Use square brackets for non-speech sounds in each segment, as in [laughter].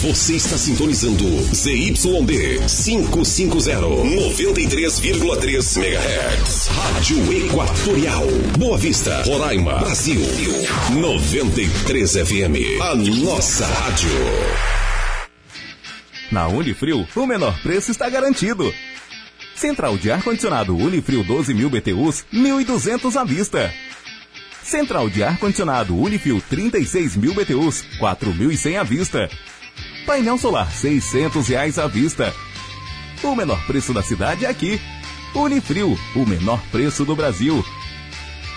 Você está sintonizando ZYD 550, 93,3 MHz. Rádio Equatorial. Boa Vista, Roraima, Brasil. 93 FM. A nossa rádio. Na Unifrio, o menor preço está garantido. Central de ar-condicionado Unifrio 12 mil BTUs, 1.200 à vista. Central de ar-condicionado Unifrio 36 mil BTUs, 4.100 à vista. Painel solar 600 reais à vista. O menor preço da cidade é aqui. Unifrio, o menor preço do Brasil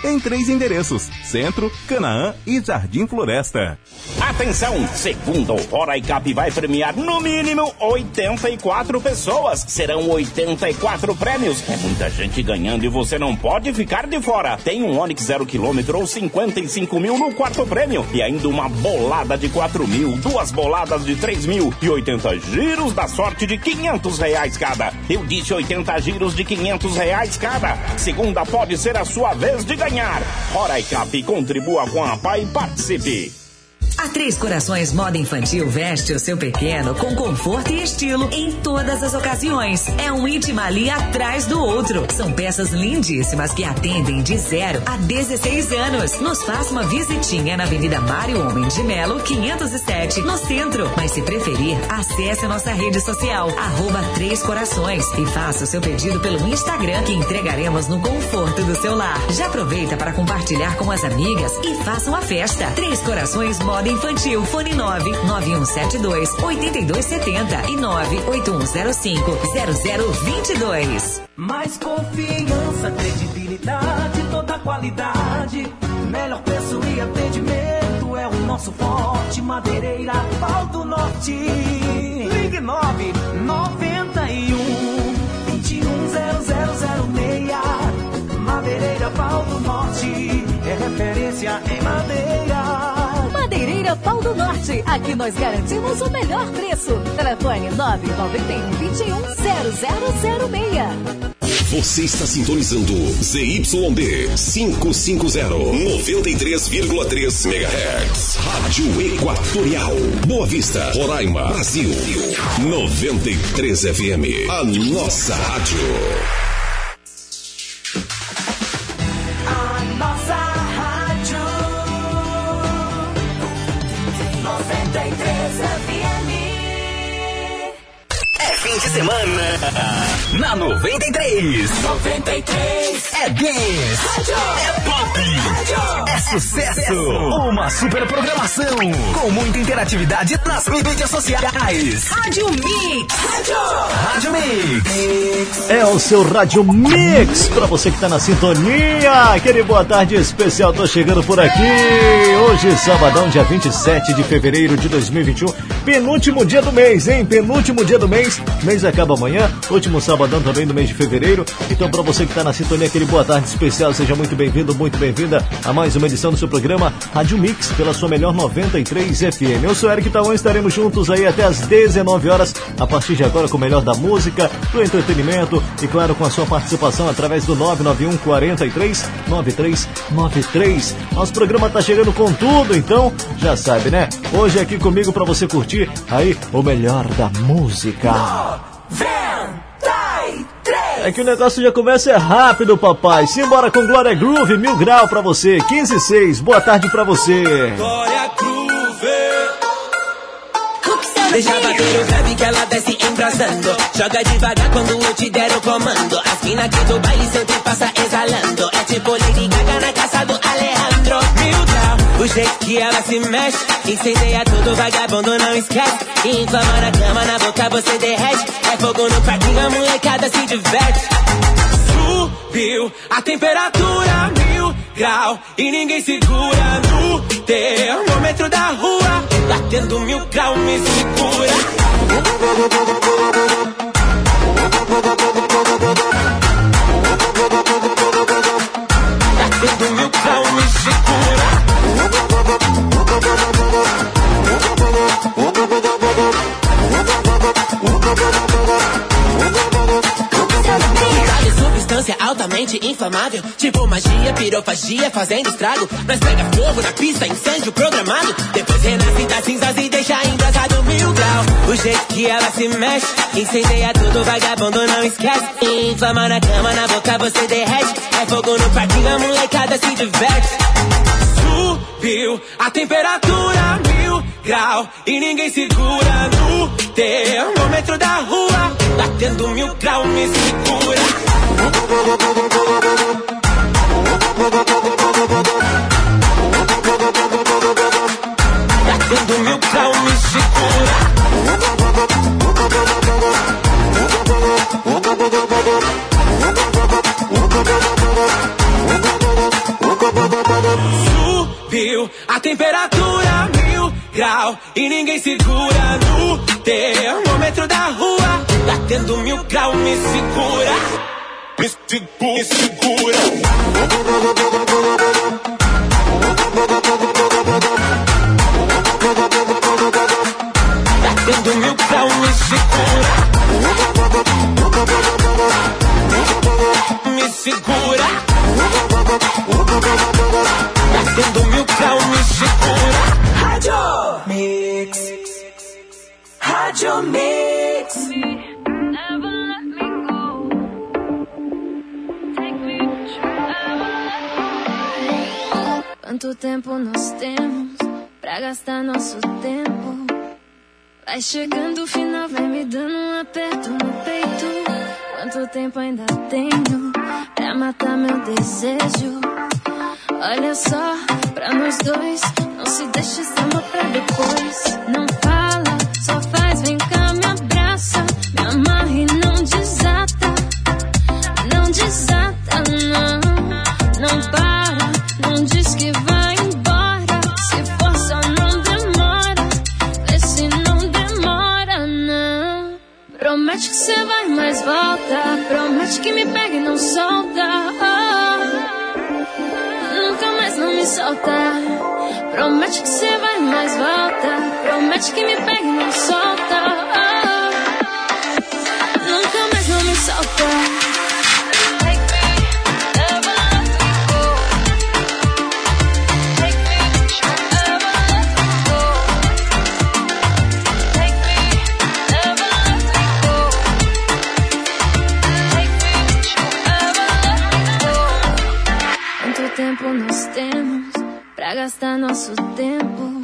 em três endereços: Centro, Canaã e Jardim Floresta. Atenção! Segundo Hora Cap vai premiar no mínimo 84 pessoas. Serão 84 prêmios. É muita gente ganhando e você não pode ficar de fora. Tem um Onix 0 km ou 55 mil no quarto prêmio. E ainda uma bolada de 4 mil, duas boladas de 3 mil e 80 giros da sorte de 500 reais cada. Eu disse 80 giros de 500 reais cada. Segunda pode ser a sua vez de ganhar ganhar. Hora e Cap, contribua com a PAI e participe. A Três Corações Moda Infantil veste o seu pequeno com conforto e estilo em todas as ocasiões. É um íntima ali atrás do outro. São peças lindíssimas que atendem de 0 a 16 anos. Nos faça uma visitinha na Avenida Mário Homem de Melo, 507, no centro. Mas se preferir, acesse a nossa rede social, arroba Três Corações e faça o seu pedido pelo Instagram que entregaremos no conforto do seu lar. Já aproveita para compartilhar com as amigas e faça uma festa. Três Corações Moda Infantil, fone 9 9172 8270 e 98105 0022. Mais confiança, credibilidade, toda qualidade. Melhor preço e atendimento é o nosso forte. Madeireira, pau do norte. Ligue 9 91 210006. Madeireira, pau do norte. É referência em madeira. Pau do Norte. Aqui nós garantimos o melhor preço. Telefone 991 21 0006. Você está sintonizando ZYD 550, 93,3 MHz. Rádio Equatorial. Boa Vista, Roraima, Brasil. 93 FM. A nossa rádio. De semana. Na 93. 93 É dance. É pop. É sucesso. Uma super programação. Com muita interatividade nas mídias sociais. Rádio Mix. Rádio Mix. É o seu Rádio Mix pra você que tá na sintonia. Aquele boa tarde especial, tô chegando por aqui. Hoje, sabadão, dia 27 de fevereiro de 2021. Penúltimo dia do mês, hein? Penúltimo dia do mês. Mês acaba amanhã. Último sabadão também do mês de fevereiro. Então, pra você que tá na sintonia, aquele boa tarde especial, seja muito bem-vindo, muito bem-vinda a mais uma edição do seu programa Rádio Mix pela sua melhor 93 FM. Eu sou Eric Tawão, estaremos juntos aí até as 19 horas, a partir de agora com o melhor da música, do entretenimento e claro com a sua participação através do 991 43 9393. Nosso programa tá chegando com tudo, então já sabe, né? Hoje aqui comigo para você curtir aí o melhor da música. É que o negócio já começa é rápido, papai. Simbora com Glória Groove, mil grau pra você. 15 e 6, boa tarde pra você. Glória Deixa bater o grave que ela desce embrasando. Joga devagar quando eu te der o comando. As mina aqui do baile sempre passa exalando. É tipo Lady Gaga na caça do Alejandro. Mil grau, o jeito que ela se mexe. Incendeia tudo, vagabundo não esquece. E inflama na cama, na boca você derrete. É fogo no parquinho, a molecada se diverte. Subiu a temperatura grau e ninguém segura no termômetro da rua. Batendo mil grau me segura. Batendo mil grau me segura. Substância altamente inflamável Tipo magia, pirofagia fazendo estrago Nós pega fogo na pista, incêndio programado Depois renasce das cinzas e deixa embrasado mil grau jeito que ela se mexe. Incendeia tudo, vagabundo, não esquece. Inflama na cama, na boca você derrete. É fogo no parquinho, a molecada se diverte. Subiu a temperatura mil grau e ninguém segura no termômetro da rua. Batendo mil grau, me segura. Batendo mil grau, me segura. Subiu a temperatura mil grau e ninguém segura no termômetro da rua. Batendo mil grau, me segura. Me, segu- me segura. Batendo mil grau, me segura. Me segura. Batendo mil grau, me segura. Rádio Mix. Rádio Mix. Quanto tempo nós temos pra gastar nosso tempo? Vai chegando o final, vai me dando um aperto no peito. Quanto tempo ainda tenho pra matar meu desejo? Olha só, pra nós dois, não se deixe esse pra depois. Não fala, só faz, você vai, mas volta. Promete que me pega e não solta. Nunca mais não me solta. Promete que você vai, mas volta. Promete que me pega e não solta. Nunca gastar nosso tempo?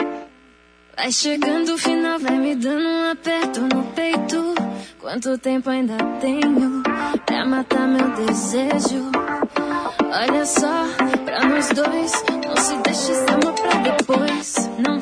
Vai chegando o final, vai me dando um aperto no peito. Quanto tempo ainda tenho pra matar meu desejo? Olha só, pra nós dois, não se deixe esse amor pra depois. Não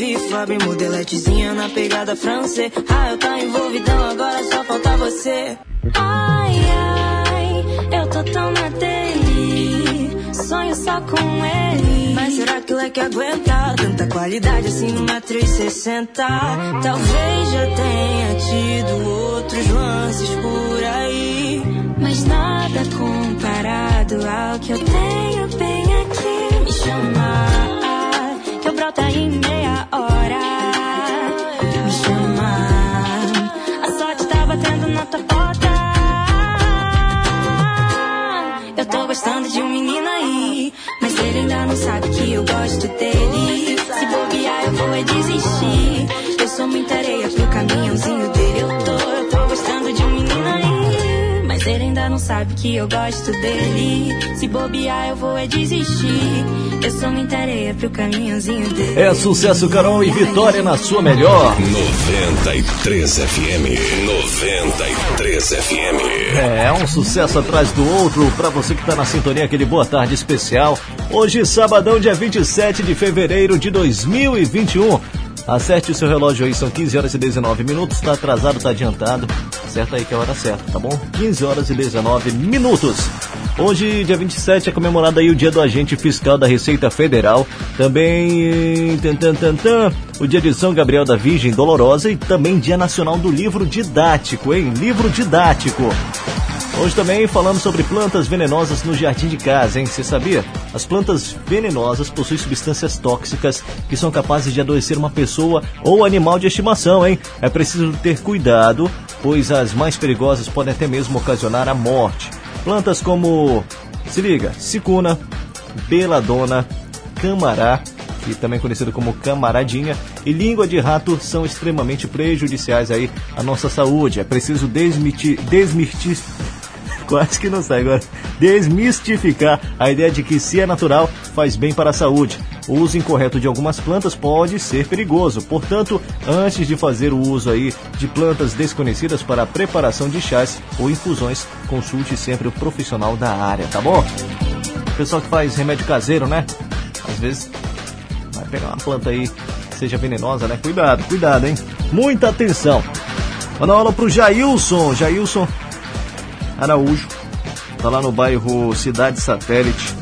vi Fábio modeletezinha na pegada francês. Ah, eu tá envolvidão, agora só falta você. Ai, ai, eu tô tão na dele. Sonho só com ele. Mas será que o leque é aguenta? Tanta qualidade assim numa 360. Talvez já tenha tido outros lances por aí. Mas nada comparado ao que eu tenho bem aqui. Me chamar em meia hora. Me chama, a sorte tá batendo na tua porta. Eu tô gostando de um menino aí, mas ele ainda não sabe que eu gosto dele. Se bobear, eu vou é desistir. Eu sou muita areia pro caminhãozinho dele. Sabe que eu gosto dele. Se bobear, eu vou é desistir. Eu sou muita areia pro caminhozinho dele. É sucesso, Carol e vitória na sua melhor. 93 FM. 93 FM. É, um sucesso atrás do outro. Pra você que tá na sintonia, aquele boa tarde especial. Hoje, sabadão, dia 27 de fevereiro de 2021. Acerte o seu relógio aí, são 15 horas e 19 minutos. Tá atrasado, tá adiantado. Acerta aí que é a hora certa, tá bom? 15 horas e 19 minutos. Hoje, dia 27, é comemorado aí o Dia do Agente Fiscal da Receita Federal. Também tan, tan, tan, tan, o Dia de São Gabriel da Virgem Dolorosa e também Dia Nacional do Livro Didático, hein? Livro Didático. Hoje também falamos sobre plantas venenosas no jardim de casa, hein? Você sabia? As plantas venenosas possuem substâncias tóxicas que são capazes de adoecer uma pessoa ou animal de estimação, hein? É preciso ter cuidado, pois as mais perigosas podem até mesmo ocasionar a morte. Plantas como, se liga, cicuna, beladona, camará, que também conhecido como camaradinha, e língua de rato são extremamente prejudiciais aí à nossa saúde. É preciso desmitir, desmitir, quase que não sai agora, desmistificar a ideia de que se é natural, faz bem para a saúde. O uso incorreto de algumas plantas pode ser perigoso, portanto, antes de fazer o uso aí de plantas desconhecidas para a preparação de chás ou infusões, consulte sempre o profissional da área, tá bom? Pessoal que faz remédio caseiro, né? Às vezes vai pegar uma planta aí seja venenosa, né? Cuidado, cuidado, hein? Muita atenção. Manda aula pro Jailson, Jailson Araújo, tá lá no bairro Cidade Satélite.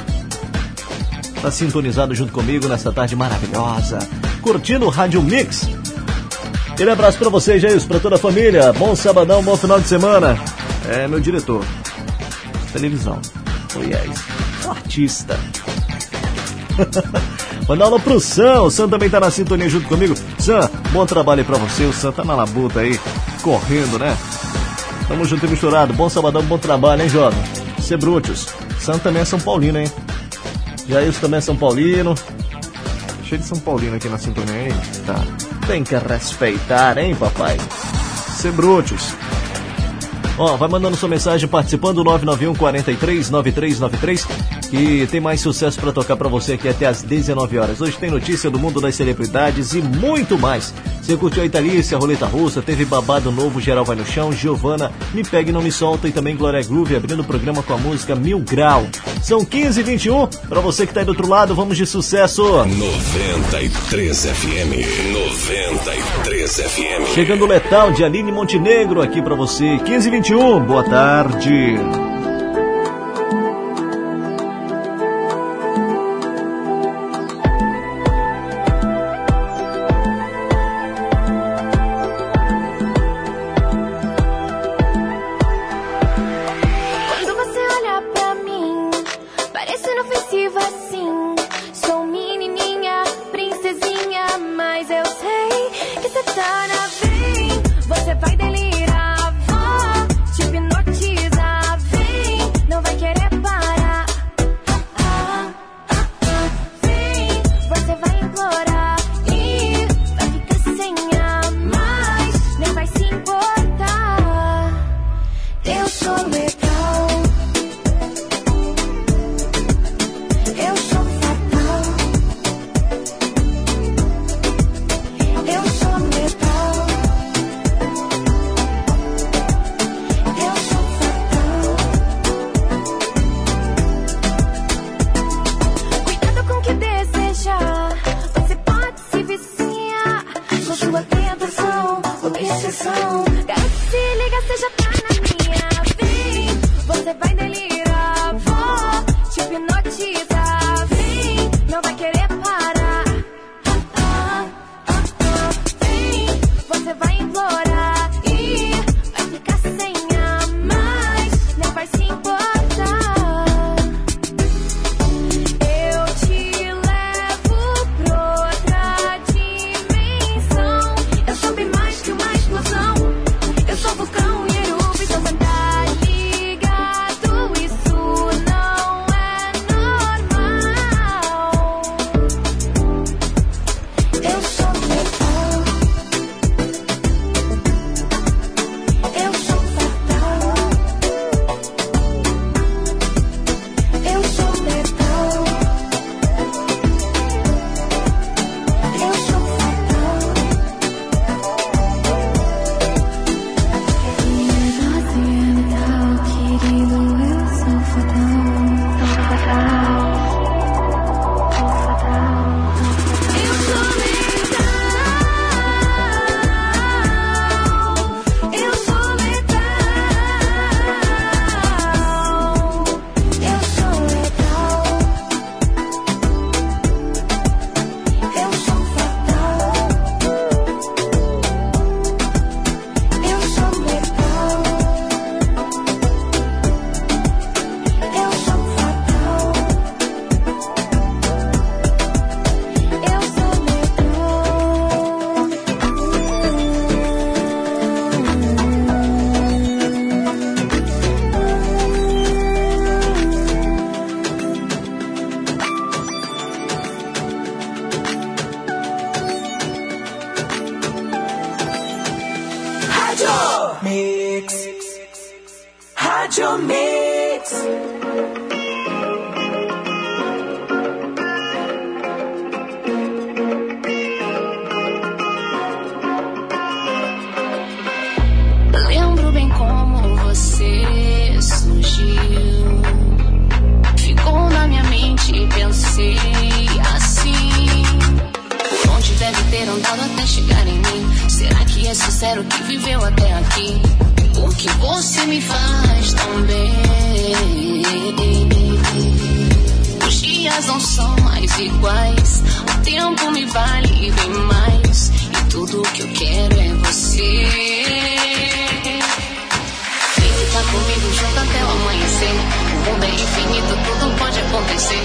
Tá sintonizado junto comigo nessa tarde maravilhosa, curtindo o Rádio Mix. Aquele abraço pra você, Jailson, pra toda a família. Bom sabadão, bom final de semana. É meu diretor. Televisão. Oh yes. Artista. [laughs] Manda aula pro Sam. O Sam também tá na sintonia junto comigo. Sam, bom trabalho aí pra você. O Sam tá na labuta aí, correndo, né? Tamo junto e misturado. Bom sabadão, bom trabalho, hein, jovem? Cebrútios. Sam também é São Paulino, hein? Jailson também é São Paulino. Cheio de São Paulino aqui na sintonia, hein? Tá. Tem que respeitar, hein, papai? Cebrútios. Ó, vai mandando sua mensagem participando 991 43 9393 que tem mais sucesso para tocar para você aqui até às 19 horas. Hoje tem notícia do mundo das celebridades e muito mais. Você curtiu a Italícia, a Roleta Russa, teve babado novo, Geral Vai no Chão, Giovana, Me Pegue Não Me Solta e também Glória Groove abrindo o programa com a música Mil Grau. São 15 e 21 para você que tá aí do outro lado, vamos de sucesso. 93 FM. 93 FM. Chegando o Letal de Aline Montenegro aqui para você. 15 e 21, boa tarde. Sincero que viveu até aqui? O que você me faz tão bem? Os dias não são mais iguais. O tempo me vale bem mais. E tudo que eu quero é você. Vem comigo junto até o amanhecer. O mundo é infinito, tudo pode acontecer.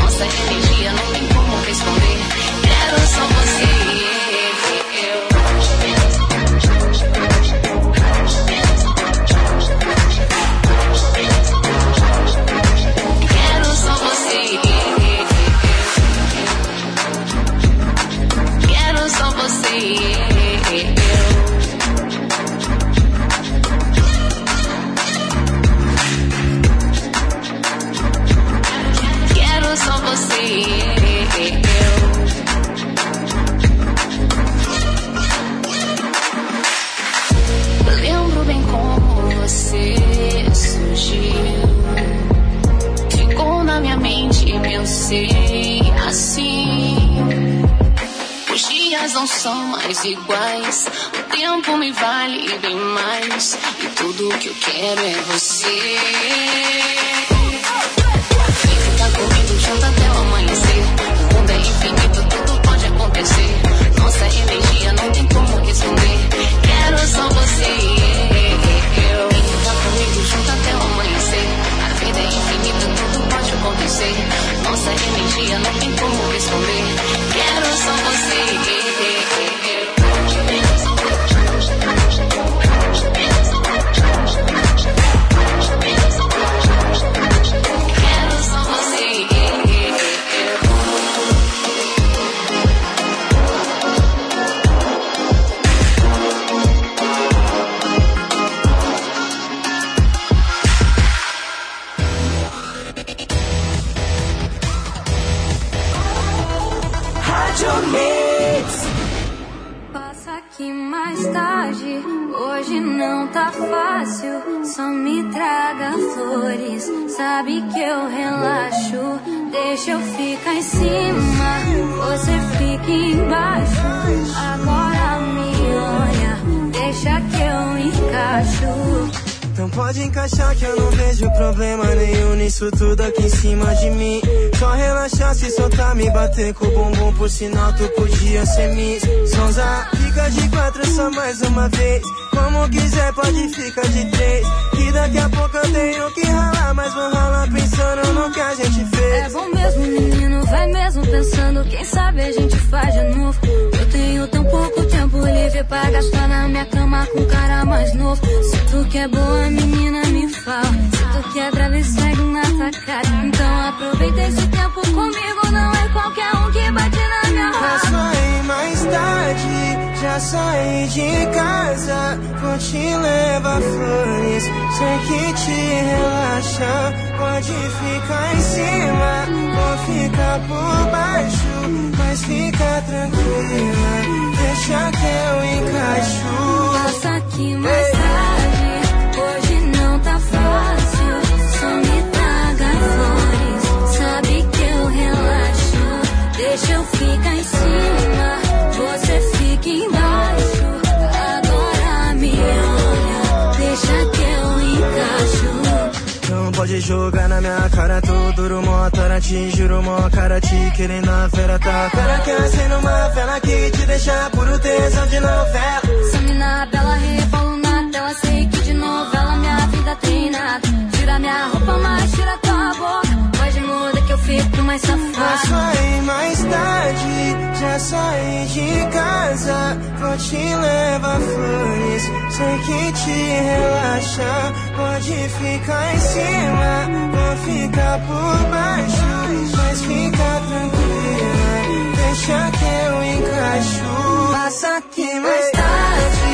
Nossa energia não tem como responder. Quero só você são mais iguais. O tempo me vale bem mais. E tudo que eu quero é você. Vem ficar comigo junto até o amanhecer. O mundo é infinito, tudo pode acontecer. Nossa energia não tem como responder. Quero só você. Vem ficar comigo junto até o amanhecer. A vida é infinita, tudo pode acontecer. Nossa energia não tem como responder. Quero só você nisso tudo aqui em cima de mim. Só relaxar, se soltar, me bater com o bumbum, por sinal tu podia ser Miss. Sonza, fica de quatro só mais uma vez. Como quiser, pode ficar de três. Que daqui a pouco eu tenho que ralar, mas vou ralar pensando no que a gente fez. É bom mesmo, menino, vai mesmo pensando. Quem sabe a gente faz de novo. Eu tenho tão pouco tempo livre pra gastar na minha cama com cara mais novo. Se tu que é boa, menina, me fala. Se tu que é brava cara. Então aproveita esse tempo comigo. Não é qualquer um que bate na minha Já roda. saí mais tarde, já saí de casa. Vou te levar flores, sei que te relaxa. Pode ficar em cima, vou ficar por baixo. Mas fica tranquila, deixa que eu encaixo. Passa aqui mais tarde. Sabe que eu relaxo. Deixa eu ficar em cima. Você fica embaixo. Agora me olha. Deixa que eu encaixo. Não pode jogar na minha cara, tô duro, mó tora, te juro, mó cara, te querendo a fera, tá? Cara que acende uma vela que te deixa puro tesão de novela. Essa mina bela rebolo na tela. Sei que novela minha vida tem nada. Tira minha roupa, mas tira tua boca. Pode muda que eu fico mais Já safada. saí mais tarde, já saí de casa. Vou te levar flores, sei que te relaxa. Pode ficar em cima, vou ficar por baixo. Mas fica tranquila, deixa que eu encaixo. Passa aqui mais tarde,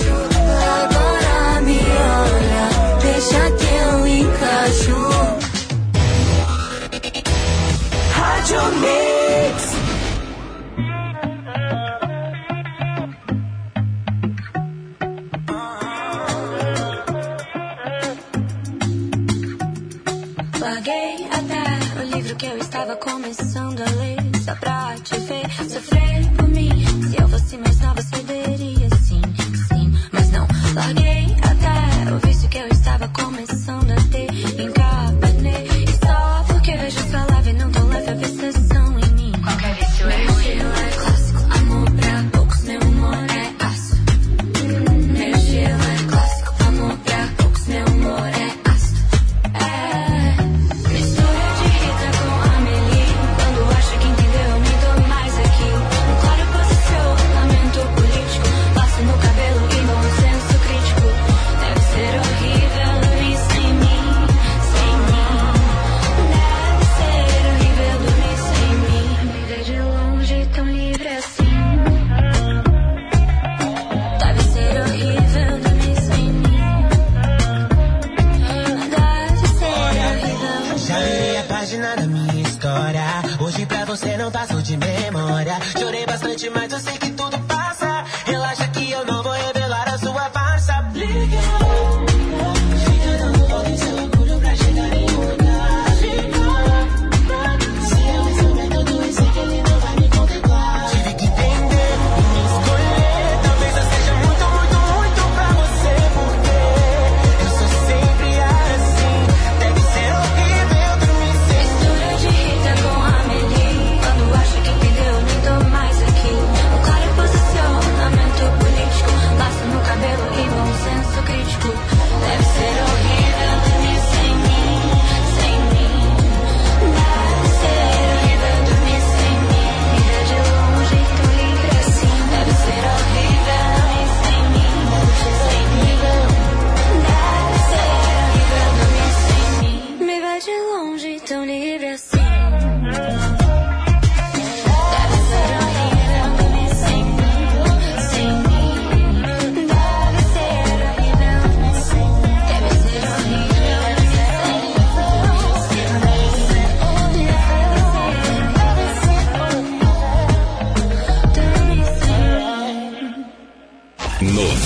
só pra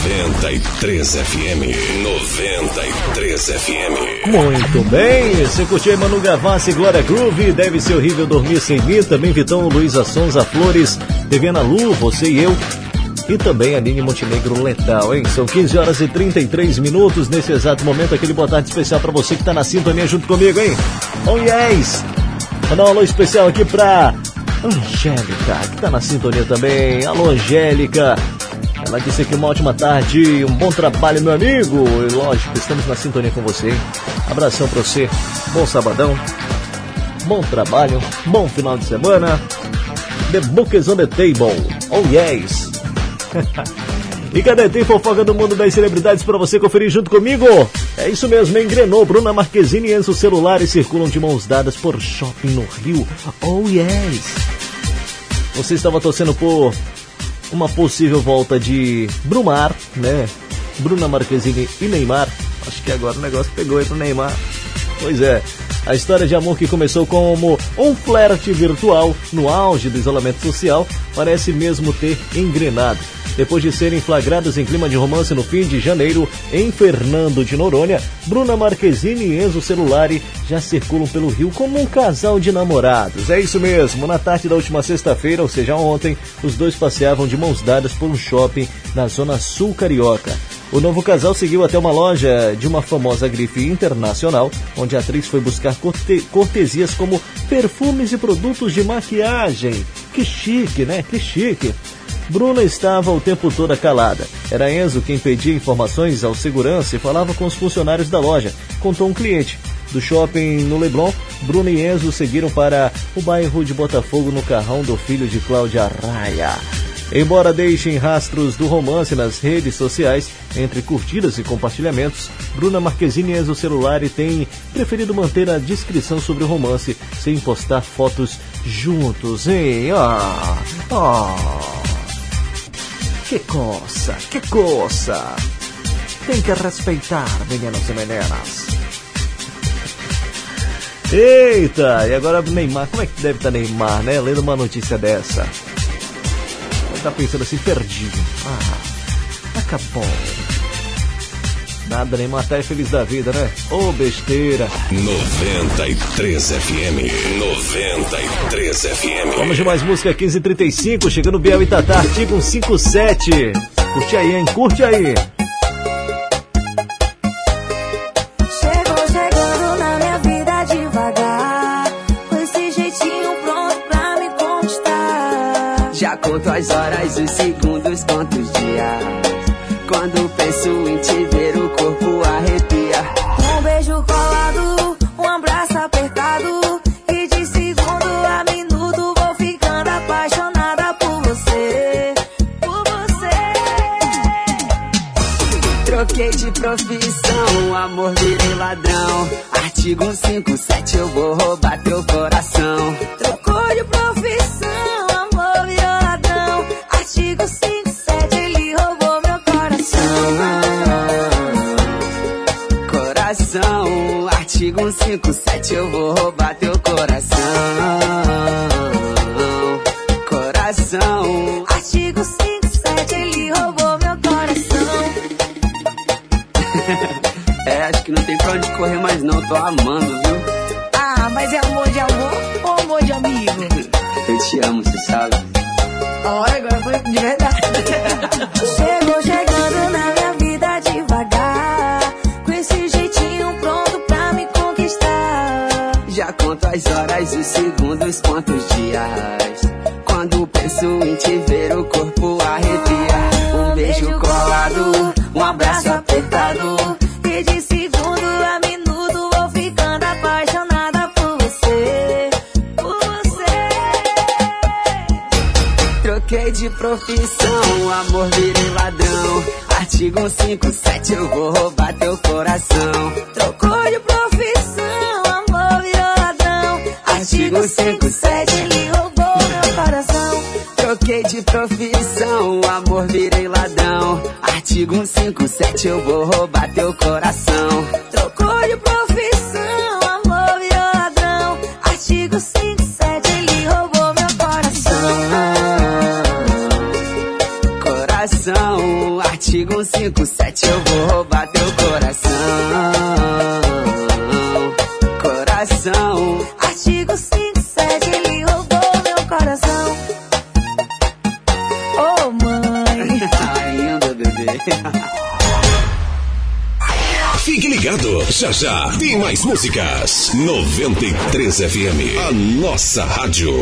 93 FM. 93 FM. Muito bem, você curtiu Manu Gavassi, Glória Groove, deve ser horrível dormir sem mim, também Vitão, Luísa Sonza, Flores, Viviana Lu, você e eu, e também Aline Montenegro Letal, hein? São 15 horas e 33 minutos nesse exato momento, aquele boa tarde especial pra você que tá na sintonia junto comigo, hein? Oh yes! Mandar um alô especial aqui pra Angélica, que tá na sintonia também. Alô, Angélica! Ela disse aqui uma ótima tarde, um bom trabalho, meu amigo. E lógico, estamos na sintonia com você. Abração pra você, bom sabadão, bom trabalho, bom final de semana. The book is on the table. Oh yes! [laughs] e cadê? Tem fofoca do mundo das celebridades para você conferir junto comigo? É isso mesmo, engrenou. Bruna Marquezine e Enzo Celulares circulam de mãos dadas por shopping no Rio. Oh yes! Você estava torcendo por uma possível volta de Brumar, né? Bruna Marquezine e Neymar. Acho que agora o negócio pegou aí pro Neymar. Pois é, a história de amor que começou como um flerte virtual no auge do isolamento social parece mesmo ter engrenado. Depois de serem flagrados em clima de romance no fim de janeiro em Fernando de Noronha, Bruna Marquezine e Enzo Celulari já circulam pelo Rio como um casal de namorados. É isso mesmo, na tarde da última sexta-feira, ou seja, ontem, os dois passeavam de mãos dadas por um shopping na zona sul carioca. O novo casal seguiu até uma loja de uma famosa grife internacional, onde a atriz foi buscar corte cortesias como perfumes e produtos de maquiagem. Que chique, né? Que chique. Bruna estava o tempo todo calada. Era Enzo quem pedia informações ao segurança e falava com os funcionários da loja, contou um cliente. Do shopping no Leblon, Bruna e Enzo seguiram para o bairro de Botafogo no carrão do filho de Cláudia Raia. Embora deixem rastros do romance nas redes sociais, entre curtidas e compartilhamentos, Bruna Marquezine e Enzo Celulari têm preferido manter a discrição sobre o romance sem postar fotos juntos, hein? Ah, ah. Que coisa, que coisa. Tem que respeitar, meninos e meninas. Eita, e agora Neymar, como é que deve estar Neymar, né? Lendo uma notícia dessa. Ele tá pensando assim, perdido. Ah, acabou. Nada nem matar é feliz da vida, né? Ô besteira. 93 FM. 93 FM. Vamos de mais música 1535, chegando Biel e Tatá, artigo 157. Curte aí, hein? Curte aí. Chegou chegando na minha vida devagar. Com esse jeitinho pronto pra me conquistar. Já conto as horas, os segundos, quantos dias. Quando penso em te ver, Artigo 157, eu vou roubar teu coração. Trocou de profissão, amor virou ladrão. Artigo 57, ele roubou meu coração. Coração, artigo 157, eu vou roubar teu coração. Coração, Artigo 57, que não tem pra onde correr mais não, tô amando, viu? Ah, mas é amor de amor ou amor de amigo? [laughs] Eu te amo, você sabe. Olha, agora foi de verdade. [laughs] Chegou chegando na minha vida devagar. Com esse jeitinho pronto pra me conquistar. Já conto as horas, os segundos, quantos dias. Quando penso em te ver, o corpo arrepia. Um beijo colado, um abraço apertado. Profissão, amor virei ladrão. Artigo 157, eu vou roubar teu coração. Trocou de profissão, amor virou ladrão. Artigo 157, ele roubou meu coração. Troquei de profissão, amor virei ladrão. Artigo 157, eu vou roubar teu coração. Trocou de profissão, amor virou ladrão. Artigo 57, Coração, artigo 157, eu vou roubar teu coração. Coração, Artigo 57, ele roubou meu coração. Oh, mãe. [laughs] ainda, bebê. Fique ligado, já já tem mais músicas. 93 FM, a nossa rádio.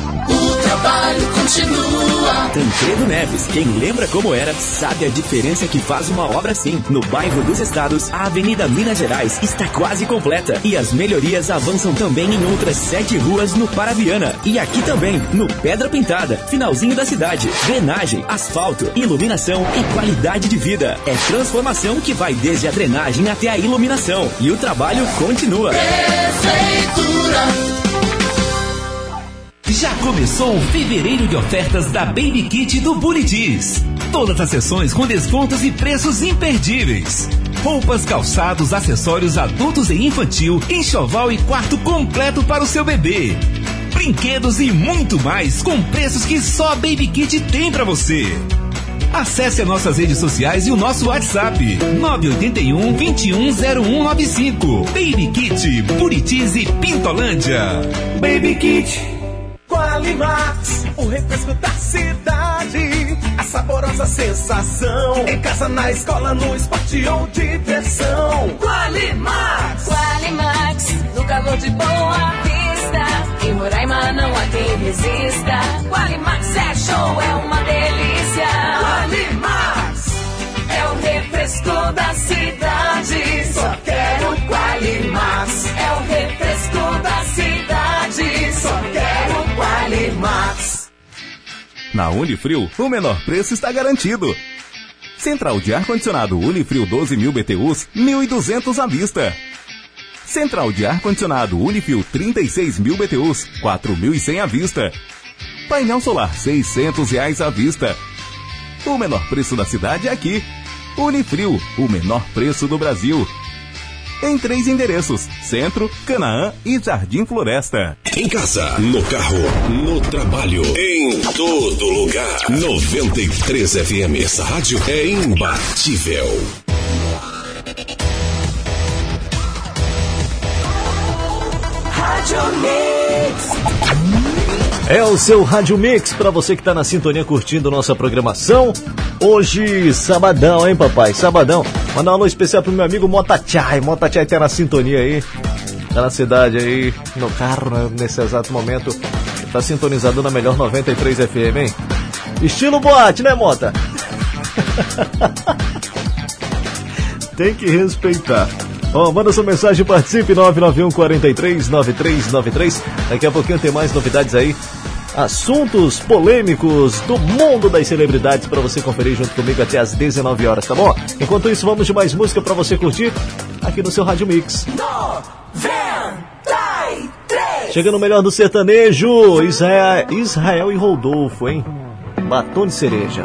O trabalho continua. Tancredo Neves, quem lembra como era, sabe a diferença que faz uma obra assim. No bairro dos Estados, a Avenida Minas Gerais está quase completa e as melhorias avançam também em outras sete ruas no Parabiana. E aqui também, no Pedra Pintada, finalzinho da cidade. Drenagem, asfalto, iluminação e qualidade de vida. É transformação que vai desde a drenagem até a iluminação. E o trabalho continua. Prefeitura. Já começou o fevereiro de ofertas da Baby Kit do Buritis. Todas as sessões com descontos e preços imperdíveis. Roupas, calçados, acessórios adultos e infantil, enxoval e quarto completo para o seu bebê. Brinquedos e muito mais com preços que só a Baby Kit tem para você. Acesse as nossas redes sociais e o nosso WhatsApp 981 210195. Baby Kit, Buritis e Pintolândia. Baby Kit. Qualimax, o refresco da cidade. A saborosa sensação. Em casa, na escola, no esporte ou diversão. Qualimax. Qualimax, no calor de boa vista. Em Roraima não há quem resista. Qualimax é show, é uma delícia. Qualimax. É o refresco da cidade. Só quero Qualimax. É o refresco da cidade. Só quero Qualimax. Na Unifrio, o menor preço está garantido. Central de ar-condicionado Unifrio 12.000 BTUs, 1.200 à vista. Central de ar-condicionado Unifrio 36.000 BTUs, 4.100 à vista. Painel solar 600 reais à vista. O menor preço da cidade é aqui. Unifrio, o menor preço do Brasil em três endereços: Centro, Canaã e Jardim Floresta. Em casa, no carro, no trabalho, em todo lugar. 93 FM. Essa rádio é imbatível. Rádio Mix. É o seu Rádio Mix para você que tá na sintonia curtindo nossa programação. Hoje, sabadão, hein, papai? Sabadão. Mandar um alô especial pro meu amigo Motachai. Motachai tá na sintonia aí. Tá na cidade aí, no carro, né, nesse exato momento. Tá sintonizado na melhor 93 FM, hein? Estilo boate, né, Mota? [laughs] Tem que respeitar. Ó, manda sua mensagem, participe 991 43 9393. Daqui a pouquinho tem mais novidades aí. Assuntos polêmicos do mundo das celebridades para você conferir junto comigo até às 19 horas, tá bom? Enquanto isso, vamos de mais música para você curtir aqui no seu Rádio Mix. 93. Chega no melhor do sertanejo, Israel, Israel e Rodolfo, hein? Batom de cereja.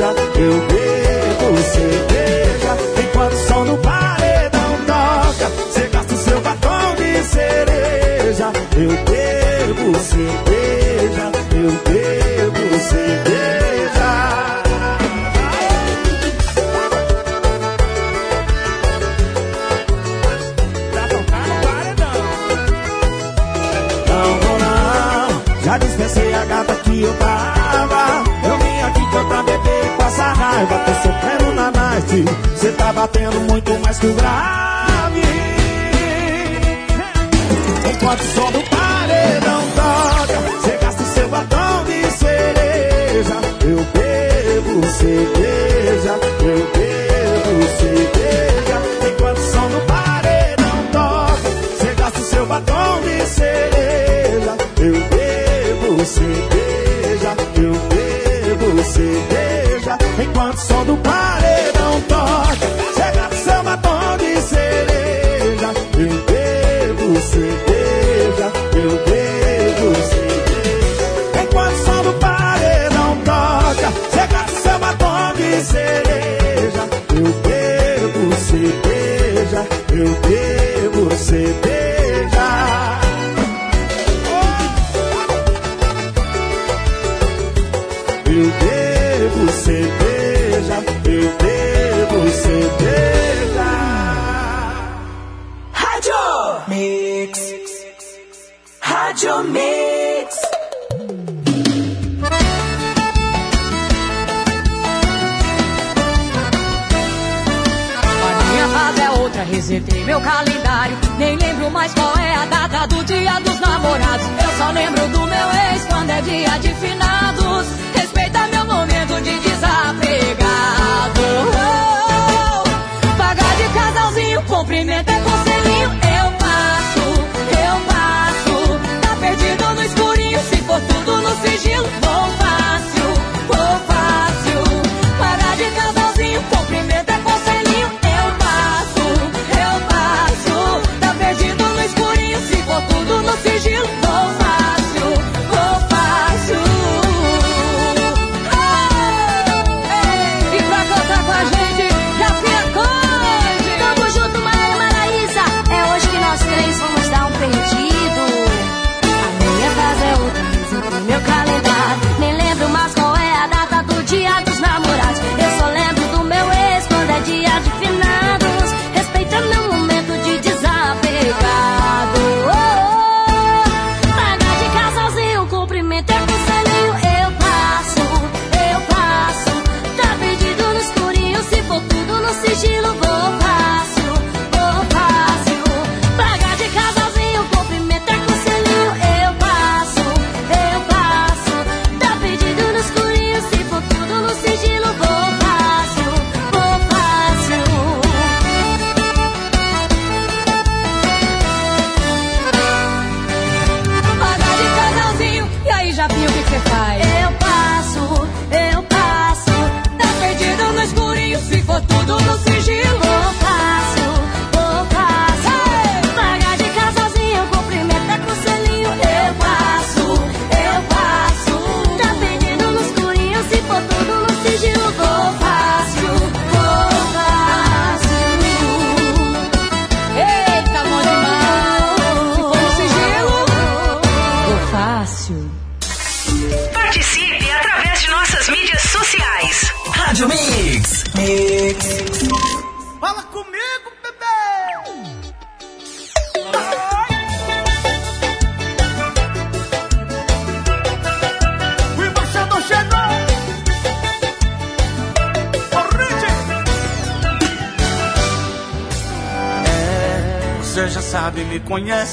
cerveja, eu bebo cerveja. Enquanto o som do paredão toca, cê gasta o seu batom de cereja. Eu bebo cerveja, eu bebo cerveja. Não vou não, já dispensei a gata que eu tava. Raiva. Tô sofrendo na night, cê tá batendo muito mais que o grave. Enquanto o som do paredão toca, cê gasta o seu batom de cereja. Eu bebo cerveja, eu bebo cerveja. Enquanto o som do paredão toca, cê gasta o seu batom de cereja. Eu bebo cerveja, eu bebo cerveja. Enquanto o som do paredão toca, o seu batom de cereja. Eu bebo cerveja, eu bebo cerveja. Enquanto o som do paredão toca, o seu batom de cereja. Eu bebo cerveja, eu bebo cerveja. Resetei meu calendário. Nem lembro mais qual é a data do dia dos namorados. Eu só lembro do meu ex quando é dia de finados. Respeita meu momento de desapegado. Cumprimento é conselhinho. Eu passo, eu passo. Tá perdido no escurinho, se for tudo no sigilo. Vou fácil,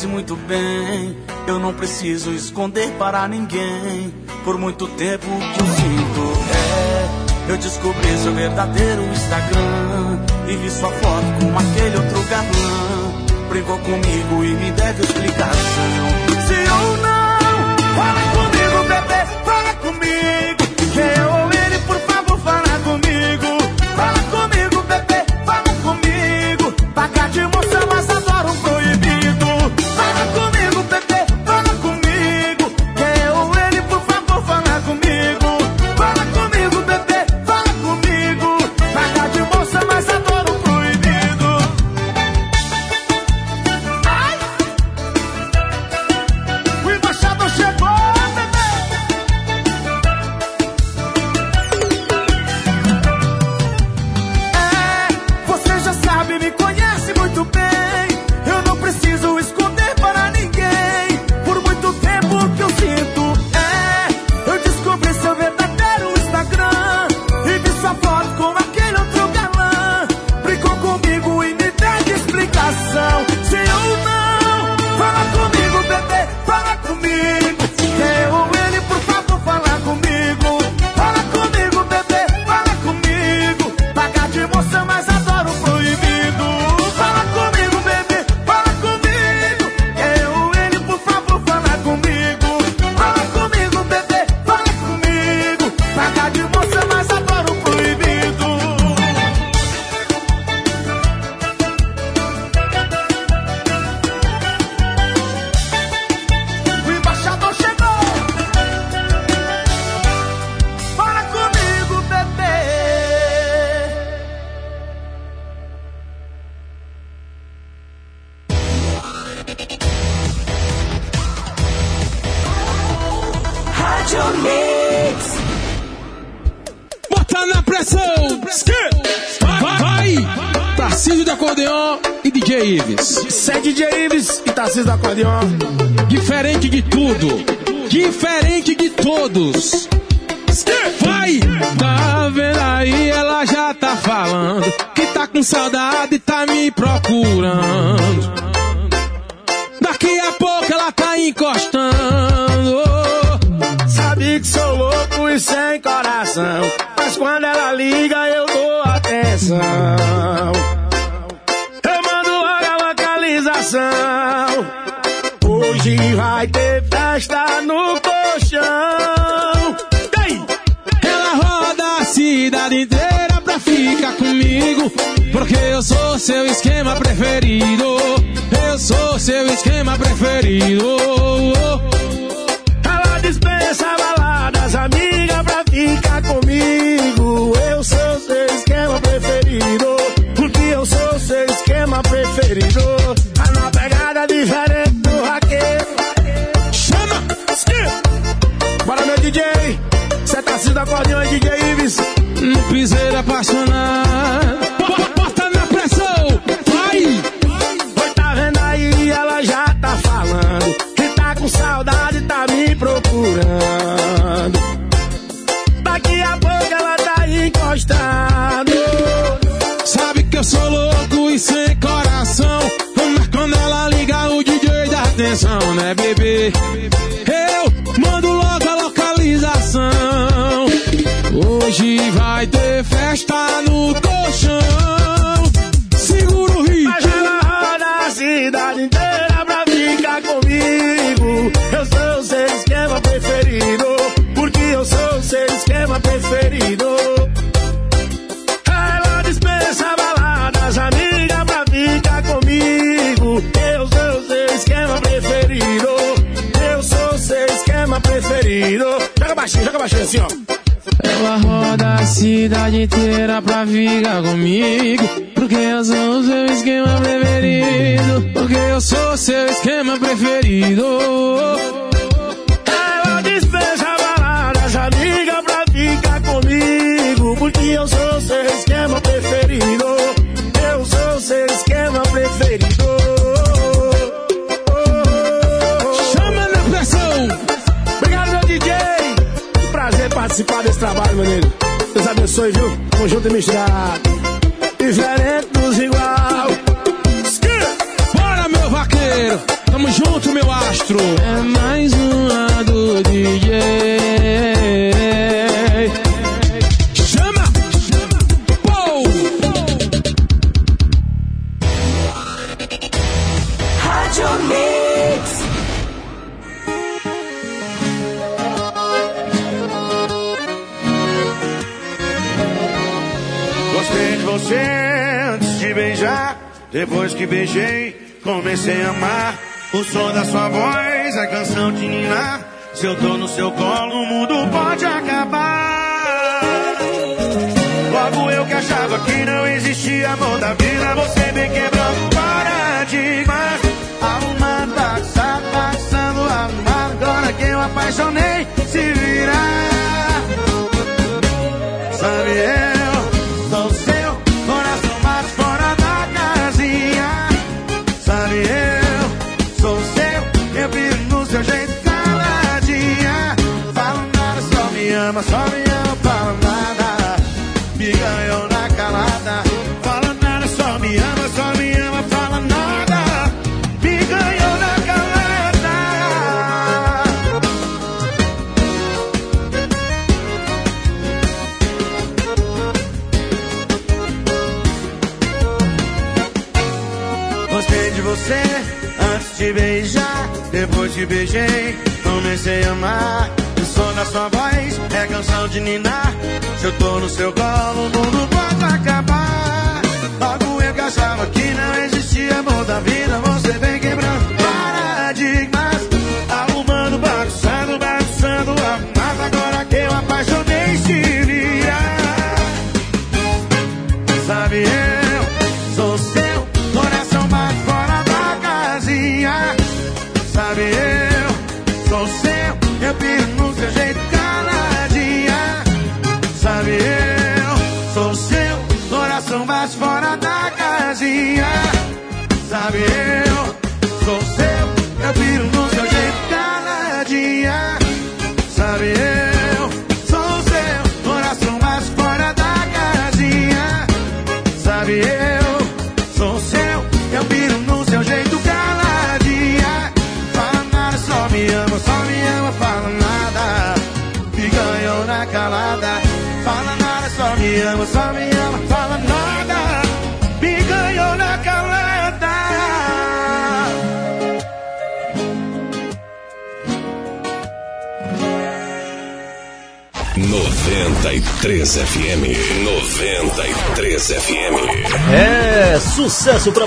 muito bem. Eu não preciso esconder para ninguém. Por muito tempo que eu sinto é. Eu descobri seu verdadeiro Instagram. E vi sua foto com aquele outro galã. Brigou comigo e me deve explicação. Se eu não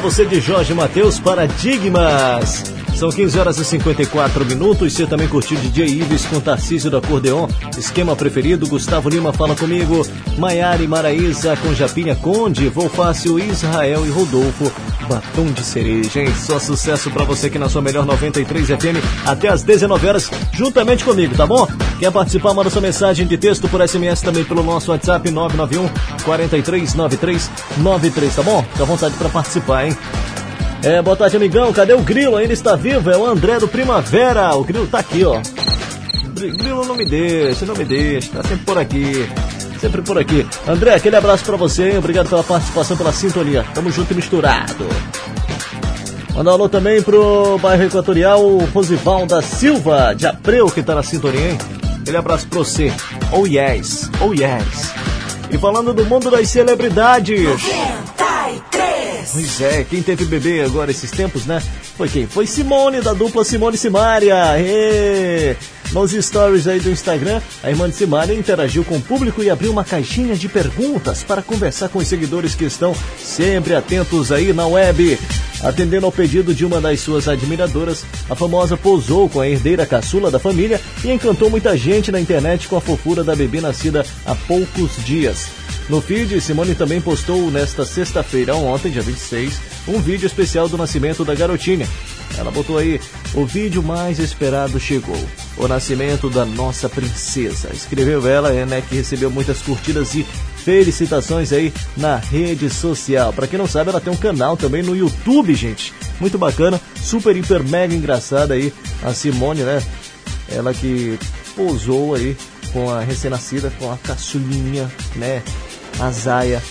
você de Jorge Matheus Paradigmas. São 15 horas e 54 minutos. Você também curtiu DJ Ives com Tarcísio do Acordeon. Esquema preferido, Gustavo Lima fala comigo. Maiara e Maraísa com Japinha Conde. Volfácio, Israel e Rodolfo. Batom de cereja, hein? Só sucesso pra você aqui na sua melhor 93 FM até às 19 horas, juntamente comigo, tá bom? Quer participar? Manda sua mensagem de texto por SMS também pelo nosso WhatsApp 991 4393 93, tá bom? Fica à vontade pra participar, hein? É, boa tarde, amigão. Cadê o Grilo? Ainda está vivo? É o André do Primavera. O Grilo tá aqui, ó. Gri- Grilo não me deixa, não me deixa. Tá sempre por aqui. Sempre por aqui. André, aquele abraço pra você, hein? Obrigado pela participação, pela sintonia. Tamo junto e misturado. Mandar um alô também pro bairro Equatorial, o Rosival da Silva, de Abreu, que tá na sintonia, hein? Aquele abraço pra você. Oh yes, oh yes. E falando do mundo das celebridades. Pois é, quem teve bebê agora esses tempos, né? Foi quem? Foi Simone, da dupla Simone e Simária. Ê! Nos stories aí do Instagram, a irmã de Simária interagiu com o público e abriu uma caixinha de perguntas para conversar com os seguidores que estão sempre atentos aí na web. Atendendo ao pedido de uma das suas admiradoras, a famosa posou com a herdeira caçula da família e encantou muita gente na internet com a fofura da bebê nascida há poucos dias. No feed, Simone também postou nesta sexta-feira, ontem, dia 26, um vídeo especial do nascimento da garotinha. Ela botou aí: o vídeo mais esperado chegou. O nascimento da nossa princesa. Escreveu ela, é, né, que recebeu muitas curtidas e felicitações aí na rede social. Pra quem não sabe, ela tem um canal também no YouTube, gente. Muito bacana, super, hiper, mega engraçada aí. A Simone, né? Ela que posou aí com a recém-nascida, com a caçulinha, né? A Zaya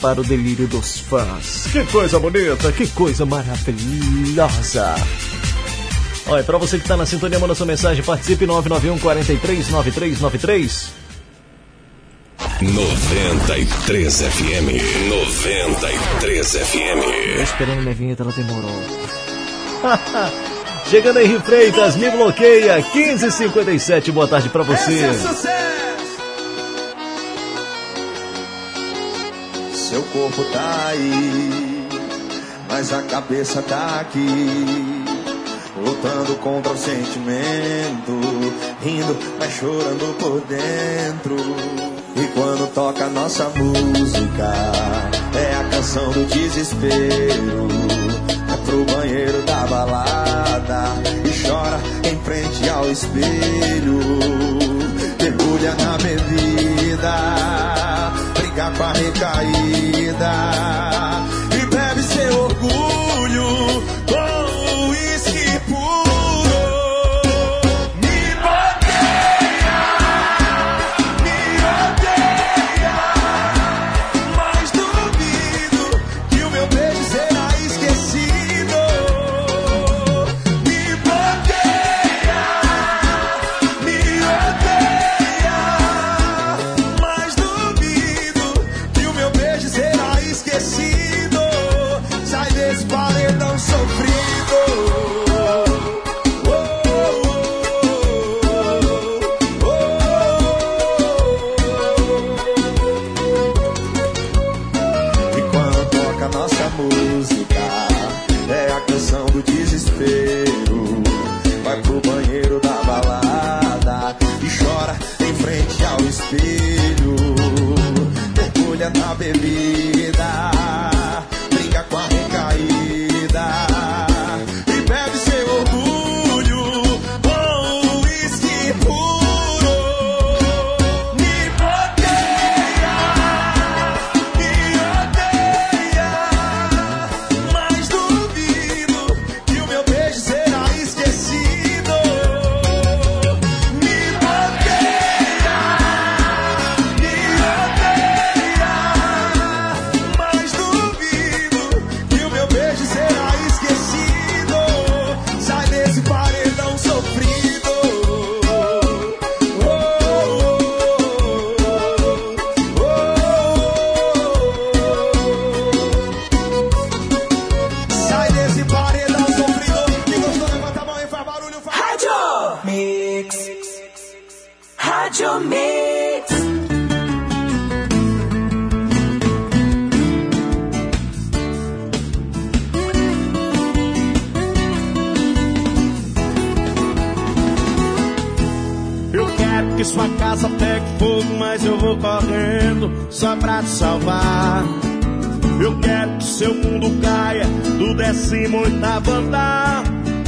para o delírio dos fãs. Que coisa bonita, que coisa maravilhosa. Olha, para você que está na sintonia, manda sua mensagem, participe 991 43 9393. 93 FM. 93 Tô FM. esperando minha vinheta, ela demorou. [laughs] Chegando aí, Freitas, me bloqueia, 15h57, boa tarde para você. Seu corpo tá aí, mas a cabeça tá aqui. Lutando contra o sentimento, rindo, mas chorando por dentro. E quando toca nossa música, é a canção do desespero. É pro banheiro da balada e chora em frente ao espelho. Mergulha na bebida, briga com a recaída mas eu vou correndo só pra te salvar. Eu quero que seu mundo caia do décimo oitavo andar,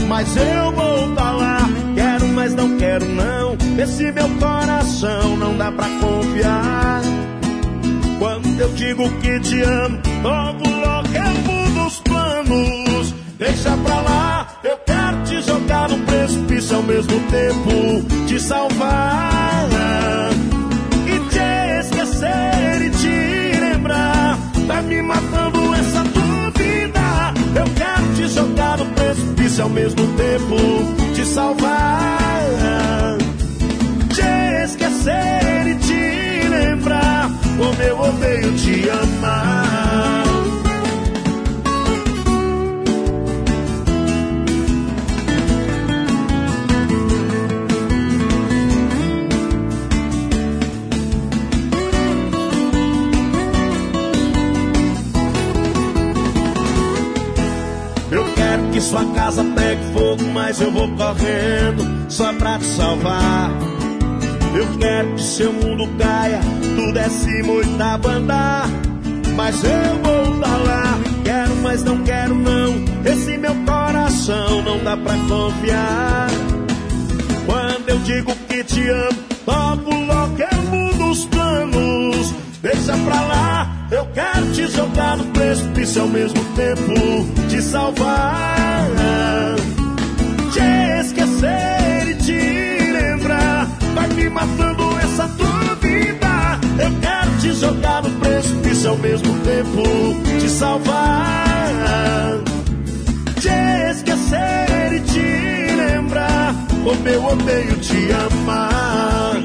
mas eu vou tá lá. Quero, mas não quero não. Esse meu coração não dá pra confiar. Quando eu digo que te amo, logo, logo eu mudo os planos. Deixa pra lá, eu quero te jogar no precipício ao mesmo tempo te salvar. Tá me matando essa dúvida. Eu quero te jogar no precipício ao mesmo tempo te salvar. Te esquecer e te lembrar. Como eu odeio te amar. Sua casa pegue fogo, mas eu vou correndo só pra te salvar. Eu quero que seu mundo caia do décimo oitavo andar, mas eu vou tá lá. Quero, mas não quero não. Esse meu coração não dá pra confiar. Quando eu digo que te amo, logo, logo eu mudo os planos. Deixa pra lá, eu quero te jogar no precipício ao mesmo tempo te salvar. Me matando essa dúvida. Eu quero te jogar no precipício ao mesmo tempo te salvar. Te esquecer e te lembrar, como eu odeio te amar.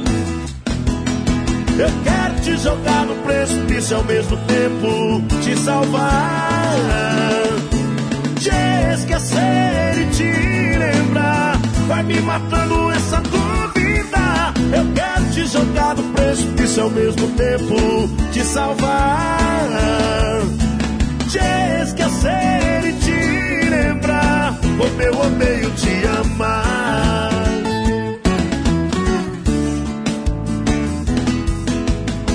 Eu quero te jogar no precipício ao mesmo tempo te salvar. Te esquecer e te lembrar, vai me matando essa dúvida. Eu quero te jogar do precipício ao mesmo tempo te salvar, te esquecer e te lembrar O meu odeio te amar.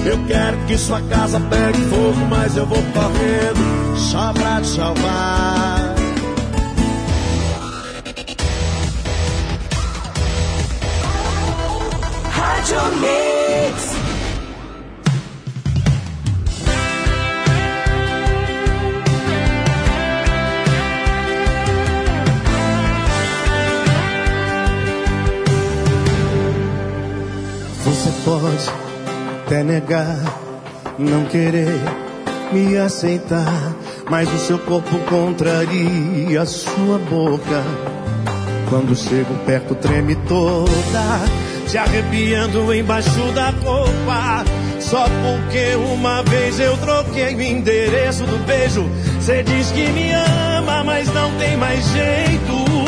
Eu quero que sua casa pegue fogo, mas eu vou correndo só pra te salvar. Rádio Mix. Você pode até negar, não querer me aceitar, mas o seu corpo contraria a sua boca. Quando chego perto, treme toda, te arrepiando embaixo da roupa. Só porque uma vez eu troquei o endereço do beijo. Você diz que me ama, mas não tem mais jeito.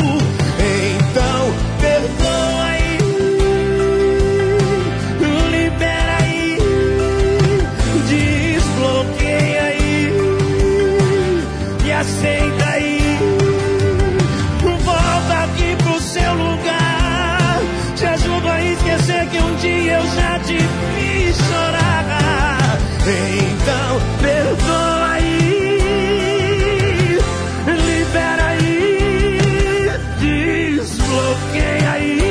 Então, perdoa aí, libera aí, desbloqueia aí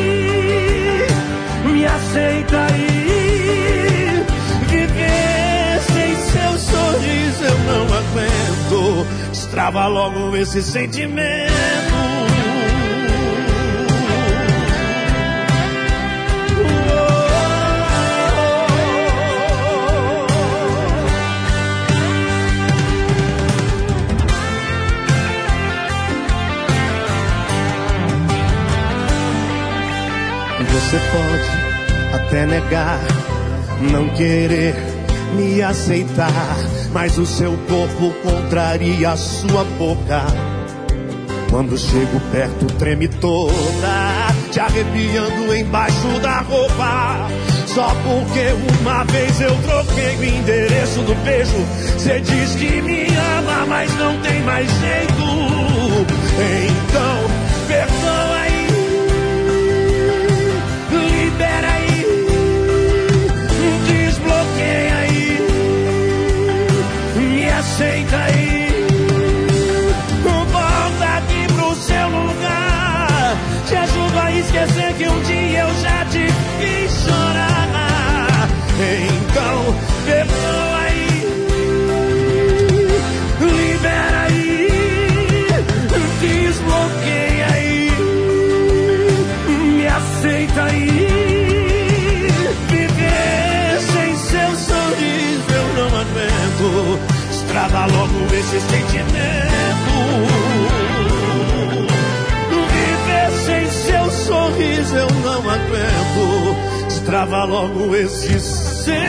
me aceita aí. Viver sem seu sorriso eu não aguento. Destrava logo esse sentimento. Você pode até negar, não querer me aceitar, mas o seu corpo contraria a sua boca. Quando chego perto, treme toda, te arrepiando embaixo da roupa. Só porque uma vez eu troquei o endereço do beijo. Você diz que me ama, mas não tem mais jeito. Então, perdoa aceita aí, volta aqui pro seu lugar. Te ajudo a esquecer que um dia eu já te fiz chorar. Então, não aguento. Destrava logo esse sentimento.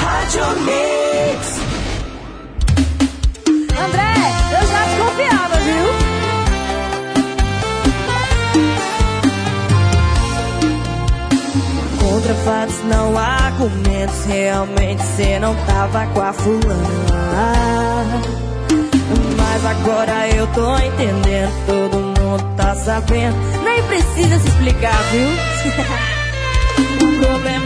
Rádio Mix. André, eu já desconfiava, viu? Contra fatos, não há argumentos. Realmente cê não tava com a fulana. Mas agora eu tô entendendo. Todo mundo tá sabendo. Nem precisa se explicar, viu? [laughs] o problema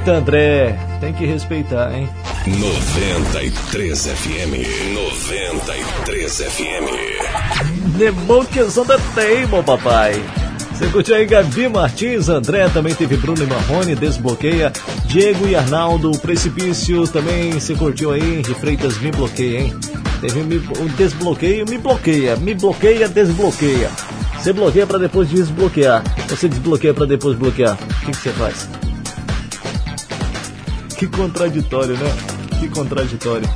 Eita, André, tem que respeitar, hein? 93 FM. 93 FM. The Monkeys on the Table, papai. Você curtiu aí Gabi Martins, André, também teve Bruno e Marrone, Desbloqueia, Diego e Arnaldo, Precipício, também você curtiu aí, de Freitas Me Bloqueia, hein? Teve o Desbloqueio, Me Bloqueia, Me Bloqueia, Desbloqueia. Você bloqueia para depois desbloquear, você desbloqueia para depois bloquear. O que, que você faz? Que contraditório, né? Que contraditório.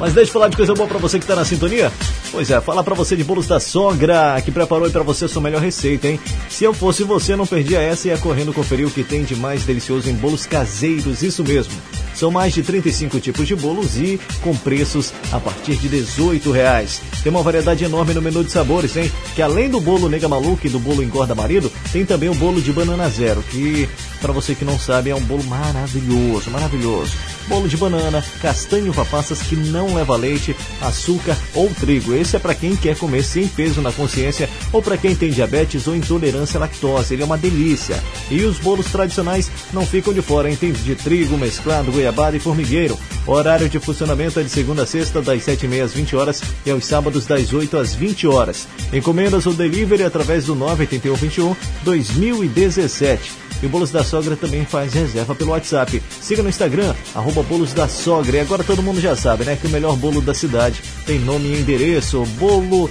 Mas deixa eu falar de coisa boa para você que tá na sintonia. Pois é, falar para você de bolos da sogra, que preparou para você a sua melhor receita, hein? Se eu fosse você, não perdia essa e ia correndo conferir o que tem de mais delicioso em bolos caseiros, isso mesmo. São mais de 35 tipos de bolos e com preços a partir de 18 reais. Tem uma variedade enorme no menu de sabores, hein? Que além do bolo nega maluca e do bolo engorda marido, tem também o bolo de banana zero, que para você que não sabe é um bolo maravilhoso, maravilhoso. Bolo de banana, castanho passas que não leva leite, açúcar ou trigo. Esse é para quem quer comer sem peso na consciência ou para quem tem diabetes ou intolerância à lactose. Ele é uma delícia. E os bolos tradicionais não ficam de fora, hein? Tem de trigo, mesclado, goiabada e formigueiro. O horário de funcionamento é de segunda a sexta, das 7h30 às 20 horas e aos sábados, das 8 às 20 horas. Encomendas ou delivery através do 98121 2017. E o Bolos da Sogra também faz reserva pelo WhatsApp. Siga no Instagram, arroba Bolos da Sogra. E agora todo mundo já sabe, né? Que o melhor bolo da cidade tem nome e endereço. Bolo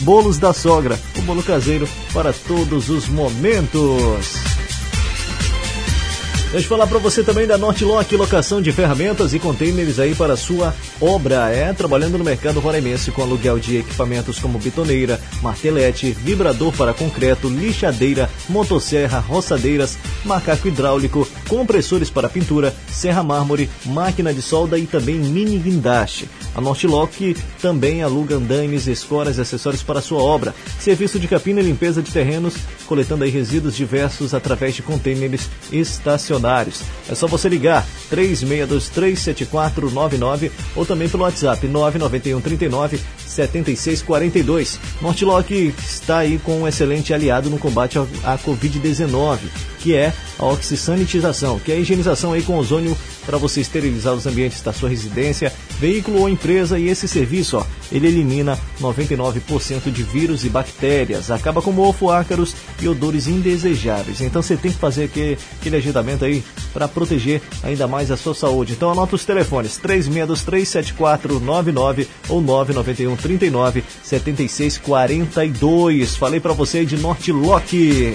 Bolos da Sogra. O bolo caseiro para todos os momentos. Deixa eu falar para você também da Nortlock, locação de ferramentas e containers aí para sua obra. É, trabalhando no mercado roraimense com aluguel de equipamentos como bitoneira, martelete, vibrador para concreto, lixadeira, motosserra, roçadeiras, macaco hidráulico, compressores para pintura, serra mármore, máquina de solda e também mini guindaste. A Nortlock também aluga andaimes, escoras e acessórios para sua obra. Serviço de capina e limpeza de terrenos, coletando aí resíduos diversos através de containers estacionados. É só você ligar 36237499 ou também pelo WhatsApp 991 39 7642. Nortlock está aí com um excelente aliado no combate à Covid-19, que é a oxisanitização, que é a higienização aí com ozônio para você esterilizar os ambientes da sua residência, veículo ou empresa e esse serviço, ó, ele elimina 99% de vírus e bactérias, acaba com mofo, ácaros e odores indesejáveis. Então você tem que fazer aquele, aquele agendamento aí para proteger ainda mais a sua saúde. Então anota os telefones 36237499 ou 991 39 76 42. Falei para você de Nortlock.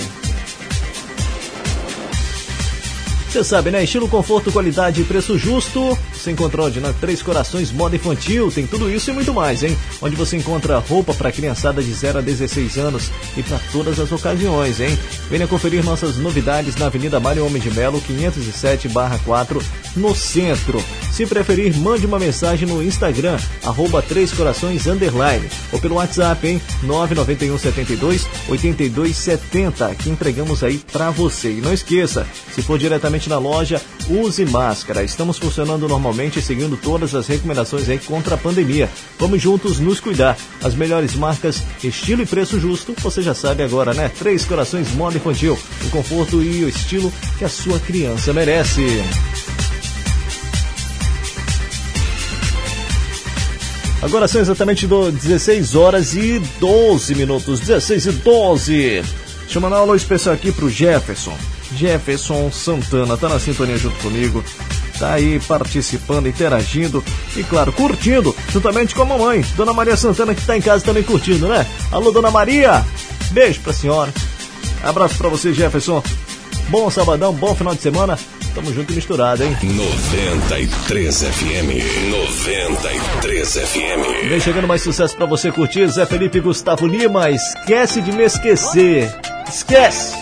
Você sabe, né? Estilo, conforto, qualidade e preço justo. Você encontra onde? Na Três Corações Moda Infantil. Tem tudo isso e muito mais, hein? Onde você encontra roupa para criançada de 0 a 16 anos e para todas as ocasiões, hein? Venha conferir nossas novidades na Avenida Mário Homem de Melo, 507-4, no centro. Se preferir, mande uma mensagem no Instagram, arroba Três Corações Underline, ou pelo WhatsApp, hein? 991 72 82 70, que entregamos aí para você. E não esqueça, se for diretamente na loja, use máscara. Estamos funcionando normalmente seguindo todas as recomendações aí contra a pandemia. Vamos juntos nos cuidar. As melhores marcas, estilo e preço justo, você já sabe agora, né? Três Corações Moda Infantil, o conforto e o estilo que a sua criança merece. Agora são exatamente 16 horas e 12 minutos. 16 e 12. Deixa eu mandar um alô especial aqui pro Jefferson. Jefferson Santana tá na sintonia junto comigo. Tá aí participando, interagindo e, claro, curtindo, juntamente com a mamãe, Dona Maria Santana, que tá em casa também curtindo, né? Alô, Dona Maria! Beijo pra senhora. Abraço pra você, Jefferson. Bom sabadão, bom final de semana. Tamo junto e misturado, hein? 93 FM. 93 FM. Vem chegando mais sucesso pra você curtir. Zé Felipe Gustavo Lima, esquece de me esquecer. Esquece!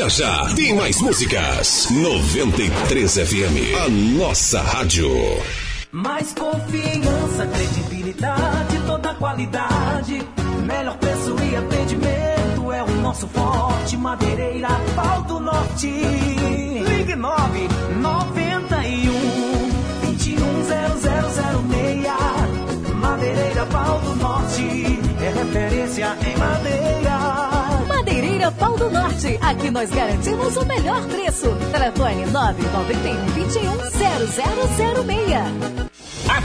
Já já tem mais músicas. 93 FM, a nossa rádio. Mais confiança, credibilidade, toda qualidade. Melhor preço e atendimento é o nosso forte. Madeireira, pau do norte. Ligue 9 91 21 0006. Madeireira, pau do norte. É referência em madeira. Pau do Norte. Aqui nós garantimos o melhor preço. Telefone 991 21 0006.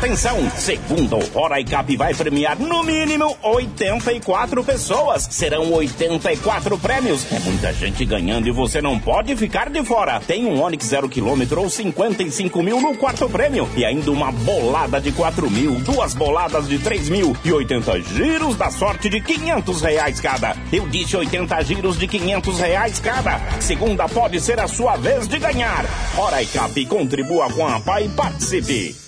Atenção! Segundo Hora Cap vai premiar no mínimo 84 pessoas. Serão 84 prêmios. É muita gente ganhando e você não pode ficar de fora. Tem um Onix 0 km ou 55 mil no quarto prêmio. E ainda uma bolada de 4 mil, duas boladas de 3 mil e 80 giros da sorte de 500 reais cada. Eu disse 80 giros de 500 reais cada. Segunda pode ser a sua vez de ganhar. Hora Cap, contribua com a PAI e participe.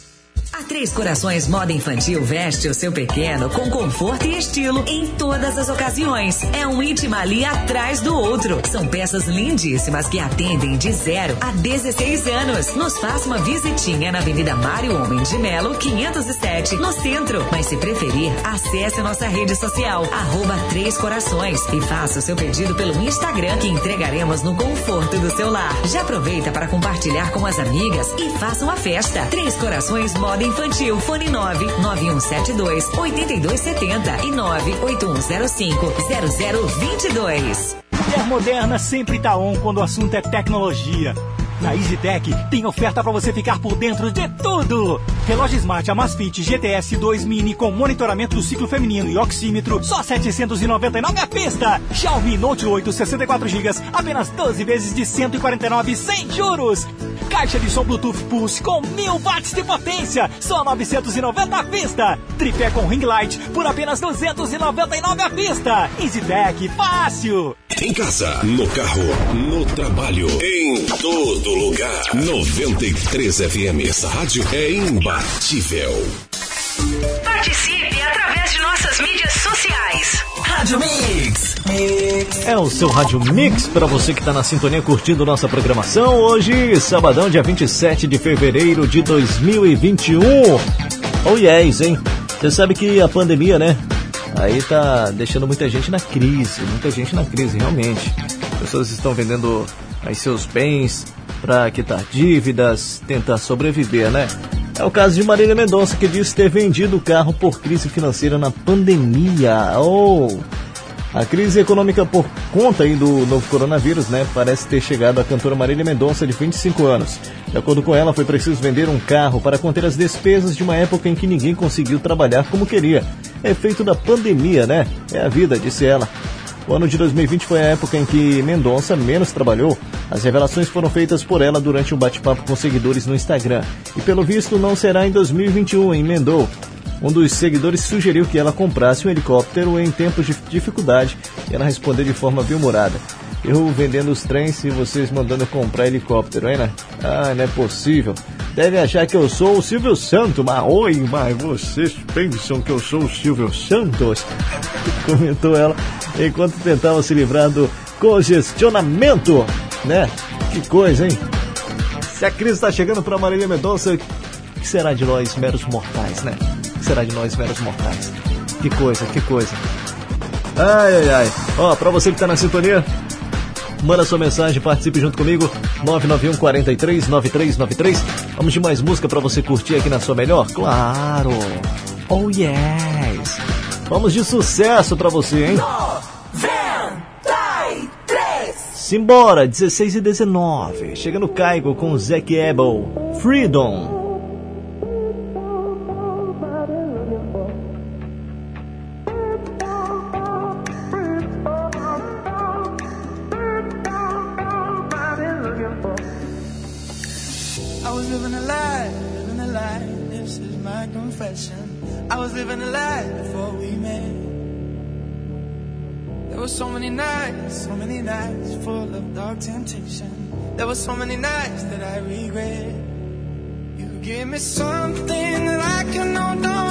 A Três Corações Moda Infantil veste o seu pequeno com conforto e estilo em todas as ocasiões. É um íntima ali atrás do outro. São peças lindíssimas que atendem de 0 a 16 anos. Nos faça uma visitinha na Avenida Mário Homem de Melo, 507, no centro. Mas se preferir, acesse nossa rede social, arroba Três Corações e faça o seu pedido pelo Instagram que entregaremos no conforto do seu lar. Já aproveita para compartilhar com as amigas e faça uma festa. Três Corações Moda Infantil, fone 9 9172 8270 e 98105 0022. Mulher moderna sempre tá on quando o assunto é tecnologia. Na EasyTech tem oferta para você ficar por dentro de tudo. Relógio Smart Amazfit GTS 2 Mini com monitoramento do ciclo feminino e oxímetro, só 799 a pista. Xiaomi Note 8 64 GB, apenas 12 vezes de 149 sem juros. Caixa de som Bluetooth Pulse com 1000 watts de potência, só 990 à vista. Tripé com ring light por apenas 299 à vista. EasyTech, fácil. Em casa, no carro, no trabalho, em todo lugar. 93 FM. Essa rádio é imbatível. Participe através de nossas mídias. Rádio Mix. É o seu Rádio Mix para você que está na sintonia curtindo nossa programação. Hoje, sabadão, dia 27 de fevereiro de 2021. Oh yes, hein? Você sabe que a pandemia, né? Aí tá deixando muita gente na crise, muita gente na crise, realmente. Pessoas estão vendendo aí seus bens para quitar dívidas, tentar sobreviver, né? É o caso de Marília Mendonça, que diz ter vendido o carro por crise financeira na pandemia. Oh! A crise econômica por conta do novo coronavírus, né, parece ter chegado à cantora Marília Mendonça, de 25 anos. De acordo com ela, foi preciso vender um carro para conter as despesas de uma época em que ninguém conseguiu trabalhar como queria. É efeito da pandemia, né? É a vida, disse ela. O ano de 2020 foi a época em que Mendonça menos trabalhou. As revelações foram feitas por ela durante um bate-papo com seguidores no Instagram. E pelo visto não será em 2021, em Mendou. Um dos seguidores sugeriu que ela comprasse um helicóptero em tempos de dificuldade e ela respondeu de forma bem-humorada. Eu vendendo os trens e vocês mandando comprar helicóptero, hein, né? Ah, não é possível. Deve achar que eu sou o Silvio Santos, mas oi, mas vocês pensam que eu sou o Silvio Santos? [laughs] Comentou ela enquanto tentava se livrar do congestionamento, né? Que coisa, hein? Se a crise está chegando para Marília Mendonça, o que será de nós, meros mortais, né? O que será de nós, meros mortais? Que coisa, que coisa. Ai, ai, ai. Ó, pra você que tá na sintonia, manda sua mensagem, participe junto comigo. 991 43 9393. Vamos de mais música para você curtir aqui na sua melhor? Claro. Oh yes. Vamos de sucesso para você, hein? 93. Simbora, 16 e 19. Chega no Caigo com o Zac Ebel. Freedom. Temptation. There were so many nights that I regret. You gave me something that I can hold on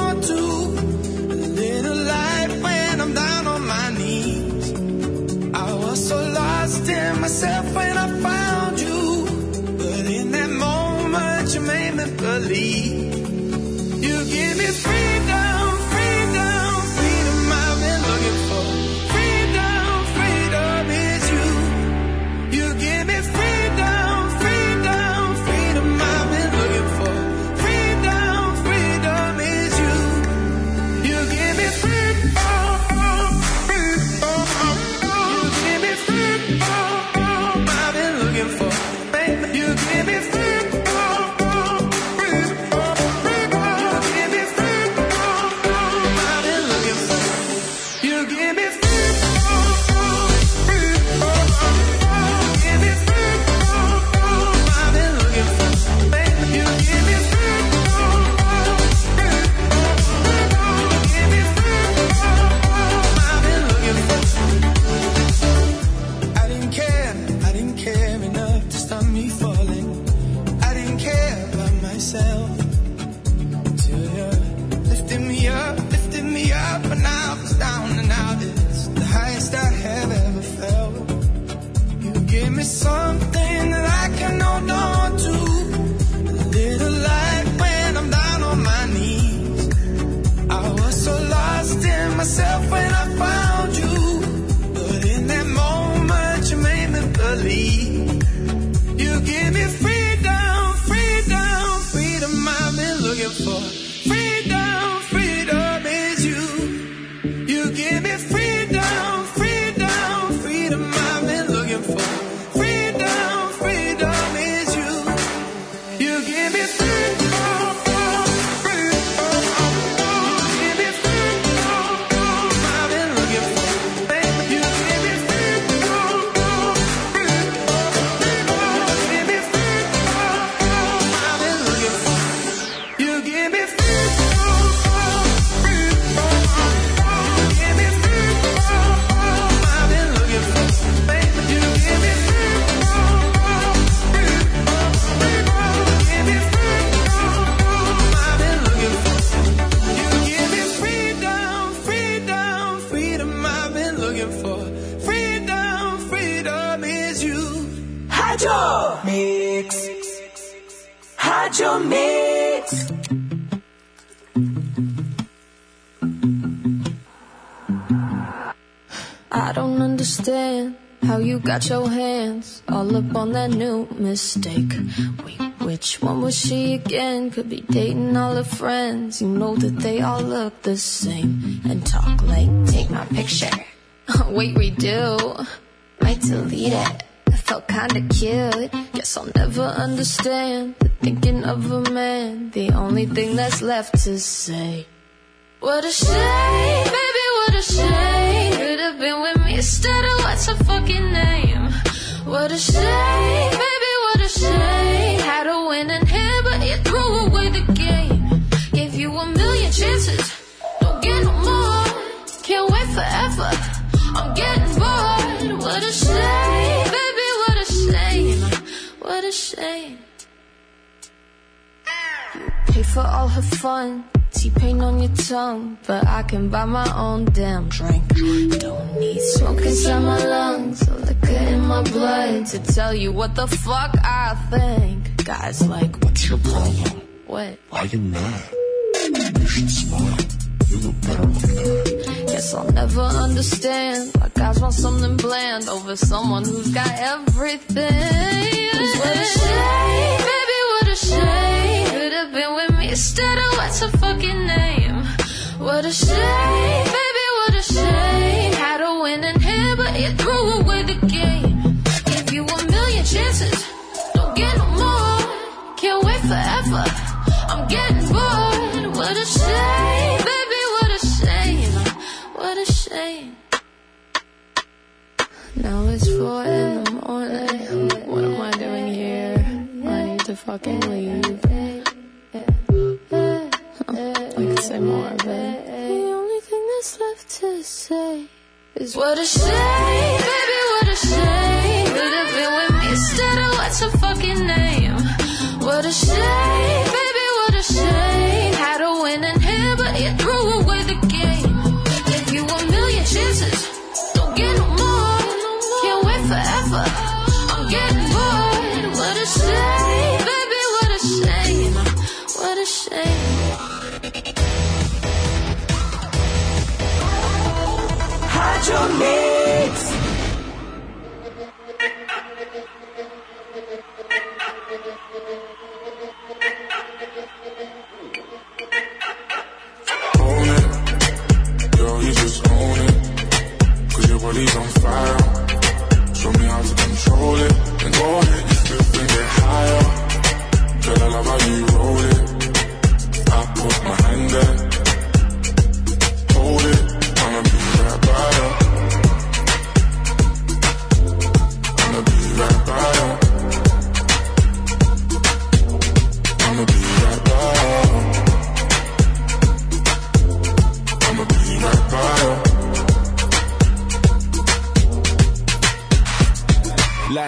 got your hands all up on that new mistake. Wait, which one was she again? Could be dating all her friends. You know that they all look the same and talk like, take my picture. [laughs] Wait, we do. Might delete it. I felt kinda cute. Guess I'll never understand the thinking of a man. The only thing that's left to say. What a shame, baby, what a shame. A shame, baby, what a shame. Had a winning hand, but you threw away the game. Gave you a million chances, don't get no more. Can't wait forever, I'm getting bored. What a shame, baby, what a shame. What a shame. You pay for all her fun. T-pain on your tongue, but I can buy my own damn drink. Don't need smoke inside my lungs, or liquor in my blood to tell you what the fuck I think. Guys like, what's your problem? What? Why you mad? You should smile. You look better like that. Guess I'll never understand why guys want something bland over someone who's got everything. what a shame, baby, what a shame. Instead of what's her fucking name. What a shame, baby, what a shame. Had a winning hand, but you threw away the game. Gave you a million chances, don't get no more. Can't wait forever, I'm getting bored. What a shame, baby, what a shame. What a shame. Now it's four in the morning. What am I doing here? I need to fucking leave. Say more, but the only thing that's left to say is what a shame, Body's on fire. Show me how to control it. Then go ahead, you flip and get higher. Girl, I love how you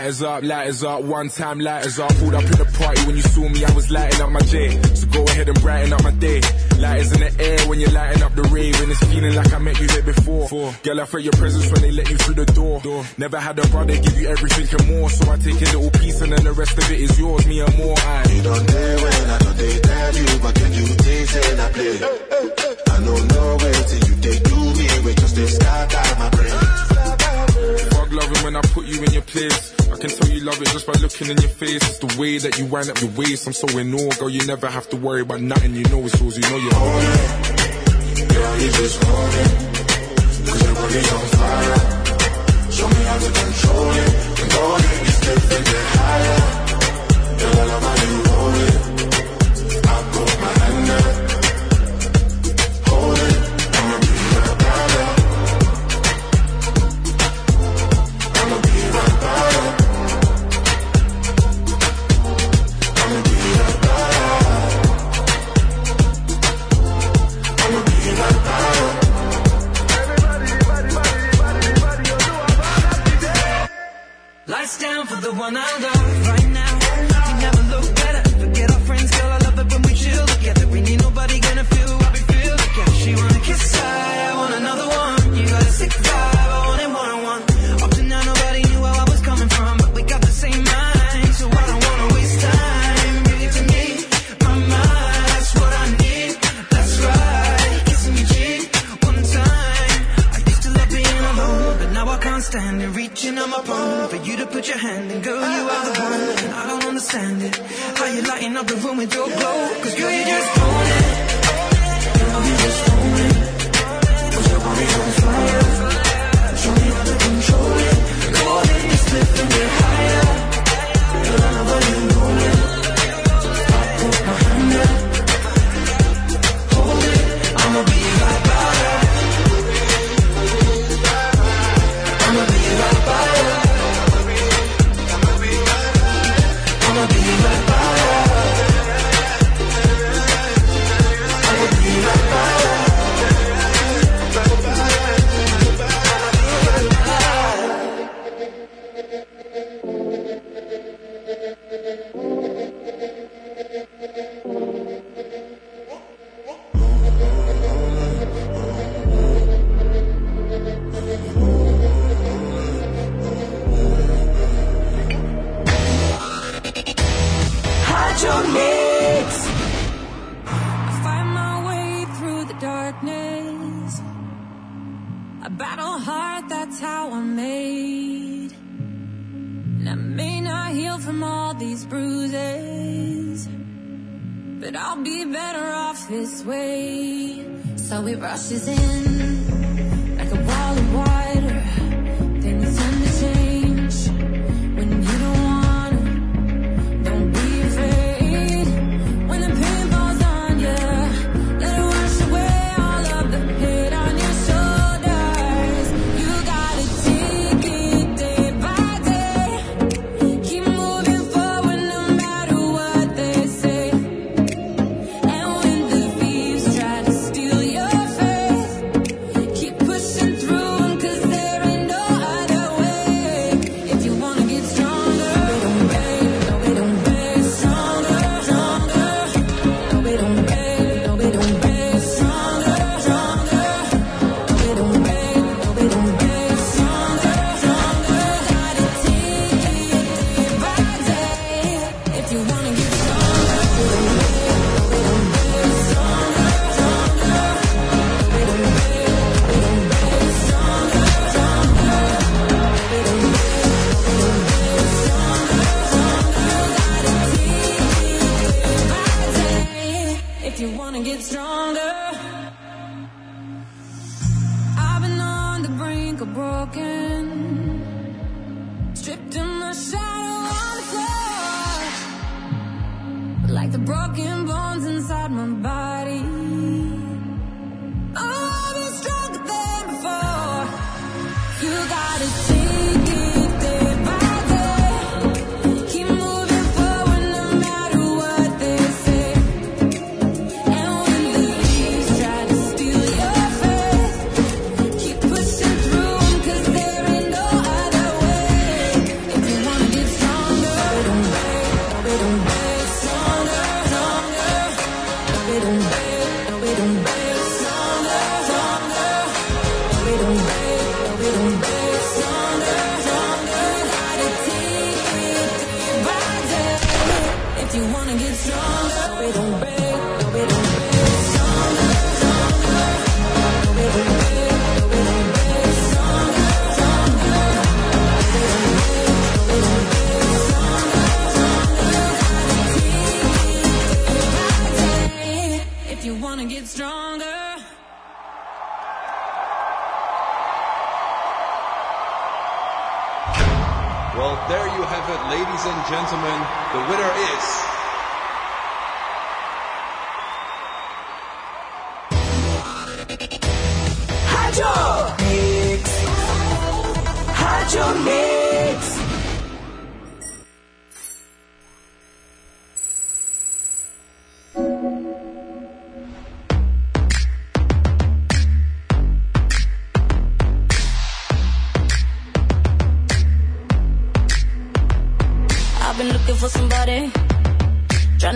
Lighters up, lighters up, one time lighters up. Pulled up in the party when you saw me, I was lighting up my J. So go ahead and brighten up my day. Lighters in the air when you're lighting up the rave, and it's feeling like I met you here before. Girl, I felt your presence when they let you through the door. Never had a brother give you everything and more, so I take a little piece and then the rest of it is yours, me and more. I You don't dare when I don't they tell you, but then you taste and I play. I don't know where till you take do me, we just they scatter my brain. Loving when I put you in your place. I can tell you love it just by looking in your face. It's the way that you wind up your waist. I'm so in awe, girl. You never have to worry about nothing. You know it's yours. You know you own it. Girl, you just it. Cause your body's on fire. Show me how to control it. Ahead, you step and get higher. Girl, I love how you roll it.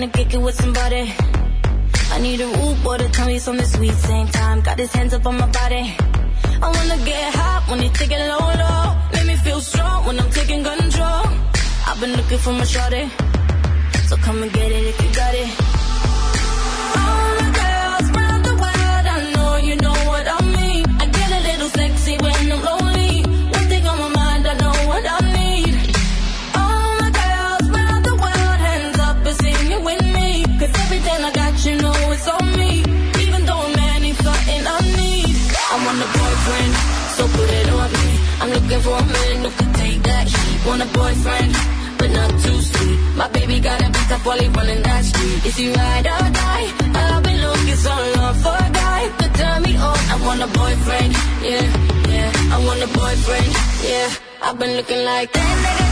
wanna kick it with somebody. I need a root or to tell me something sweet. Same time, got his hands up on my body. I wanna get hot when you're taking low low. Make me feel strong when I'm taking control. I've been looking for my shorty, so come and get it if you got it. for a man who could take that heat. Want a boyfriend, but not too sweet. My baby got a beat up while he running that street. Is he ride or die? I've been looking so long for a guy could turn me on. I want a boyfriend, yeah, yeah. I want a boyfriend, yeah. I've been looking like that.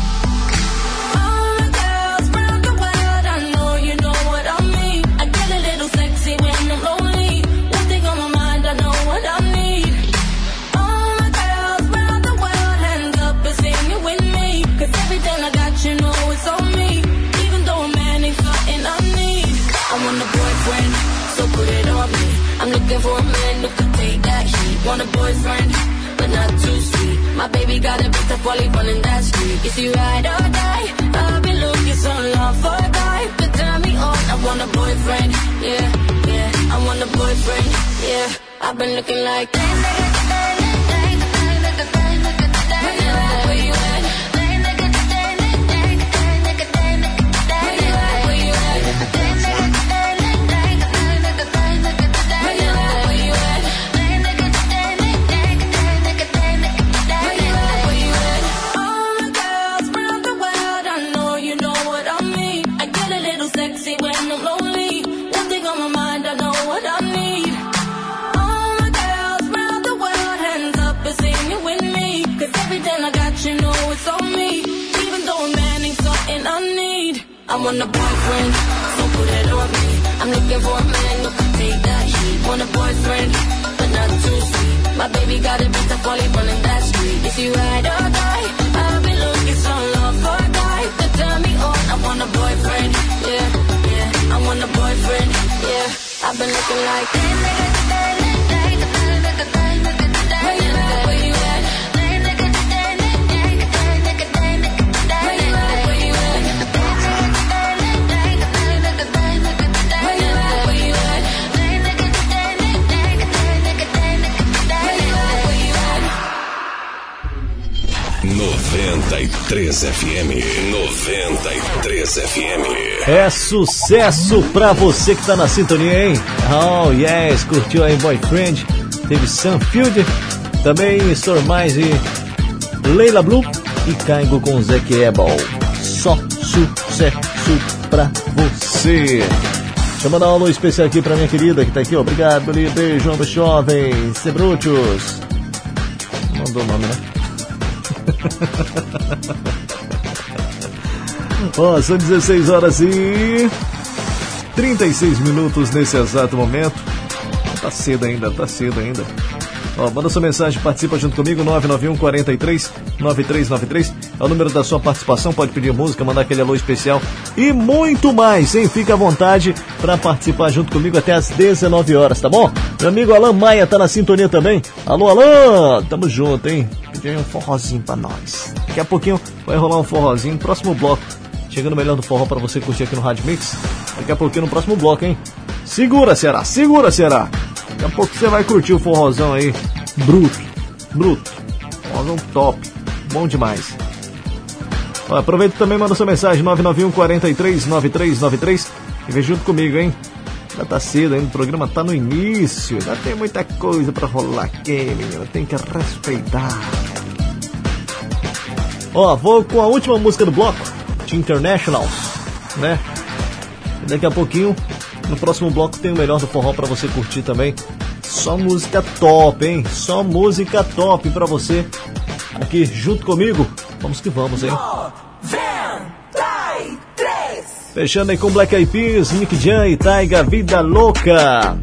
for a man who could take that heat. Want a boyfriend, but not too sweet. My baby got a best of while running that street. Is he ride or die? I've been looking so long for a guy to turn me on. I want a boyfriend, yeah, yeah. I want a boyfriend, yeah. I've been looking like that. Want a boyfriend, so put it on me. I'm looking for a man who can take that heat. Want a boyfriend, but not too sweet. My baby got a bit of volley running that street. Is he ride or die? I've been looking so long for a guy to turn me on. I want a boyfriend, yeah, yeah. I want a boyfriend, yeah. I've been looking like. 93 FM. 93 FM. É sucesso pra você que tá na sintonia, hein? Oh, yes, curtiu aí Boyfriend, teve Sam Field, também Stormize, Leila Blue e Caigo com Zac Ebel. Só sucesso pra você. Deixa eu mandar um alô especial aqui pra minha querida que tá aqui. Obrigado. Beijão dos jovens, Sebruchos. Mandou o nome, né? [laughs] Ó, são 16 horas e 36 minutos nesse exato momento. Tá cedo ainda, tá cedo ainda. Ó, manda sua mensagem, participa junto comigo, 991 43 9393. É o número da sua participação, pode pedir música, mandar aquele alô especial e muito mais, hein? Fica à vontade para participar junto comigo até às 19 horas, tá bom? Meu amigo Alan Maia tá na sintonia também. Alô, Alan! Tamo junto, hein? Aí um forrozinho pra nós. Daqui a pouquinho vai rolar um forrozinho, próximo bloco. Chegando melhor do forró para você curtir aqui no Rádio Mix. Daqui a pouquinho no próximo bloco, hein? Segura, Ceará, segura, Ceará. Daqui a pouco você vai curtir o forrozão aí. Bruto, bruto. Forrozão top. Bom demais. Aproveita também manda sua mensagem 991 43 9393 e vem junto comigo, hein? Já tá cedo ainda, o programa tá no início, já tem muita coisa pra rolar aqui, menino, tem que respeitar. Ó, vou com a última música do bloco, de Internationals, né? Daqui a pouquinho, no próximo bloco, tem o melhor do forró pra você curtir também. Só música top, hein? Só música top pra você aqui junto comigo. Vamos que vamos, hein? Fechando aí com Black Eyed Peas, Nick Jam e Taiga Vida Louca.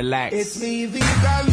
relax. It's me.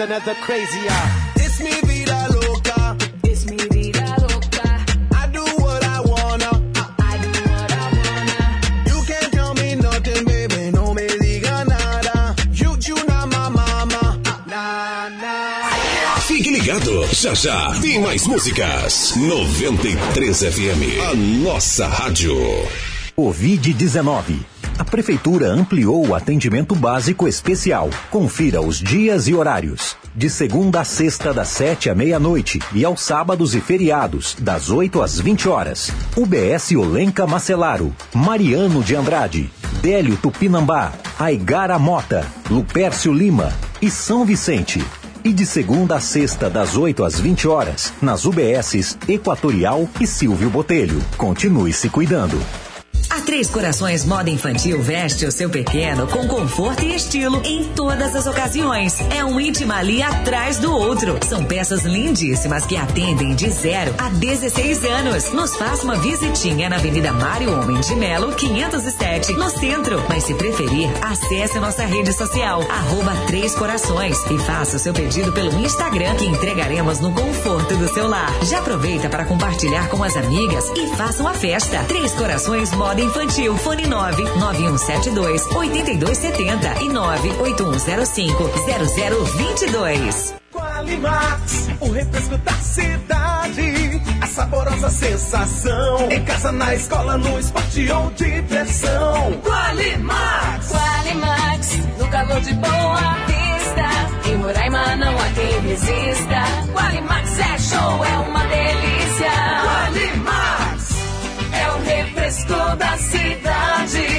Ain't another, another crazier. Es mi vida loca. Es mi vida loca. I do what I wanna. I do what I wanna. You can't tell me nothing, baby. No me diga nada. You, you not my mama. Nah, nah. Fique ligado, já já tem mais músicas. 93 FM, a nossa rádio. Covid-19. A Prefeitura ampliou o atendimento básico especial. Confira os dias e horários. De segunda a sexta, das 7 à meia-noite. E aos sábados e feriados, das 8 às 20 horas. UBS Olenca Macelaro. Mariano de Andrade. Délio Tupinambá. Aigara Mota. Lupércio Lima. E São Vicente. E de segunda a sexta, das 8 às 20 horas, nas UBSs Equatorial e Silvio Botelho. Continue se cuidando. Três Corações Moda Infantil veste o seu pequeno com conforto e estilo em todas as ocasiões. É um íntimo ali atrás do outro. São peças lindíssimas que atendem de 0 a 16 anos. Nos faça uma visitinha na Avenida Mário Homem de Melo, 507, no centro. Mas se preferir, acesse nossa rede social, arroba Três Corações e faça o seu pedido pelo Instagram que entregaremos no conforto do seu lar. Já aproveita para compartilhar com as amigas e faça uma festa. Três Corações Moda Infantil, fone 9 9172 8270 e 98105 0022. Qualimax, o refresco da cidade. A saborosa sensação. Em casa, na escola, no esporte ou diversão. Qualimax. Qualimax, no calor de boa vista. Em Roraima não há quem resista. Qualimax é show, é uma delícia. Qualimax. É o refresco da cidade.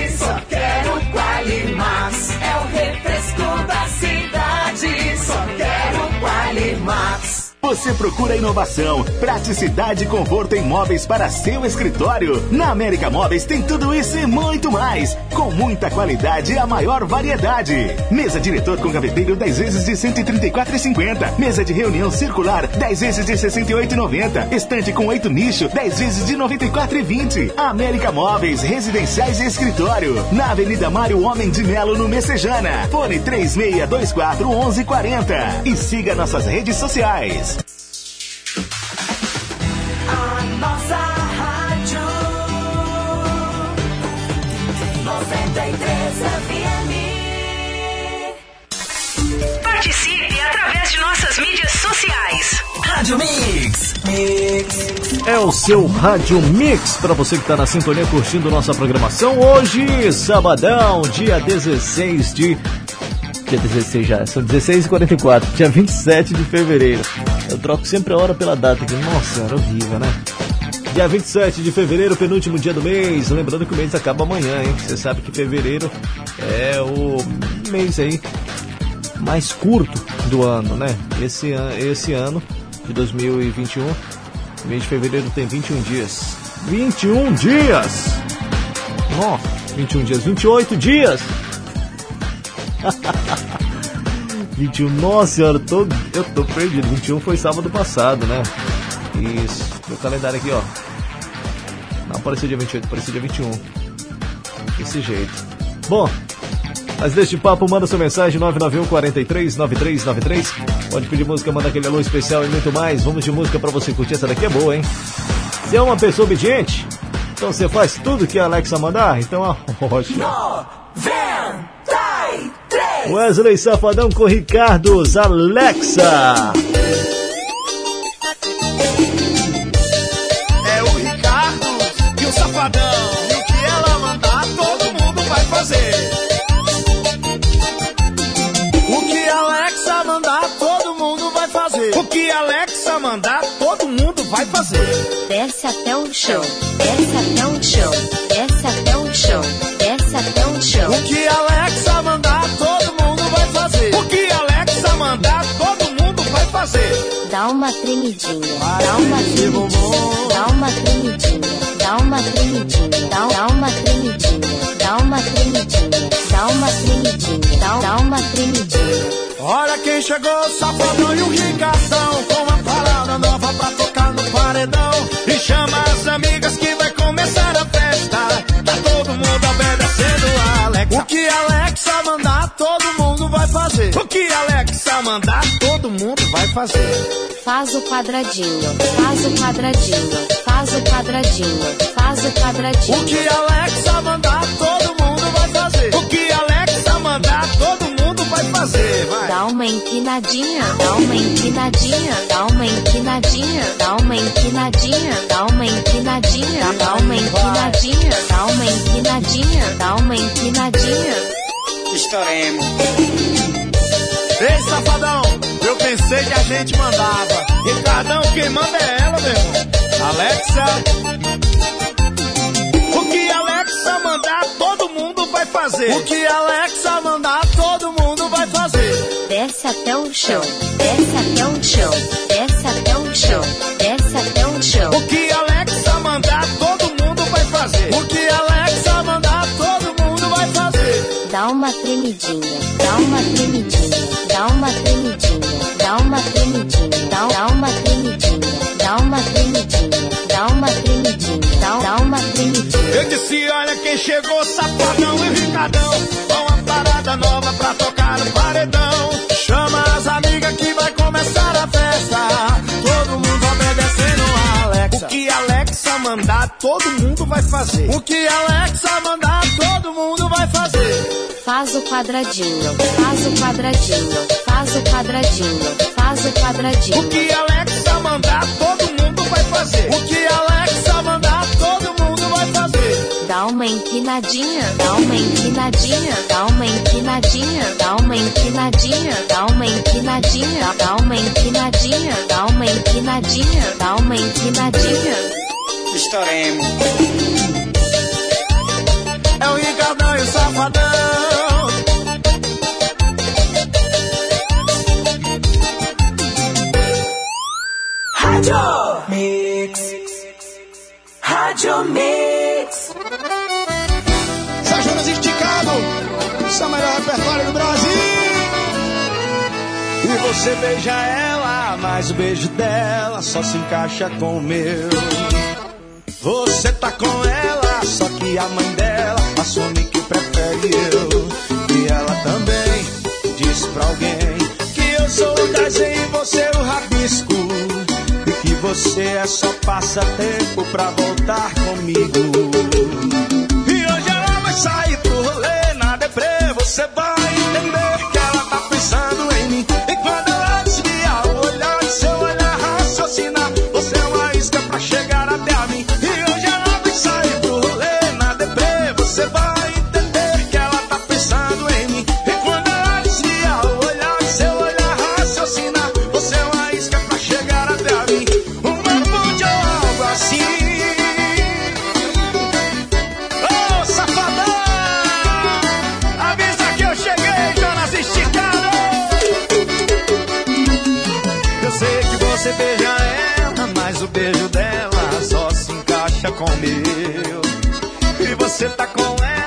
Você procura inovação, praticidade e conforto em móveis para seu escritório? Na América Móveis tem tudo isso e muito mais, com muita qualidade e a maior variedade. Mesa diretor com gaveteiro 10 vezes de 134,50. Mesa de reunião circular 10 vezes de 68,90. Estante com 8 nicho 10 vezes de 94,20. América Móveis, residenciais e escritório. Na Avenida Mário Homem de Melo, no Messejana. Fone 3624 1140. E siga nossas redes sociais. A nossa rádio 93 FM. Participe através de nossas mídias sociais. Rádio Mix. Mix. É o seu Rádio Mix para você que está na sintonia curtindo nossa programação. Hoje, sabadão, dia 16 de. Dia 16 já, são 16h44, dia 27 de fevereiro. Eu troco sempre a hora pela data aqui. Nossa, era horrível, né? Dia 27 de fevereiro, penúltimo dia do mês. Lembrando que o mês acaba amanhã, hein? Você sabe que fevereiro é o mês aí mais curto do ano, né? Esse, esse ano de 2021, mês de fevereiro tem 21 dias. 21 dias! Nossa, 21 dias, 28 dias! [laughs] 21, nossa senhora, eu tô, eu tô perdido. 21 foi sábado passado, né? Isso, meu calendário aqui, ó. Não apareceu dia 28, apareceu dia 21. Desse jeito. Bom, mas deste papo, manda sua mensagem 991 43 9393. Pode pedir música, manda aquele alô especial e muito mais. Vamos de música pra você curtir. Essa daqui é boa, hein? Você é uma pessoa obediente? Então você faz tudo que a Alexa mandar? Então arrocha. [laughs] Wesley Safadão com Ricardos, Alexa. É o Ricardo e o Safadão. E o que ela mandar, todo mundo vai fazer. O que Alexa mandar, todo mundo vai fazer. O que Alexa mandar, todo mundo vai fazer. Desce até o chão, desce até o chão, desce até o chão, desce até o chão. O que fazer. Dá uma tremidinha, dá uma tremidinha, dá uma tremidinha, dá uma tremidinha, dá, uma tremidinha, dá uma tremidinha, dá uma tremidinha, dá, uma tremidinha. Olha quem chegou, Safadão e o Ricardão Com uma parada nova pra tocar no paredão E chama as amigas que vai começar a festa Tá todo mundo Alexa O que Alexa mandar, todo mundo vai fazer. O que Alexa mandar, todo mundo vai fazer. Faz o quadradinho, faz o quadradinho, faz o quadradinho, faz o quadradinho. O que Alexa mandar, todo mundo vai fazer. O que Alexa mandar, todo mundo vai fazer vai. Dá uma empinadinha, dá uma empinadinha, dá uma empinadinha, dá uma empinadinha, dá uma empinadinha, dá uma empinadinha, dá uma empinadinha, dá uma empinadinha. Estouremos. Ei, Safadão, eu pensei que a gente mandava. Ricardão, quem manda é ela, meu irmão. Alexa. O que Alexa mandar, todo mundo vai fazer. O que Alexa mandar, Desce até o chão, desce até o chão, desce até o chão, desce até o chão. O que Alexa mandar, todo mundo vai fazer. O que Alexa mandar, todo mundo vai fazer. Dá uma tremidinha, dá uma tremidinha, dá uma tremidinha, dá uma tremidinha, dá, dá uma tremidinha, dá uma tremidinha, dá uma tremidinha, dá, dá uma tremidinha. Eu disse, olha quem chegou, Safadão e Ricardão todo mundo vai fazer O que Alexa mandar, todo mundo vai fazer Faz o quadradinho, faz o quadradinho, faz o quadradinho, faz o quadradinho. O que Alexa mandar, todo mundo vai fazer O que Alexa mandar, todo mundo vai fazer Dá uma empinadinha, dá uma empinadinha, dá uma empinadinha, dá uma empinadinha, dá uma empinadinha, dá uma empinadinha, dá uma empinadinha, dá uma empinadinha. Estouremos É o Ricardão e o Safadão Rádio Mix. Rádio Mix. Sajonas Esticado, seu melhor repertório do Brasil. E você beija ela, mas o beijo dela só se encaixa com o meu. Você tá com ela, só que a mãe dela assume que prefere eu. E ela também diz pra alguém que eu sou o desenho e você o rabisco. E que você é só passatempo pra voltar comigo. E hoje ela vai sair pro rolê na deprê. Você vai entender que ela tá pensando com. E você tá com ela,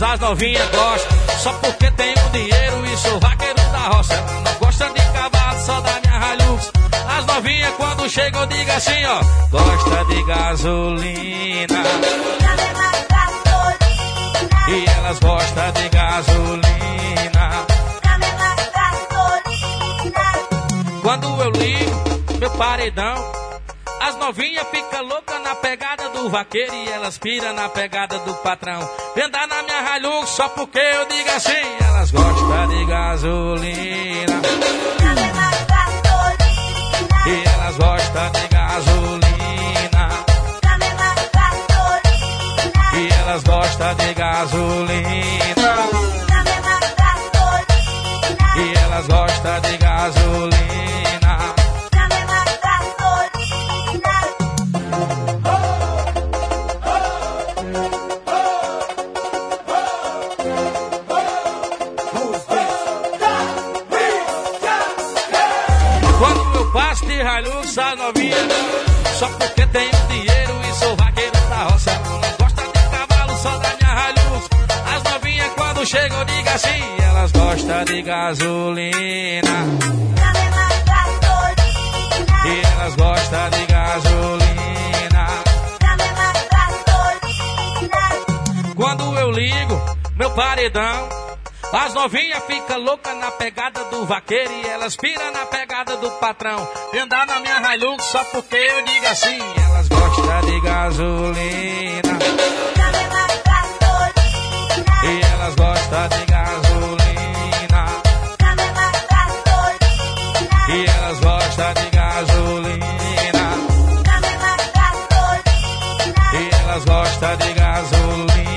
As novinhas gostam, só porque tem um dinheiro e sou vaqueiro da roça. Não gosta de cavalo, só da minha Hilux. As novinhas quando chegam, diga assim, ó. Gosta de gasolina. E elas gostam de gasolina. Quando eu ligo, meu paredão novinha fica louca na pegada do vaqueiro e elas pira na pegada do patrão. Vendar na minha ralho só porque eu digo assim, elas gostam de gasolina. E elas gostam de gasolina. E elas gostam de gasolina. E elas gostam de gasolina. que assim elas gostam de gasolina. E elas gostam de gasolina. Quando eu ligo meu paredão, as novinhas fica louca na pegada do vaqueiro e elas pira na pegada do patrão. E andar na minha Hilux só porque eu digo assim, elas gostam de gasolina. E elas gostam de gasolina. E elas gostam de gasolina. E elas gostam de gasolina.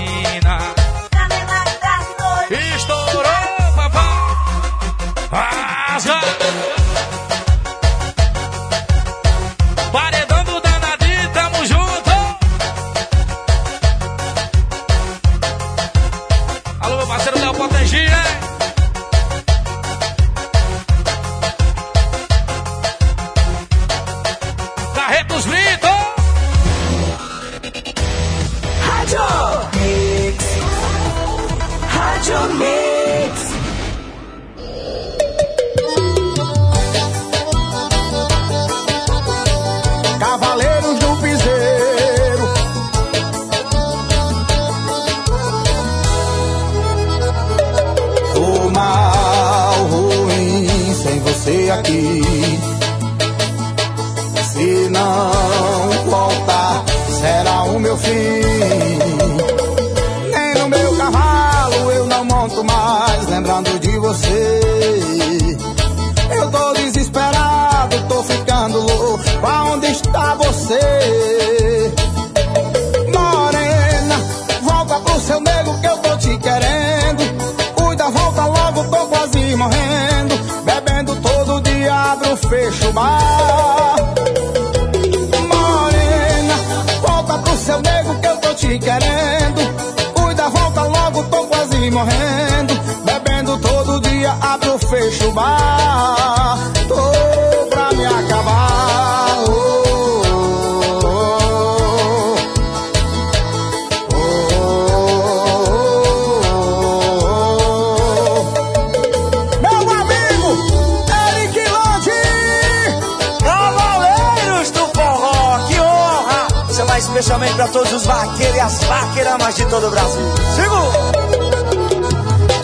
Pra todos os vaqueiros e as vaqueiramas de todo o Brasil. Segura!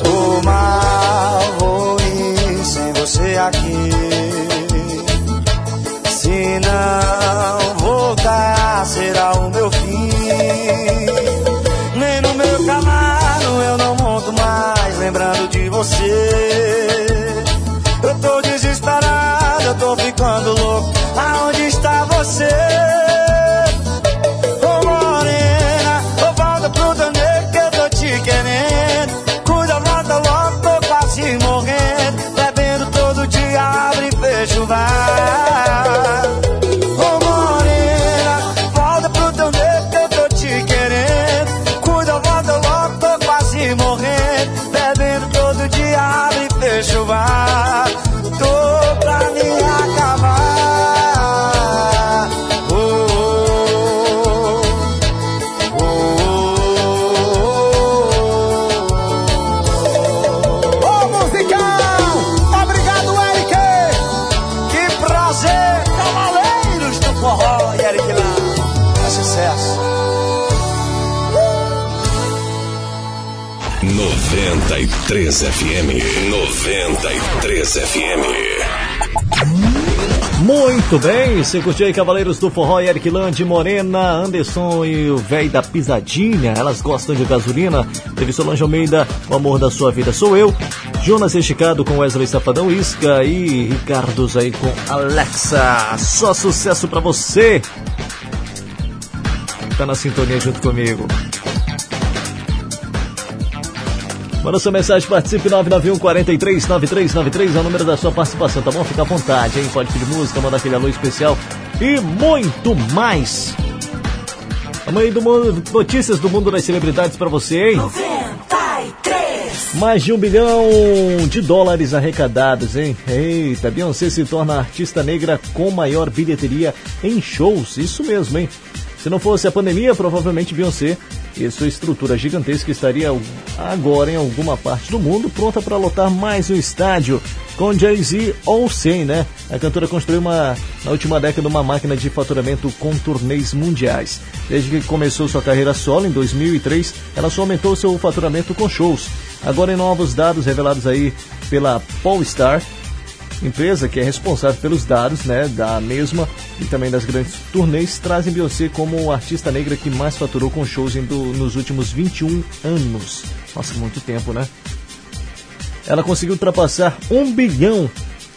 Tô mal, ruim, sem você aqui. Se não voltar, será o meu fim. Nem no meu cavalo eu não monto mais, lembrando de você. 93 FM. 93 FM. Muito bem, você curtiu aí Cavaleiros do Forró, Eric Lande, Morena, Anderson e o véi da Pisadinha. Elas gostam de gasolina. Teve Solange Almeida, o amor da sua vida sou eu. Jonas Esticado com Wesley Safadão Isca e Ricardo aí com Alexa. Só sucesso pra você. Tá na sintonia junto comigo. Manda sua mensagem, participe 991 43 9393 é o número da sua participação, tá bom? Fica à vontade, hein? Pode pedir música, mandar aquele alô especial e muito mais. Amanhã do mundo, notícias do mundo das celebridades pra você, hein? 93. Mais de um bilhão de dólares arrecadados, hein? Eita, Beyoncé se torna a artista negra com maior bilheteria em shows. Isso mesmo, hein? Se não fosse a pandemia, provavelmente Beyoncé e sua estrutura gigantesca estaria agora em alguma parte do mundo pronta para lotar mais um estádio com Jay-Z ou sem, né? A cantora construiu uma, na última década uma máquina de faturamento com turnês mundiais. Desde que começou sua carreira solo em 2003, ela só aumentou seu faturamento com shows. Agora, em novos dados revelados aí pela Polestar, empresa que é responsável pelos dados né, da mesma e também das grandes turnês, trazem Beyoncé como a artista negra que mais faturou com shows do, nos últimos 21 anos. Nossa, muito tempo, né? Ela conseguiu ultrapassar um bilhão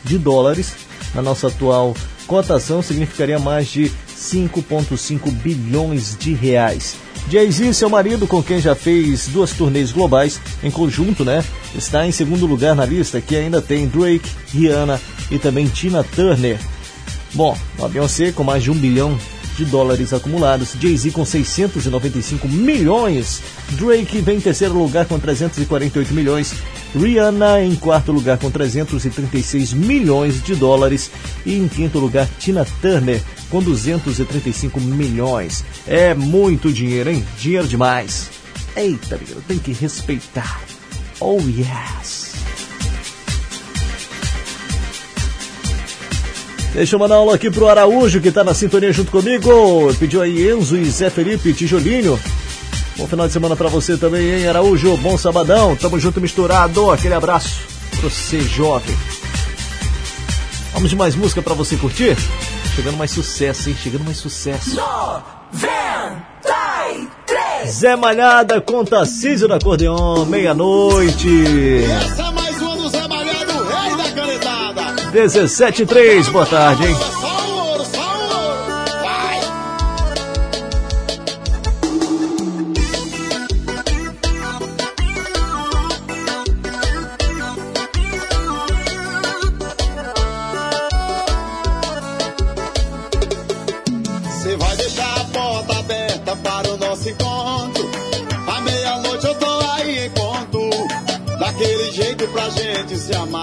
de dólares. Na nossa atual cotação, significaria mais de 5,5 bilhões de reais. Jay-Z, seu marido, com quem já fez duas turnês globais em conjunto, né? Está em segundo lugar na lista, que ainda tem Drake, Rihanna e também Tina Turner. Bom, a Beyoncé com mais de um bilhão de dólares acumulados, Jay-Z com 695 milhões, Drake vem em terceiro lugar com 348 milhões, Rihanna em quarto lugar com 336 milhões de dólares e em quinto lugar Tina Turner com 235 milhões. É muito dinheiro, hein? Dinheiro demais. Eita, menino, tem que respeitar. Oh yes. Deixa eu mandar aula aqui pro Araújo, que tá na sintonia junto comigo. Pediu aí Enzo e Zé Felipe Tijolinho. Bom final de semana para você também, hein, Araújo? Bom sabadão. Tamo junto misturado. Aquele abraço pra você, jovem. Vamos de mais música para você curtir? Chegando mais sucesso, hein? Chegando mais sucesso. 93 Zé Malhada com Tarcísio no acordeon, meia-noite. Essa é mais uma do Zé Malhado, o rei da canetada. 17 e 3, boa tarde, hein? Gente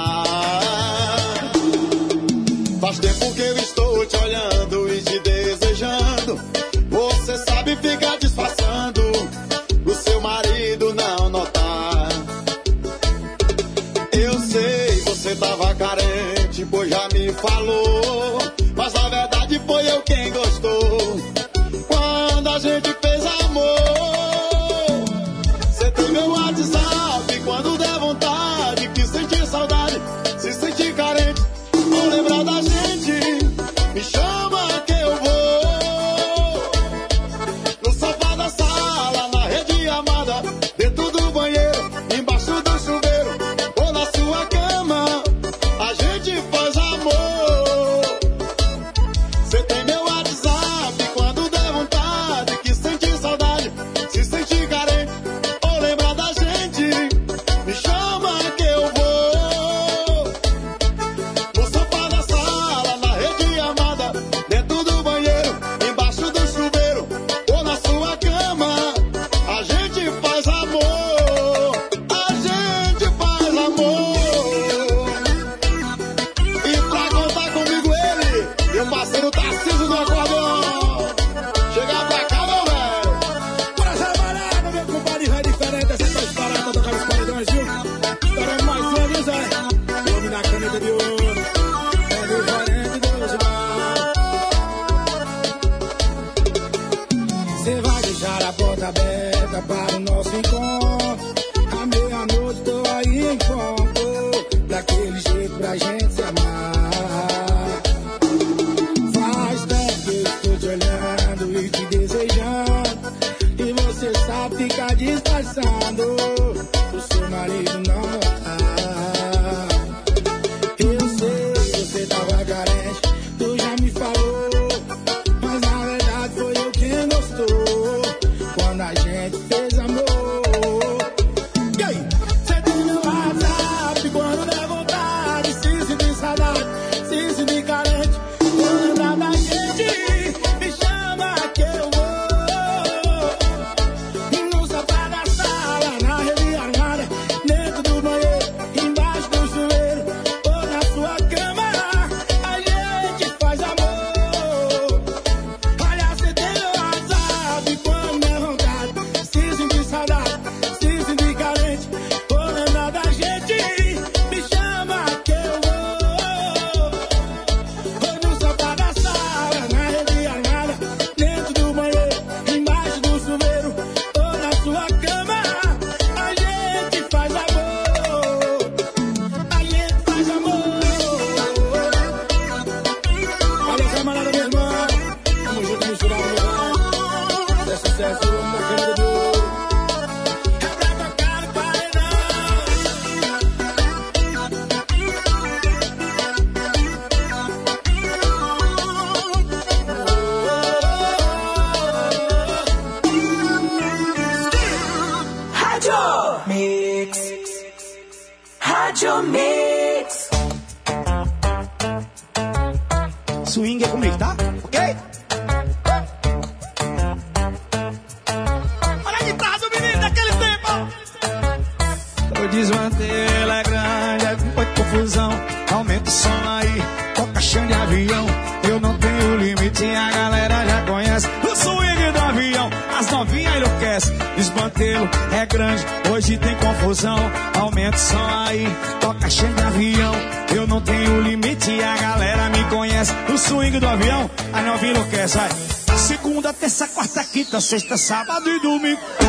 sexta, sábado e domingo.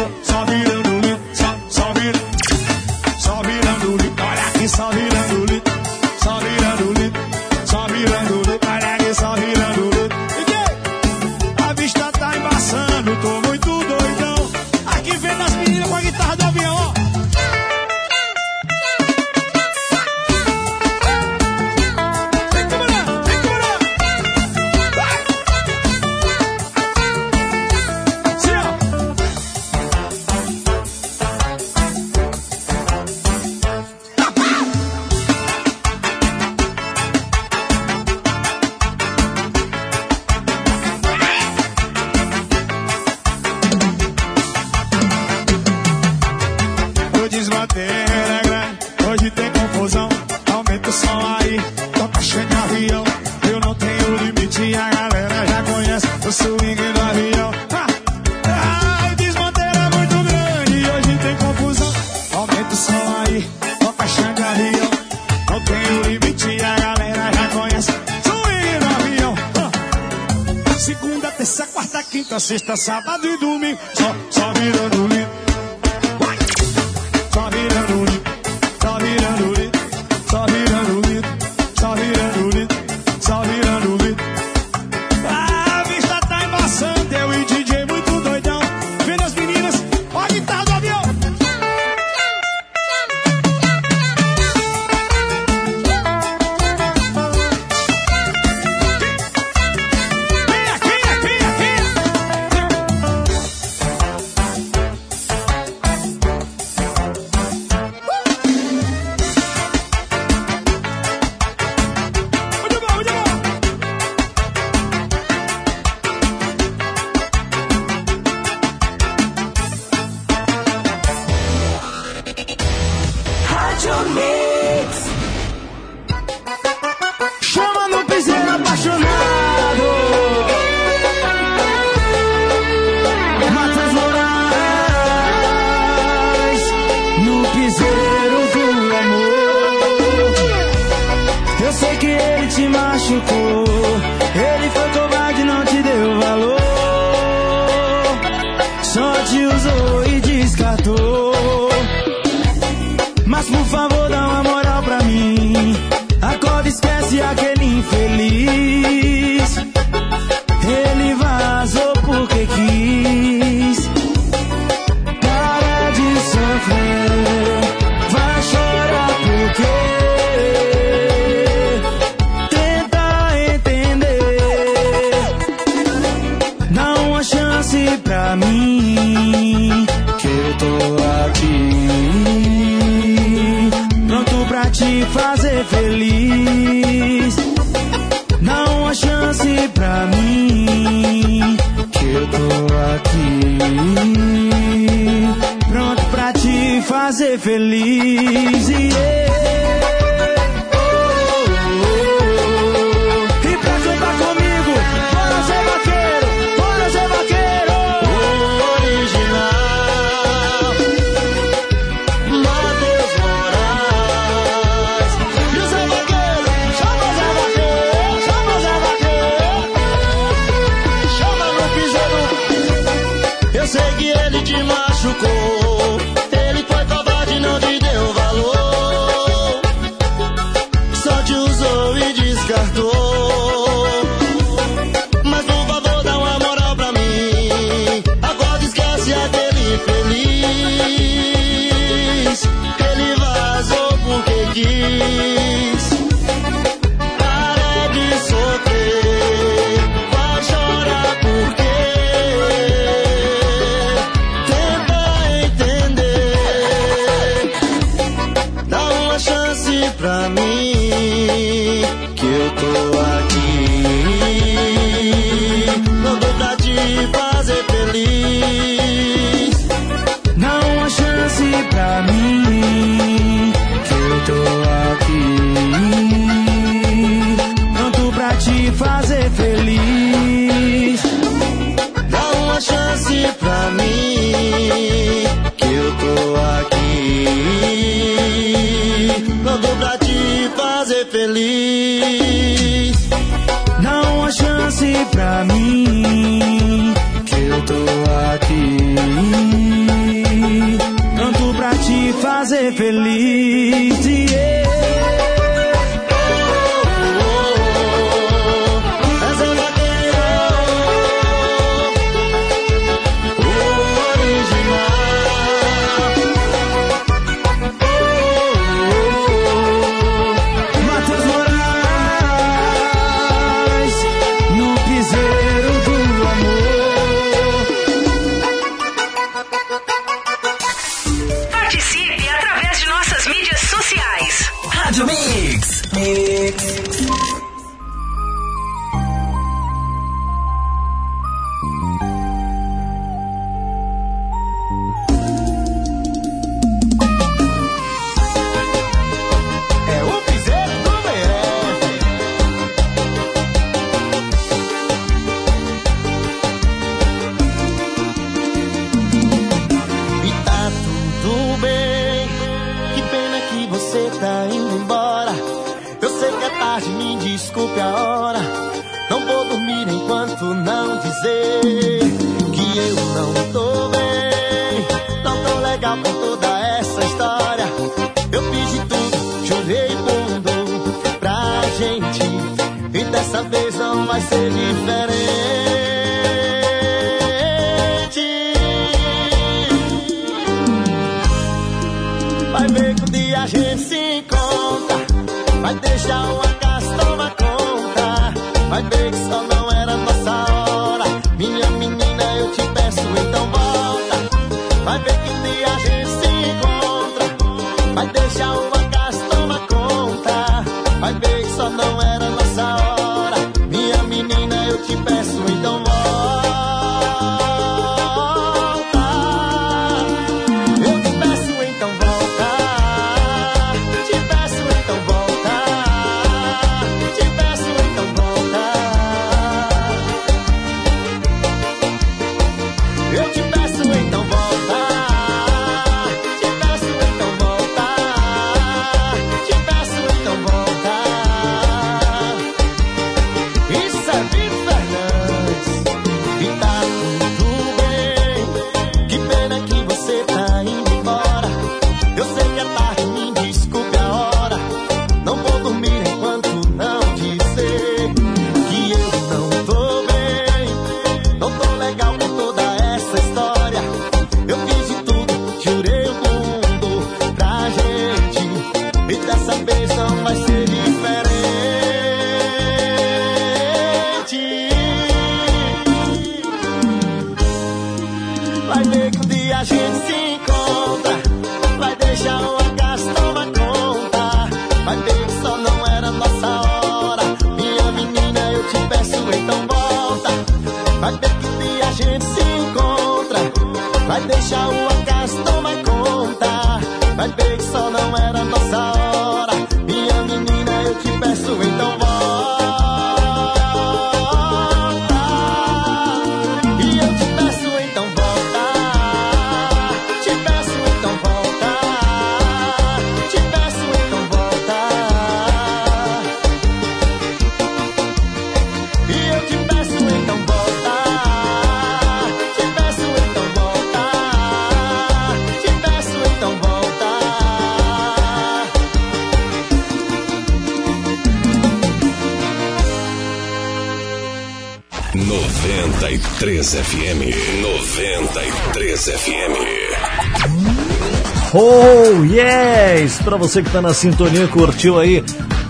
para você que está na sintonia, curtiu aí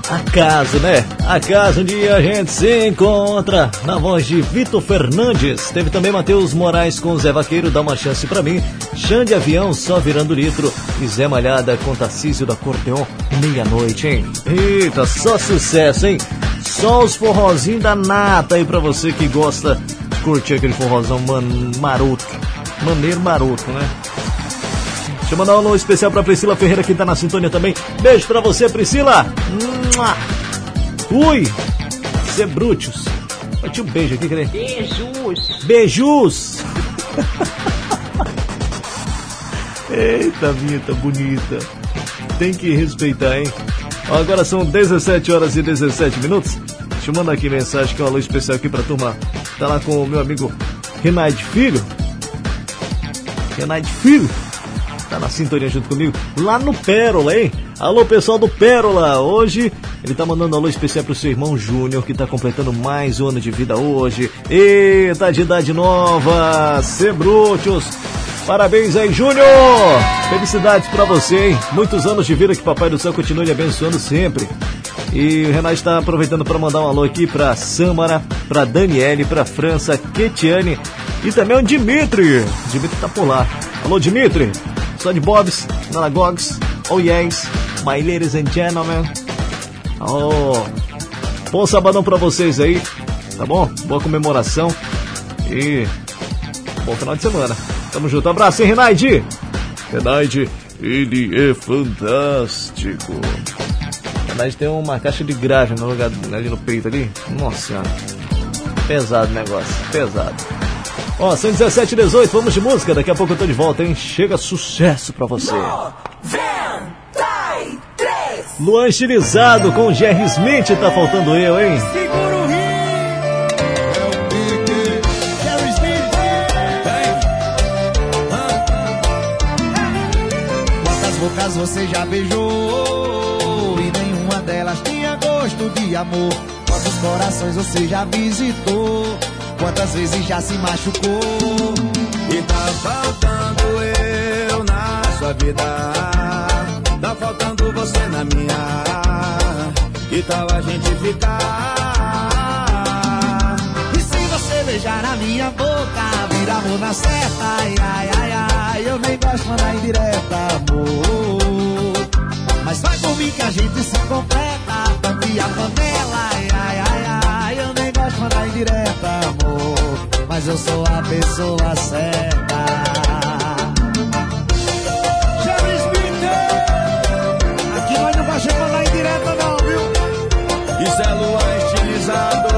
a casa né? a casa onde a gente se encontra na voz de Vitor Fernandes. Teve também Matheus Moraes com Zé Vaqueiro, dá uma chance para mim. Xande Avião só virando litro. E Zé Malhada com Tarcísio da Corteon, meia-noite, hein? Eita, só sucesso, hein? Só os forrozinhos da nata aí pra você que gosta, curtir aquele forrozão man, maroto. Maneiro maroto, né? Deixa eu mandar um alô especial pra Priscila Ferreira que tá na sintonia também. Beijo pra você, Priscila. Ui, Zebrútios. Bate um beijo aqui, querer. Beijos. Beijos. [laughs] Eita, vinheta bonita. Tem que respeitar, hein? Agora são 17 horas e 17 minutos. Deixa eu mandar aqui mensagem que é um alô especial aqui pra turma. Tá lá com o meu amigo Renaide Filho. Renaide Filho. Tá na sintonia junto comigo. Lá no Pérola, hein? Alô, pessoal do Pérola. Hoje ele tá mandando um alô especial pro seu irmão Júnior, que tá completando mais um ano de vida hoje. E tá de idade nova. Sebrútios. Parabéns aí, Júnior! Felicidades pra você, hein? Muitos anos de vida que Papai do Céu continue lhe abençoando sempre. E o Renato está aproveitando para mandar um alô aqui pra Samara, pra Daniele, pra França, Ketiane e também o Dimitri. Dimitri tá por lá. Alô, Dimitri! De Bobs, Nanagogs, oh yes, my ladies and gentlemen. Oh, bom sabadão pra vocês aí, tá bom? Boa comemoração e bom final de semana. Tamo junto, abraço, hein, Renaide? Renaide, ele é fantástico. Renaide tem uma caixa de grave no lugar ali no peito ali. Nossa senhora. Pesado o negócio, pesado. Ó, 117 18, vamos de música. Daqui a pouco eu tô de volta, hein? Chega sucesso pra você. Luan estilizado com o Jerry Smith, tá faltando eu, hein? Quantas bocas você já beijou e nenhuma delas tinha gosto de amor? Quantos corações você já visitou? Quantas vezes já se machucou? E tá faltando eu na sua vida. Tá faltando você na minha. Que tal a gente ficar? E se você beijar a minha boca, vira amor na certa, ai, ai, ai, ai, eu nem gosto de mandar indireta, amor. Mas vai por mim que a gente se completa, tampe a panela, ai, ai, ai, ai, eu nem gosto de mandar indireta, amor. Mas eu sou a pessoa certa. Jerry Smith! Aqui nós não baixamos de mandar indireta não, viu? Isso é Luan estilizado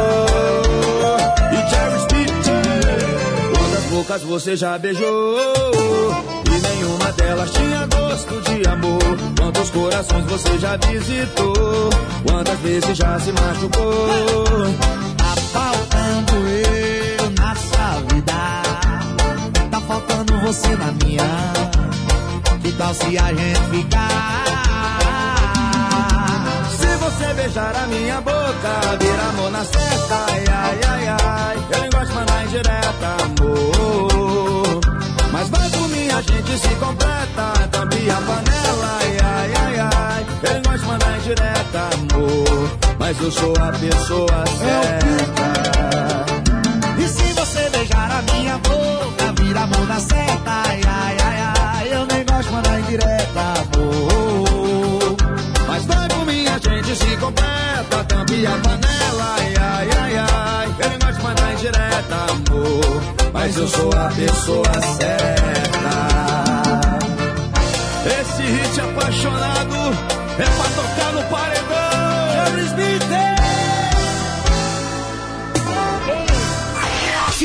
e Jerry Smith. Quantas bocas você já beijou e nenhuma delas tinha gosto de amor? Quantos corações você já visitou? Quantas vezes já se machucou? Tá faltando eu vida. Tá faltando você na minha. Que tal se a gente ficar? Se você beijar a minha boca, vira amor na certa, ai, ai, ai, ai. Eu nem gosto de mandar indireta, amor. Mas vai por mim, a gente se completa, tampe a panela, ai, ai, ai, ai. Eu nem gosto de mandar indireta, amor. Mas eu sou a pessoa certa. Você beijar a minha boca, vira amor na certa, ai, ai, ai, ai. Eu nem gosto mandar indireta, amor. Mas vai por mim, a gente se completa, tampe a panela, ai, ai, ai, ai. Eu nem gosto mandar indireta, amor. Mas eu sou a pessoa certa. Esse hit apaixonado é pra tocar no paredão. Jerry Smith.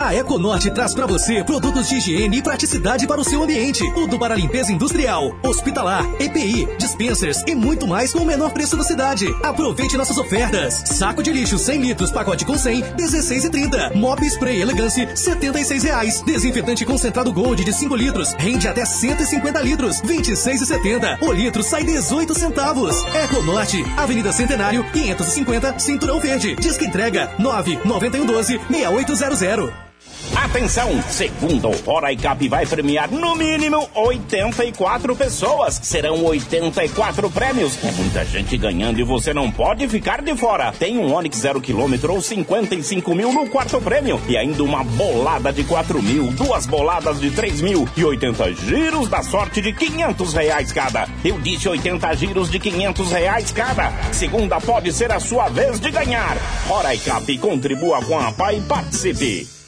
A Econorte traz para você produtos de higiene e praticidade para o seu ambiente. Tudo para limpeza industrial, hospitalar, EPI, dispensers e muito mais com o menor preço da cidade. Aproveite nossas ofertas. Saco de lixo 100 litros, pacote com 100, 16,30. Mop Spray Elegance, 76 reais. Desinfetante concentrado Gold de 5 litros, rende até 150 litros, 26,70. O litro sai 18 centavos. Econorte, Avenida Centenário, 550, Cinturão Verde. Disque entrega 99112 6800. Atenção! Segundo o Fora Cap vai premiar no mínimo 84 pessoas. Serão 84 prêmios. É muita gente ganhando e você não pode ficar de fora. Tem um Onix 0 km ou 55 mil no quarto prêmio. E ainda uma bolada de 4 mil, duas boladas de 3 mil e 80 giros da sorte de 500 reais cada. Eu disse 80 giros de 500 reais cada. Segunda pode ser a sua vez de ganhar. Fora Cap contribua com a PAI e participe.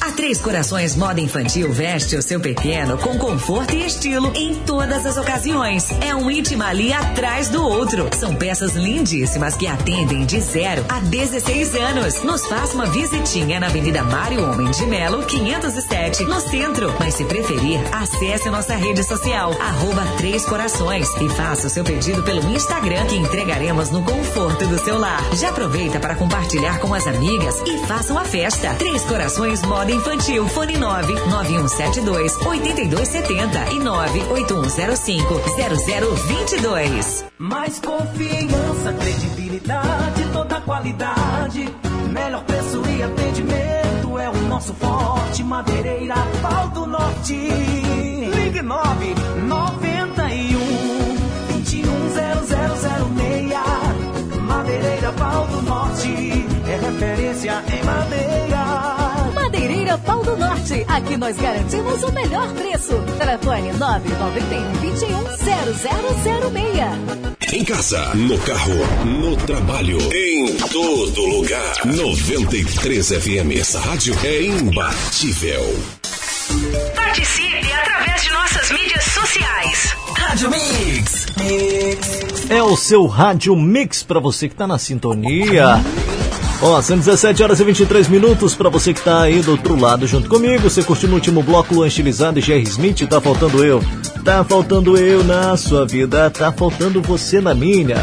A Três Corações Moda Infantil veste o seu pequeno com conforto e estilo em todas as ocasiões. É um íntimo ali atrás do outro. São peças lindíssimas que atendem de 0 a 16 anos. Nos faça uma visitinha na Avenida Mário Homem de Melo, 507, no centro. Mas se preferir, acesse nossa rede social, arroba Três Corações e faça o seu pedido pelo Instagram que entregaremos no conforto do seu lar. Já aproveita para compartilhar com as amigas e faça uma festa. Três Corações Moda Infantil, fone 9 9172 8270 e 98105 0022. Mais confiança, credibilidade, toda qualidade. Melhor preço e atendimento é o nosso forte. Madeireira, pau do norte. Ligue 9 91 210006. Madeireira, pau do norte. É referência em madeira. Pau do Norte. Aqui nós garantimos o melhor preço. Telefone 991 21 0006. Em casa, no carro, no trabalho, em todo lugar. 93 FM. Essa rádio é imbatível. Participe através de nossas mídias sociais. Rádio Mix. É o seu Rádio Mix para você que tá na sintonia. Ó, são 17 horas e 23 minutos para você que tá aí do outro lado junto comigo. Você curtiu no último bloco Luan Estilizado e Jerry Smith? Tá faltando eu. Tá faltando eu na sua vida, tá faltando você na minha.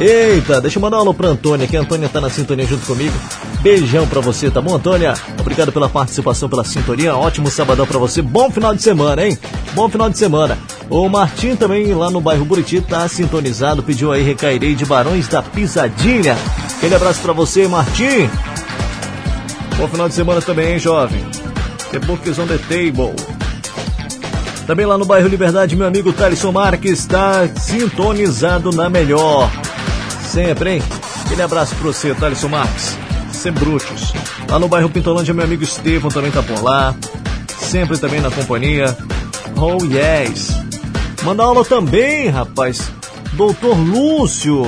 Eita, deixa eu mandar um alô pra Antônia, que a Antônia tá na sintonia junto comigo. Beijão pra você, tá bom, Antônia? Obrigado pela participação, pela sintonia. Ótimo sabadão pra você. Bom final de semana, hein? Bom final de semana. O Martim também lá no bairro Buriti tá sintonizado, pediu aí Recairei de Barões da Pisadinha. Aquele abraço pra você, Martim. Bom final de semana também, hein, jovem? The Books on the Table. Também lá no bairro Liberdade, meu amigo Thaleson Marques está sintonizado na melhor. Sempre, hein? Aquele abraço pra você, Thaleson Marques. Sem brutos. Lá no bairro Pintolândia, meu amigo Estevão também tá por lá. Sempre também na companhia. Oh, yes. Manda aula também, rapaz. Doutor Lúcio.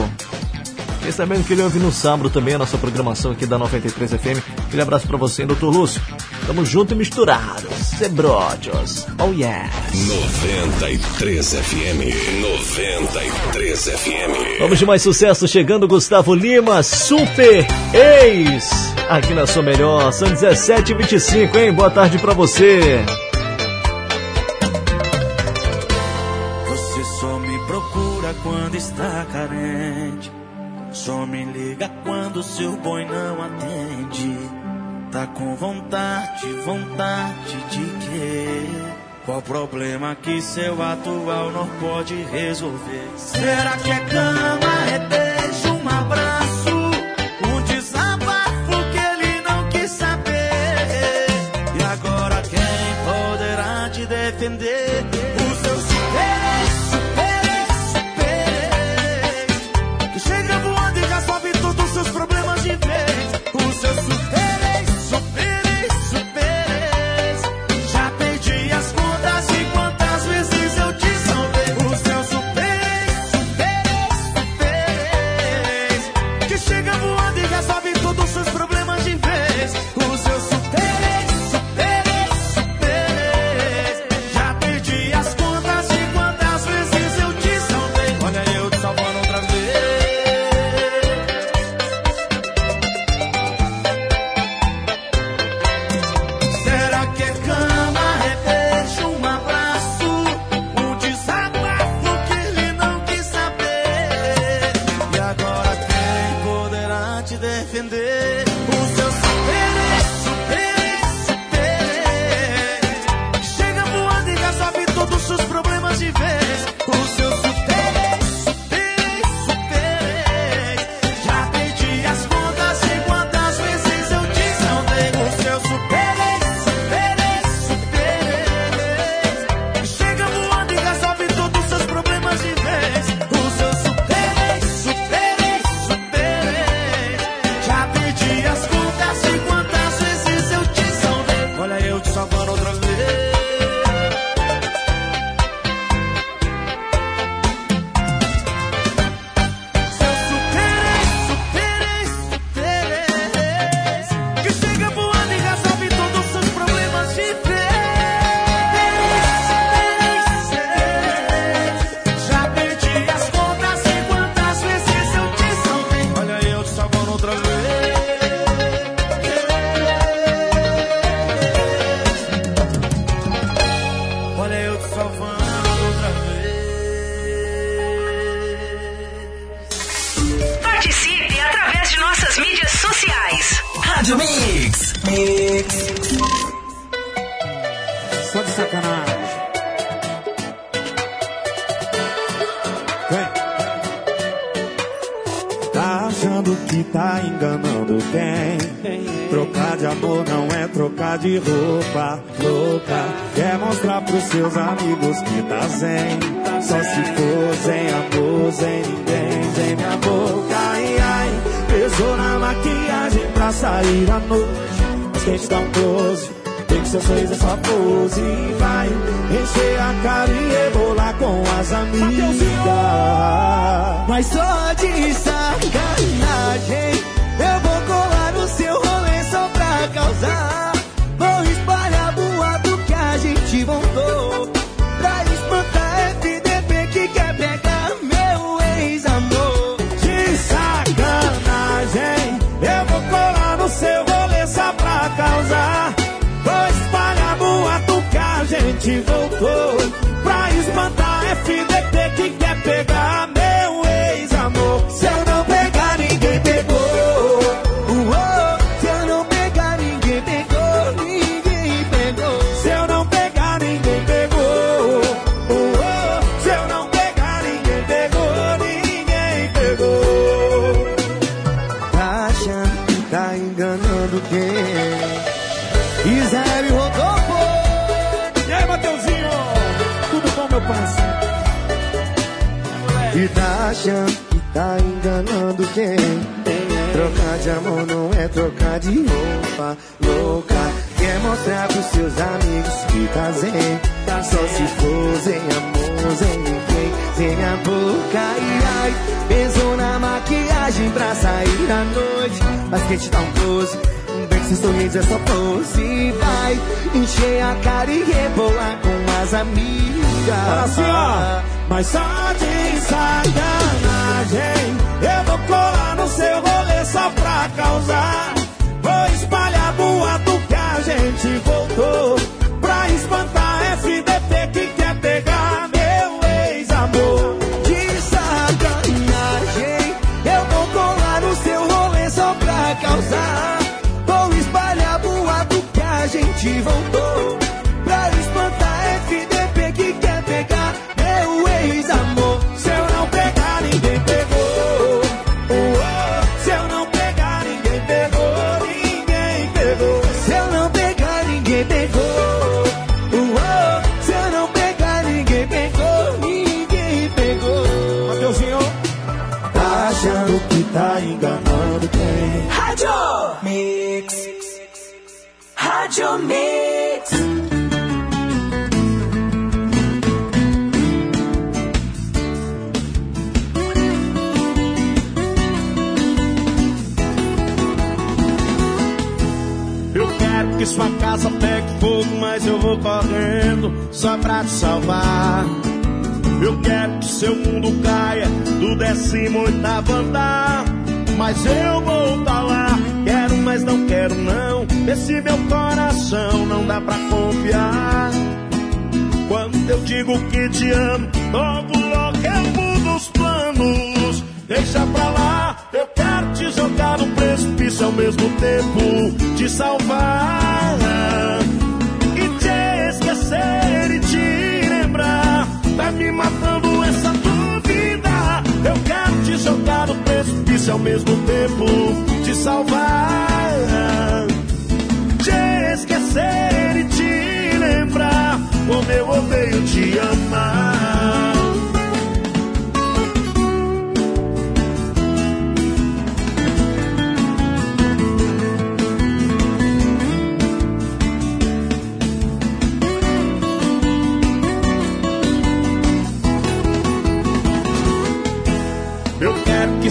Fiquei sabendo que ele ouve no sábado também a nossa programação aqui da 93 FM. Aquele abraço pra você, doutor Lúcio. Tamo junto e misturado. Cebrodios. Oh, yes. 93 FM. 93 FM. Vamos de mais sucesso chegando, Gustavo Lima, Super Ex. Aqui na sua melhor, são 17h25, hein? Boa tarde pra você. Você seu boi não atende. Tá com vontade, vontade de quê? Qual problema que seu atual não pode resolver? Será que é cama, é beijo, um abraço?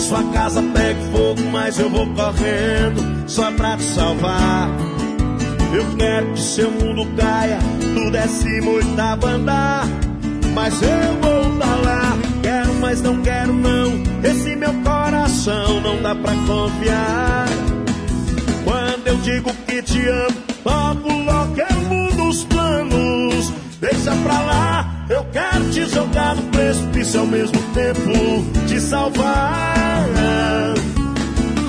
sua casa pega fogo, mas eu vou correndo só pra te salvar. Eu quero que seu mundo caia, tudo é cimo e tá. Mas eu vou pra lá, quero, mas não quero não. Esse meu coração não dá pra confiar. Quando eu digo que te amo, logo, logo eu mudo os planos. Deixa pra lá eu quero te jogar no precipício ao mesmo tempo te salvar,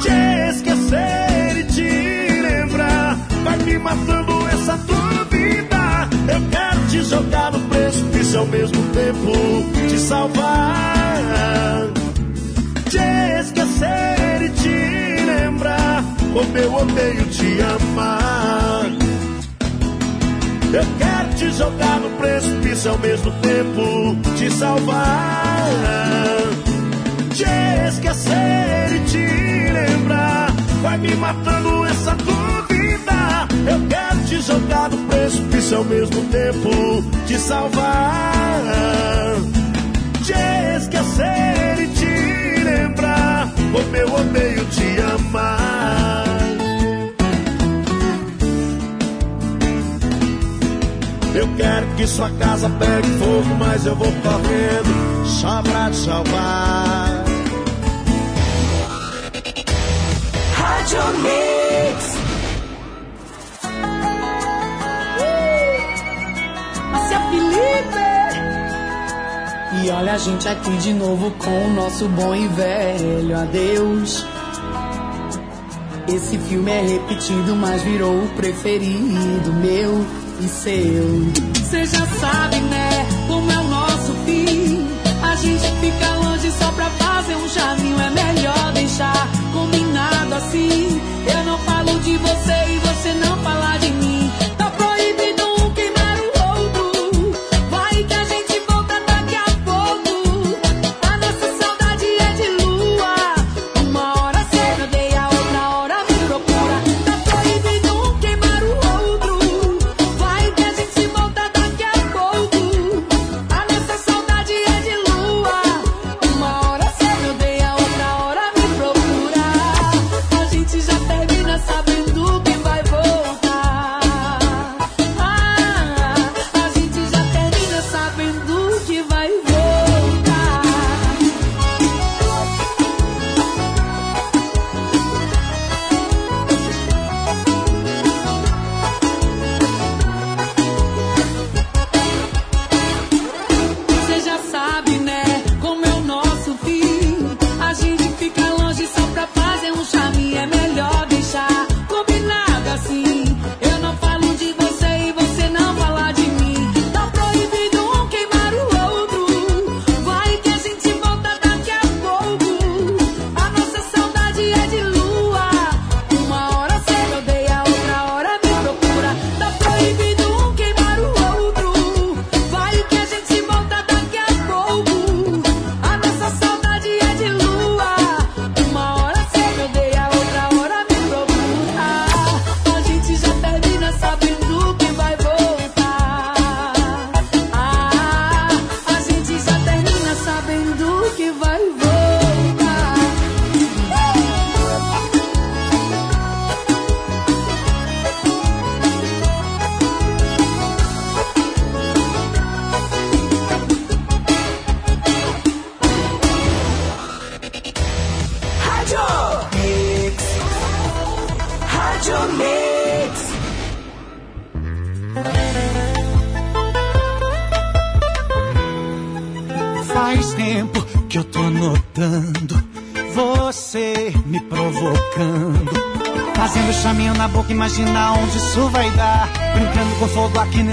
te esquecer e te lembrar. Vai me matando essa tua vida. Eu quero te jogar no precipício ao mesmo tempo te salvar, te esquecer e te lembrar. Como eu odeio te amar. Eu quero te jogar no precipício ao mesmo tempo te salvar. Te esquecer e te lembrar vai me matando essa dúvida. Eu quero te jogar no precipício ao mesmo tempo te salvar. Te esquecer e te lembrar como eu odeio te amar. Eu quero que sua casa pegue fogo, mas eu vou correndo só pra te salvar. Rádio Mix. é Felipe. E olha a gente aqui de novo com o nosso bom e velho adeus. Esse filme é repetido, mas virou o preferido meu e seu. Você já sabe, né? Como é o nosso fim. A gente fica longe só pra fazer um jardim É melhor deixar combinado assim. Eu não falo de você e você.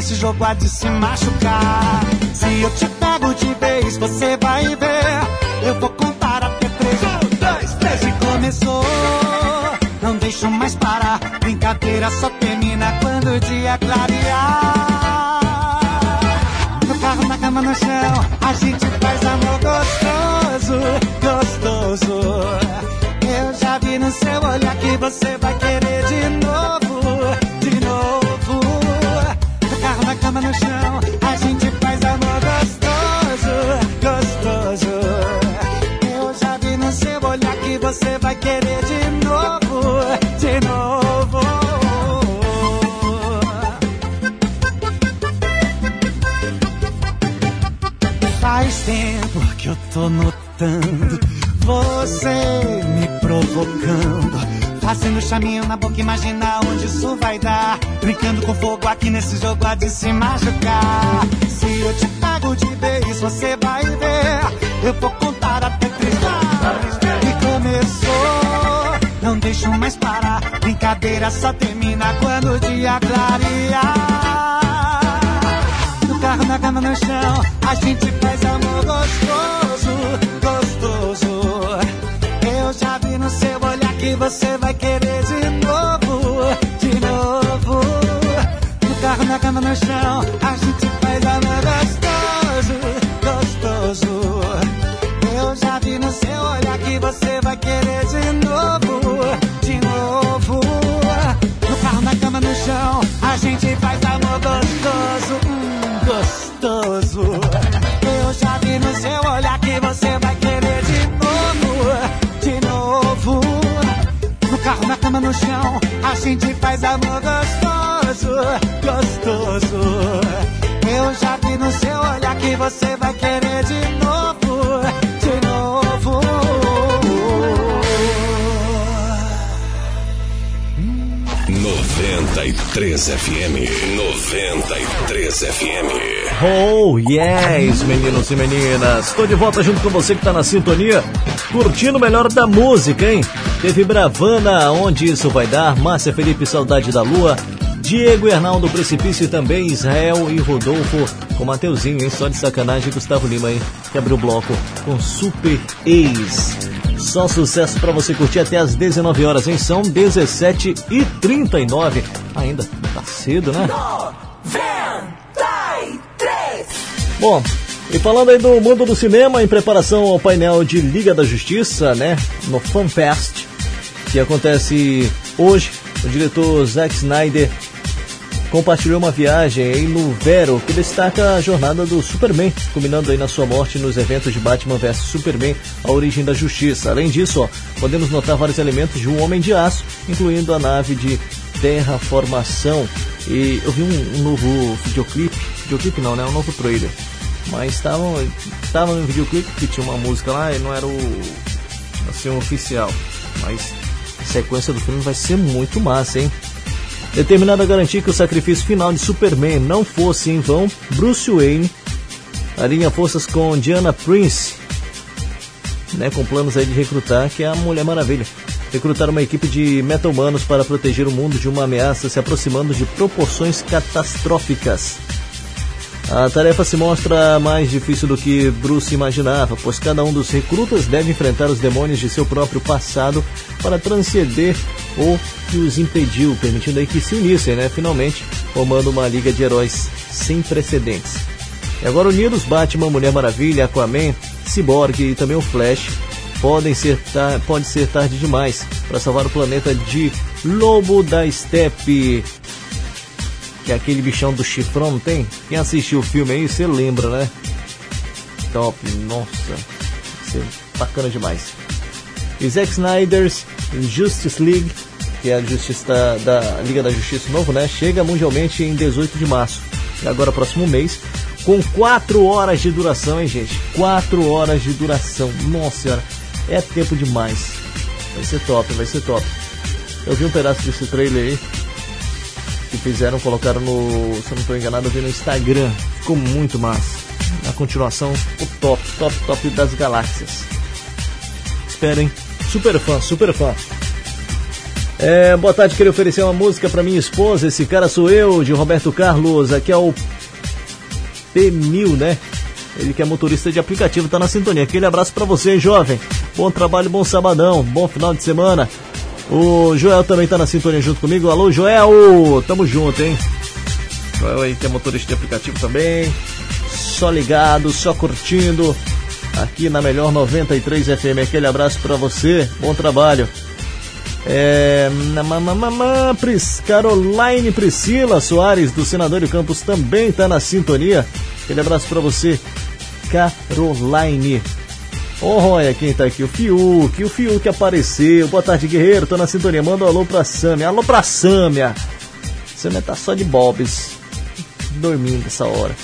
se jogar Tô de volta junto com você que tá na sintonia, curtindo o melhor da música, hein? Teve Bravana, onde isso vai dar? Márcia Felipe, Saudade da Lua. Diego Arnaldo Precipício também Israel e Rodolfo com Mateuzinho, hein? Só de sacanagem, Gustavo Lima, hein? Que abriu o bloco com Super Ex. Só sucesso para você curtir até as 19 horas, hein? São 17 e 39 Ainda tá cedo, né? 93. Bom, e falando aí do mundo do cinema, em preparação ao painel de Liga da Justiça, né? No FanFest, que acontece hoje, o diretor Zack Snyder compartilhou uma viagem aí no Vero que destaca a jornada do Superman, culminando aí na sua morte nos eventos de Batman vs Superman, a origem da justiça. Além disso, ó, podemos notar vários elementos de um Homem de Aço, incluindo a nave de terraformação. E eu vi um, um novo videoclipe, videoclipe não, né? Um novo trailer. Mas estava tava no videoclipe que tinha uma música lá e não era o assim, oficial. Mas a sequência do filme vai ser muito massa, hein? Determinado a garantir que o sacrifício final de Superman não fosse em vão, Bruce Wayne alinha forças com Diana Prince, né, com planos aí de recrutar, que é a Mulher Maravilha. Recrutar uma equipe de meta-humanos para proteger o mundo de uma ameaça se aproximando de proporções catastróficas. A tarefa se mostra mais difícil do que Bruce imaginava, pois cada um dos recrutas deve enfrentar os demônios de seu próprio passado para transcender o que os impediu, permitindo aí que se unissem, né, finalmente, formando uma liga de heróis sem precedentes. E agora unidos, Batman, Mulher Maravilha, Aquaman, Cyborg e também o Flash podem ser pode ser tarde demais para salvar o planeta de Lobo da Steppe que é aquele bichão do chifrão, não tem? Quem assistiu o filme aí, você lembra, né? Top, nossa, bacana demais. E Zack Snyder's Justice League, que é a justiça da, da Liga da Justiça novo, né? Chega mundialmente em 18 de março. E agora, próximo mês, com 4 horas de duração, hein, gente? 4 horas de duração. Nossa senhora, é tempo demais. Vai ser top, vai ser top. Eu vi um pedaço desse trailer aí que fizeram, colocaram no, se eu não estou enganado, eu vi no Instagram. Ficou muito massa. Na continuação, o top, top, top das galáxias. Esperem. Super fã, super fã. É, boa tarde, queria oferecer uma música para minha esposa. Esse cara sou eu, de Roberto Carlos. Aqui é o P1000, né? Ele que é motorista de aplicativo, tá na sintonia. Aquele abraço para você, jovem. Bom trabalho, bom sabadão, bom final de semana. O Joel também tá na sintonia junto comigo. Alô, Joel! Tamo junto, hein? Joel aí que é motorista de aplicativo também. Só ligado, só curtindo. Aqui na melhor 93 FM. Aquele abraço para você. Bom trabalho. É, Pris, Caroline Priscila Soares, do Senador Campos, também está na sintonia. Aquele abraço para você, Caroline. Olha quem tá aqui, o Fiuk, o Fiuk apareceu. Boa tarde, guerreiro, tô na sintonia. Manda um alô pra Sâmia. Alô pra Sâmia. Sâmia tá só de bobs, dormindo essa hora.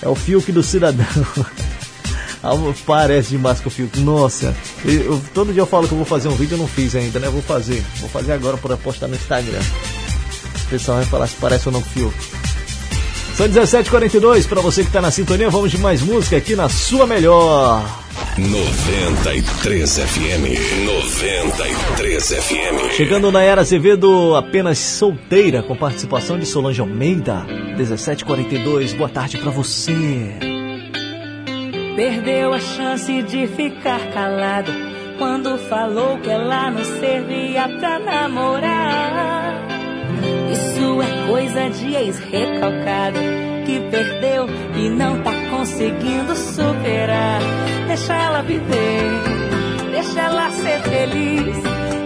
É o Fiuk do Cidadão. [laughs] Parece demais com o Fiuk. Nossa, eu, todo dia eu falo que eu vou fazer um vídeo, eu não fiz ainda, né? Vou fazer. Vou fazer agora para postar no Instagram. O pessoal vai falar se parece ou não com o Fiuk. São 17h42, para você que está na sintonia, vamos de mais música aqui na sua melhor. 93 FM, 93 FM. Chegando na era Azevedo, apenas solteira, com participação de Solange Almeida. 1742, boa tarde para você. Perdeu a chance de ficar calado quando falou que ela não servia pra namorar. Isso é coisa de ex-recalcado que perdeu e não tá conseguindo superar. Deixa ela viver, deixa ela ser feliz.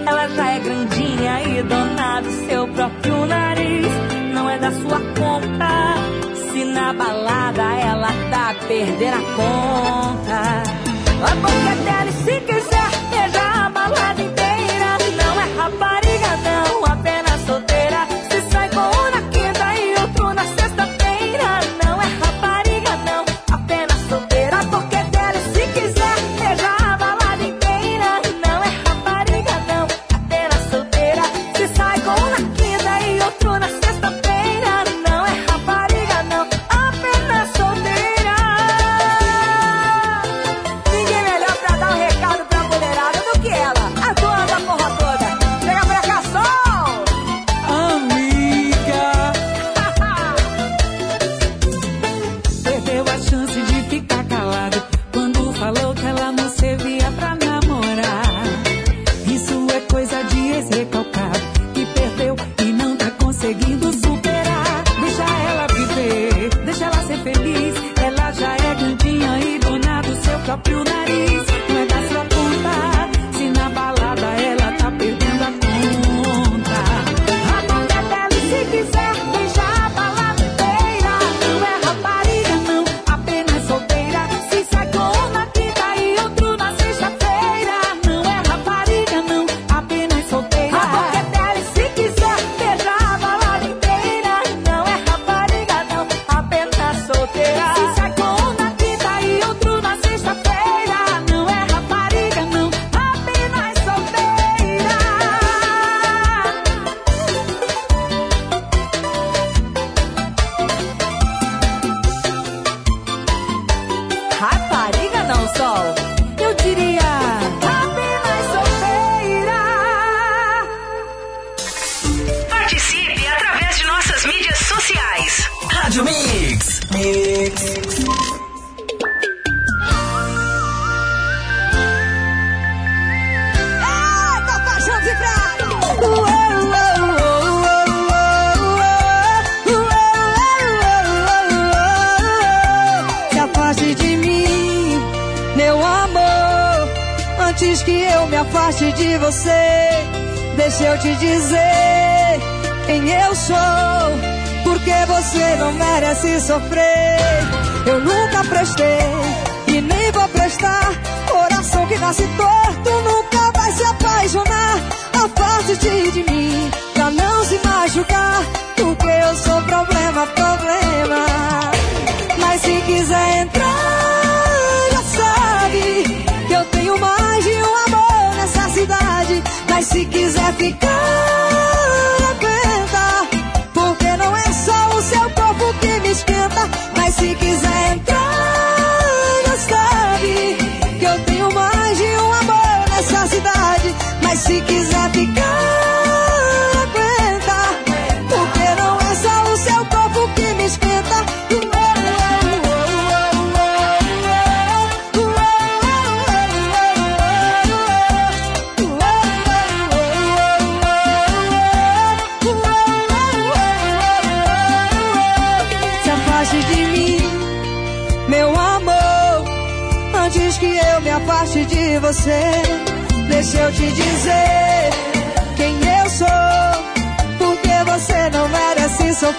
Ela já é grandinha e dona do seu próprio nariz. Não é da sua conta. Se na balada ela tá perdendo a conta. A boca dela, se quiser, veja a balada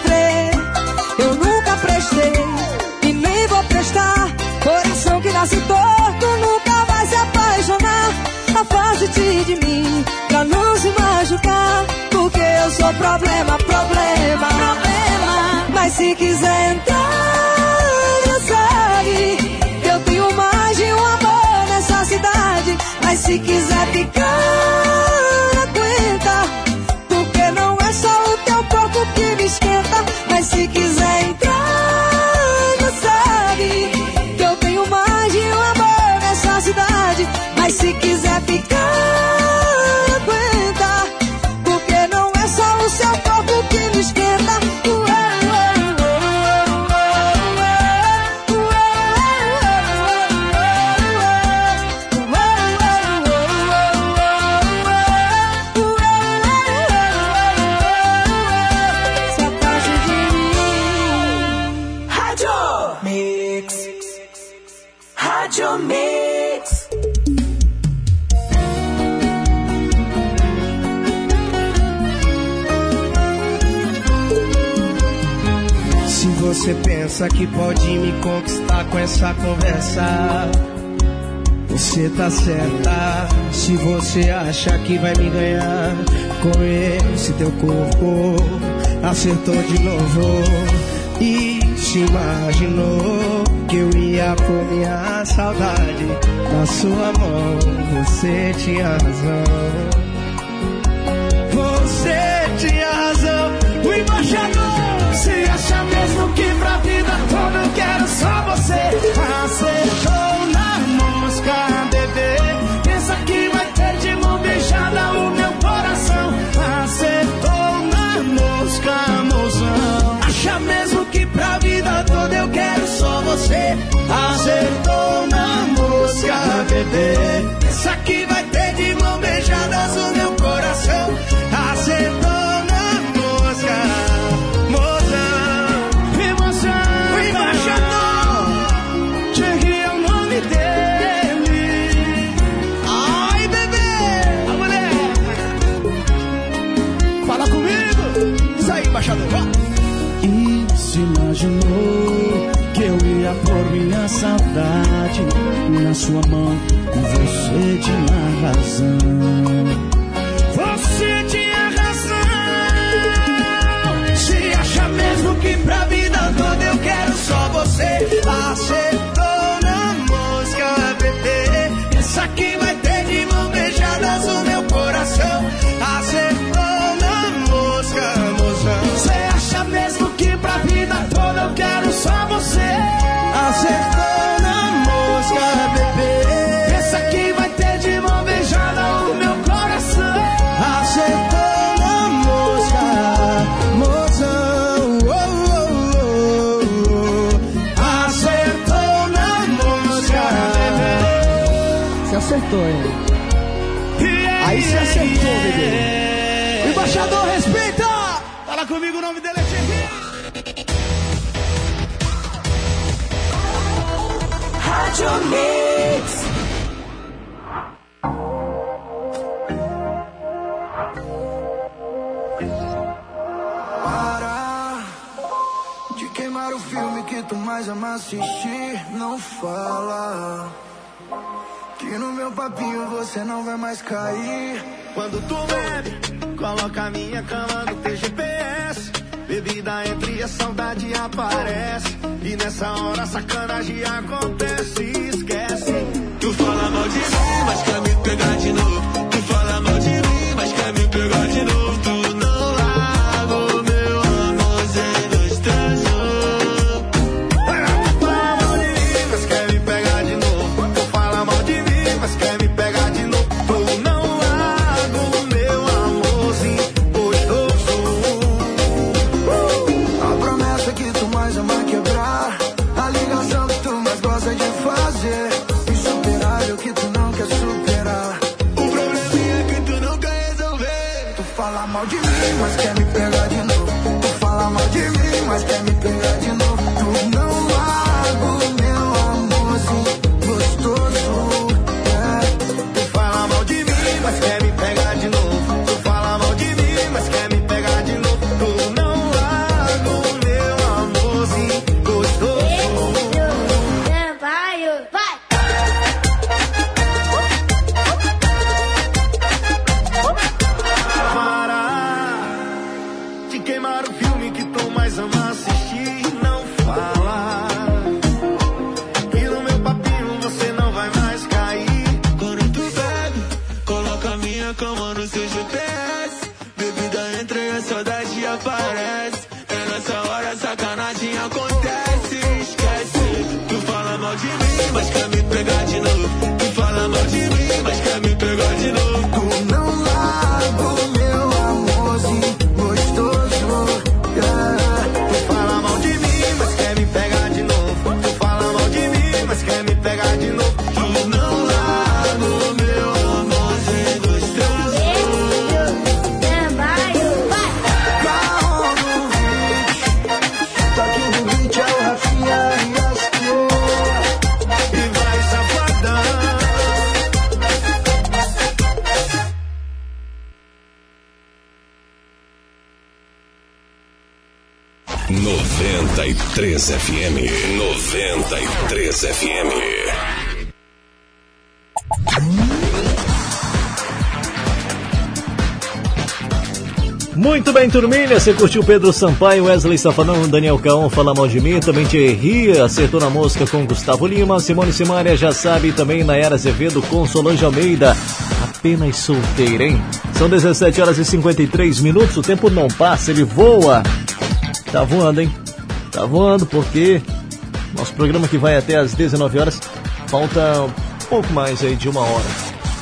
sofrer. Eu nunca prestei e nem vou prestar. Coração que nasce torto nunca vai se apaixonar. Afaste-te de mim pra não se machucar. Porque eu sou problema, problema, problema. Mas se quiser entrar. nossa conversa. Você tá certa se você acha que vai me ganhar com esse teu corpo. Acertou de novo e se imaginou que eu ia comer a saudade na sua mão. Você tinha razão. acertou na mosca, bebê. Pensa que vai ter de mão beijada o meu coração. Acertou na mosca, mozão. Acha mesmo que pra vida toda eu quero só você? Acertou na mosca, bebê. Pensa que vai ter de mão saudade na sua mão você tinha razão. assistir, não fala. Que no meu papinho você não vai mais cair. Quando tu bebe, coloca a minha cama no TGPS. GPS. Bebida entre e a saudade aparece. E nessa hora sacanagem acontece. Esquece. Tu fala mal de mim, mas quer me pegar de novo. Turminha. Você curtiu Pedro Sampaio, Wesley Safadão, Daniel Caon, Fala Mal de Mim. Também Thierry acertou na mosca com Gustavo Lima. Simone Simaria já sabe. Também Nayara Azevedo com Solange Almeida. Apenas solteira, hein? São 17 horas e 53 minutos. O tempo não passa, ele voa. Tá voando, hein? Tá voando porque nosso programa que vai até às 19 horas falta um pouco mais aí de uma hora.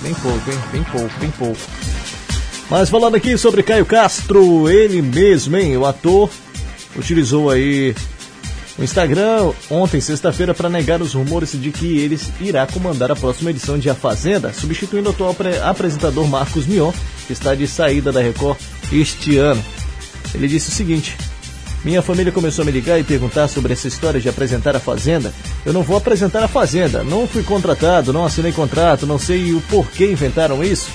Bem pouco, hein? Bem pouco, bem pouco. Mas falando aqui sobre Caio Castro, ele mesmo, hein? O ator utilizou aí o Instagram ontem, sexta-feira, para negar os rumores de que ele irá comandar a próxima edição de A Fazenda, substituindo o atual apresentador Marcos Mion, que está de saída da Record este ano. Ele disse o seguinte: minha família começou a me ligar e perguntar sobre essa história de apresentar a Fazenda. Eu não vou apresentar a Fazenda, não fui contratado, não assinei contrato, não sei o porquê inventaram isso.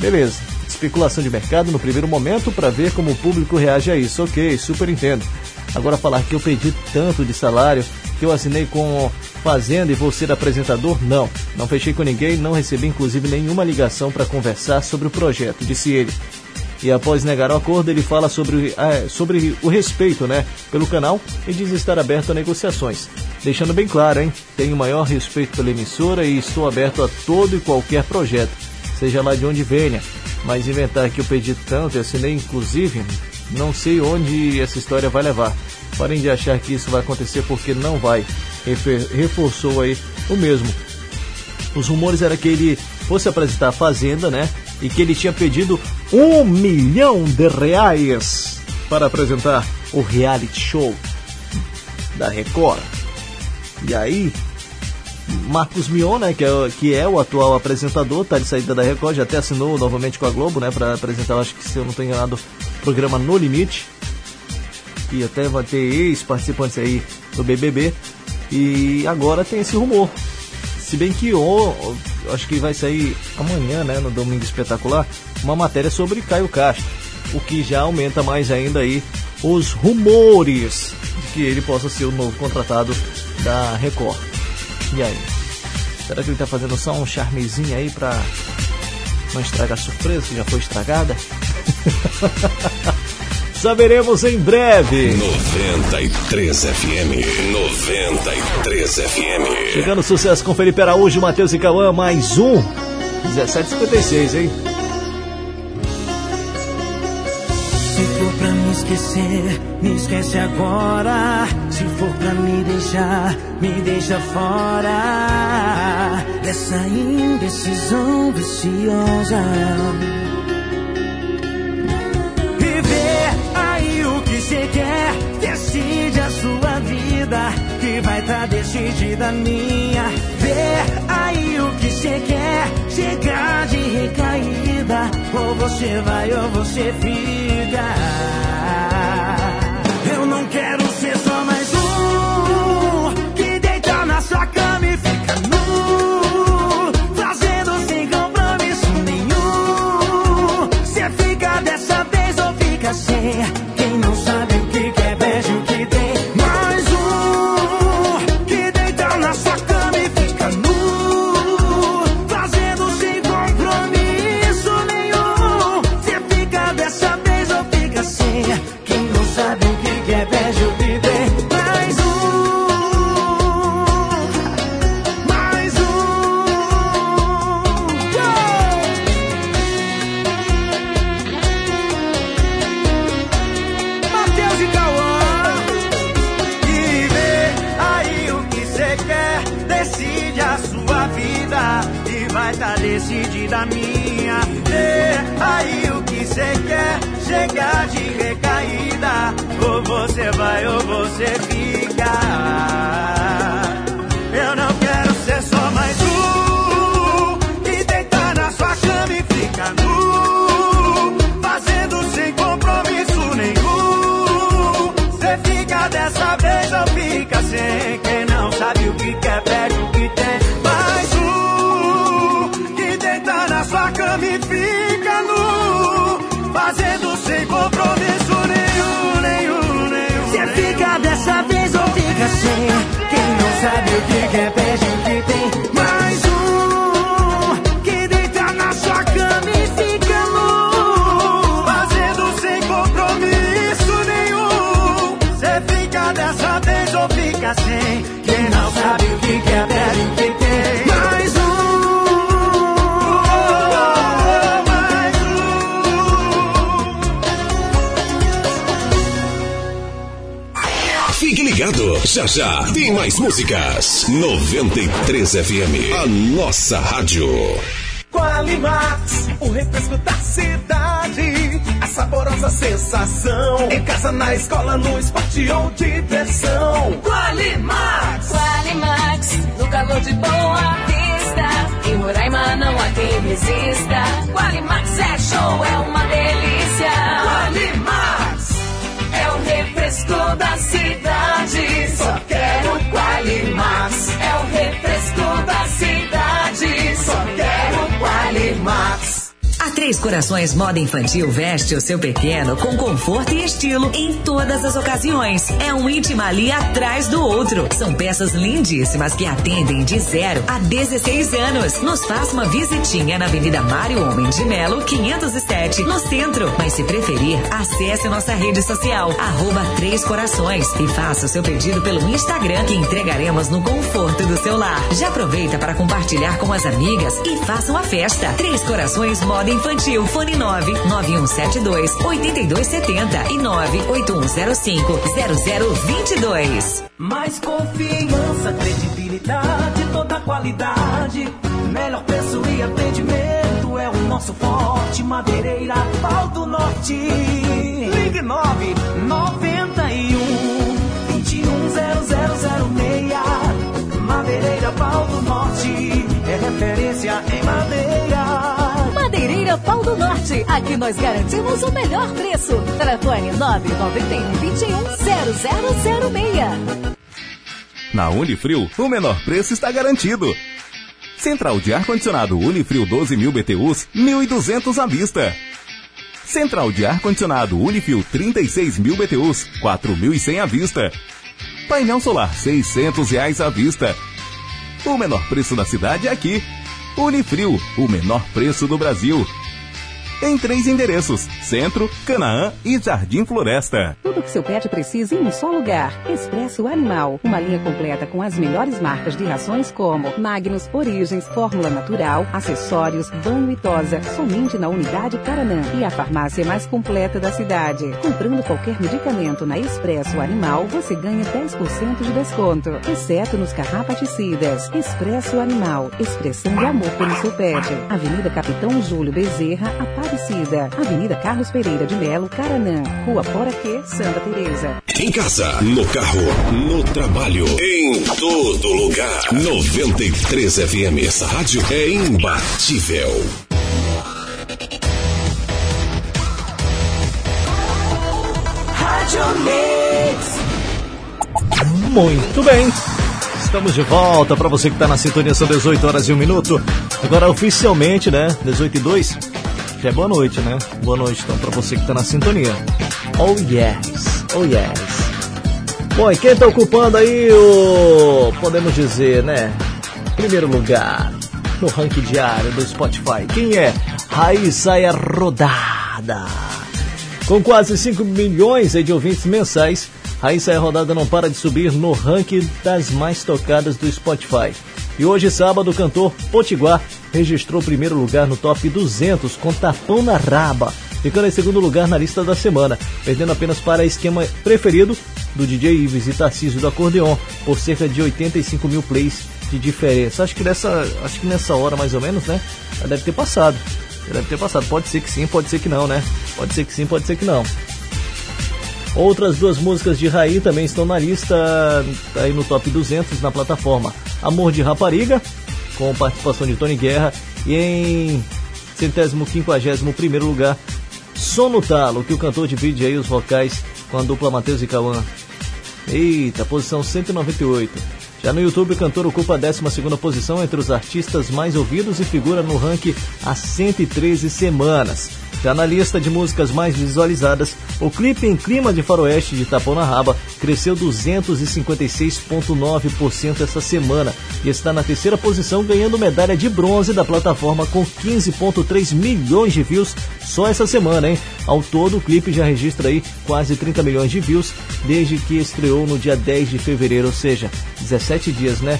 Beleza, especulação de mercado no primeiro momento para ver como o público reage a isso. Ok, super entendo. Agora falar que eu pedi tanto de salário, que eu assinei com Fazenda e vou ser apresentador, não. Não fechei com ninguém, não recebi inclusive nenhuma ligação para conversar sobre o projeto, disse ele. E após negar o acordo, ele fala sobre, ah, sobre o respeito né, pelo canal e diz estar aberto a negociações. Deixando bem claro, hein? Tenho maior respeito pela emissora e estou aberto a todo e qualquer projeto, seja lá de onde venha. Mas inventar que eu pedi tanto e assinei inclusive, não sei onde essa história vai levar. Parem de achar que isso vai acontecer porque não vai. Reforçou aí o mesmo. Os rumores era que ele fosse apresentar a Fazenda, né? E que ele tinha pedido um milhão de reais para apresentar o reality show da Record. E aí, Marcos Mion, né, que é, que é o atual apresentador, tá de saída da Record, já até assinou novamente com a Globo, né, para apresentar, acho que se eu não estou enganado, o programa No Limite. E até vai ter ex-participantes aí do BBB. E agora tem esse rumor. Se bem que oh, acho que vai sair amanhã, né, no Domingo Espetacular, uma matéria sobre Caio Castro, o que já aumenta mais ainda aí os rumores de que ele possa ser o novo contratado da Record. E aí? Será que ele tá fazendo só um charmezinho aí pra não estragar a surpresa que já foi estragada? [laughs] Saberemos em breve. 93 FM. 93 FM. Chegando sucesso com Felipe Araújo, Matheus e Cauã, mais um. 1756, hein? Esquecer, me esquece agora. Se for pra me deixar, me deixa fora dessa indecisão viciosa. E vê aí o que você quer, decide a sua vida, que vai tá decidida a minha. Vê aí o que você quer, chegar de recaída, ou você vai ou você fica. Eu não quero ser só mais um que deita na sua cama e fica nu, fazendo sem compromisso nenhum. Você fica dessa vez ou fica sem? Você vai ou você fica Quem não sabe o que quer perde o que tem. Já já tem mais músicas. 93 FM, a nossa rádio. Qualimax, o refresco da cidade. A saborosa sensação. Em casa, na escola, no esporte ou diversão. Qualimax. Qualimax, no calor de boa vista. Em Roraima não há quem resista. Qualimax é show, é uma delícia. Qualimax. Três Corações Moda Infantil veste o seu pequeno com conforto e estilo em todas as ocasiões. É um íntima ali atrás do outro. São peças lindíssimas que atendem de 0 a 16 anos. Nos faça uma visitinha na Avenida Mário Homem de Melo, 507, no centro. Mas se preferir, acesse nossa rede social, arroba Três Corações e faça o seu pedido pelo Instagram que entregaremos no conforto do seu lar. Já aproveita para compartilhar com as amigas e façam a festa. Três Corações Moda Infantil, fone 9 9172 8270 e 98105 0022. Mais confiança, credibilidade, toda qualidade. Melhor preço e atendimento é o nosso forte. Madeireira, pau do norte. Ligue 9 91 210006. Madeireira, pau do norte. É referência em madeira. Pau do Norte. Aqui nós garantimos o melhor preço. Telefone 991 21 0006. Na Unifrio, o menor preço está garantido. Central de ar-condicionado Unifrio 12 mil BTUs, 1.200 à vista. Central de ar-condicionado Unifrio 36 mil BTUs, 4.100 à vista. Painel solar 600 reais à vista. O menor preço da cidade é aqui. Unifrio, o menor preço do Brasil. Em três endereços: Centro, Canaã e Jardim Floresta. Tudo que seu pet precisa em um só lugar. Expresso Animal. Uma linha completa com as melhores marcas de rações como Magnus, Origens, Fórmula Natural, acessórios, banho e tosa. Somente na unidade Caranã. E a farmácia mais completa da cidade. Comprando qualquer medicamento na Expresso Animal, você ganha 10% de desconto. Exceto nos carrapaticidas. Expresso Animal. Expressão de amor pelo seu pet. Avenida Capitão Júlio Bezerra, Aparecida. Avenida Carlos Pereira de Melo, Caranã. Rua Poraquê, Santa Teresa. Em casa, no carro, no trabalho, em todo lugar. 93 FM, essa rádio é imbatível. Rádio Mix. Muito bem. Estamos de volta para você que está na sintonia, são 18 horas e 1 minuto. Agora oficialmente, né? 18 e 2. Já é boa noite, né? Boa noite então para você que está na sintonia. Oh yes, oh yes. Bom, e quem está ocupando aí o. Podemos dizer, né? Primeiro lugar no ranking diário do Spotify. Quem é? Raíssa é rodada. Com quase 5 milhões de ouvintes mensais, Raíssa é rodada não para de subir no ranking das mais tocadas do Spotify. E hoje, sábado, o cantor Potiguar registrou o primeiro lugar no top 200 com Tapão na Raba, ficando em segundo lugar na lista da semana, perdendo apenas para esquema preferido do DJ Ives e Tarcísio do Acordeon, por cerca de 85 mil plays de diferença. Acho que nessa, acho que nessa hora mais ou menos, né? Já deve ter passado. Deve ter passado. Pode ser que sim, pode ser que não, né? Pode ser que sim, pode ser que não. Outras duas músicas de Raí também estão na lista, tá aí no top 200 na plataforma. Amor de Rapariga, com participação de Tony Guerra, e em centésimo quinquagésimo primeiro lugar, Sono Talo, que o cantor divide aí os vocais com a dupla Matheus e Cauã. Eita, posição 198. Já no YouTube, o cantor ocupa a 12 posição entre os artistas mais ouvidos e figura no ranking há 113 semanas. Já na lista de músicas mais visualizadas, o clipe em clima de faroeste de Tapão na Raba cresceu 256,9% essa semana e está na terceira posição, ganhando medalha de bronze da plataforma com 15,3 milhões de views só essa semana, hein? Ao todo, o clipe já registra aí quase 30 milhões de views desde que estreou no dia 10 de fevereiro, ou seja, 17 dias, né?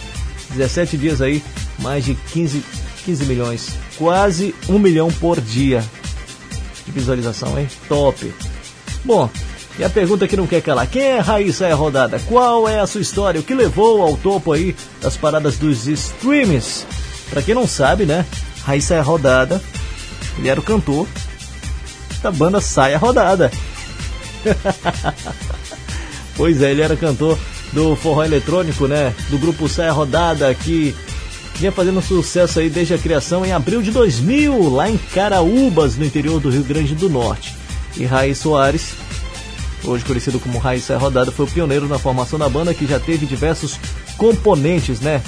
17 dias aí, mais de 15, 15 milhões, quase 1 milhão por dia de visualização, hein? Top! Bom, e a pergunta que não quer calar: quem é Raíssa é rodada? Qual é a sua história? O que levou ao topo aí das paradas dos streams? Pra quem não sabe, né? Raíssa é rodada, ele era o cantor da banda Saia Rodada. [laughs] pois é, ele era cantor do forró eletrônico, né? Do grupo Saia Rodada, que vinha fazendo sucesso aí desde a criação em abril de 2000, lá em Caraúbas, no interior do Rio Grande do Norte. E Raí Soares, hoje conhecido como Saia Rodada, foi o pioneiro na formação da banda, que já teve diversos componentes, né?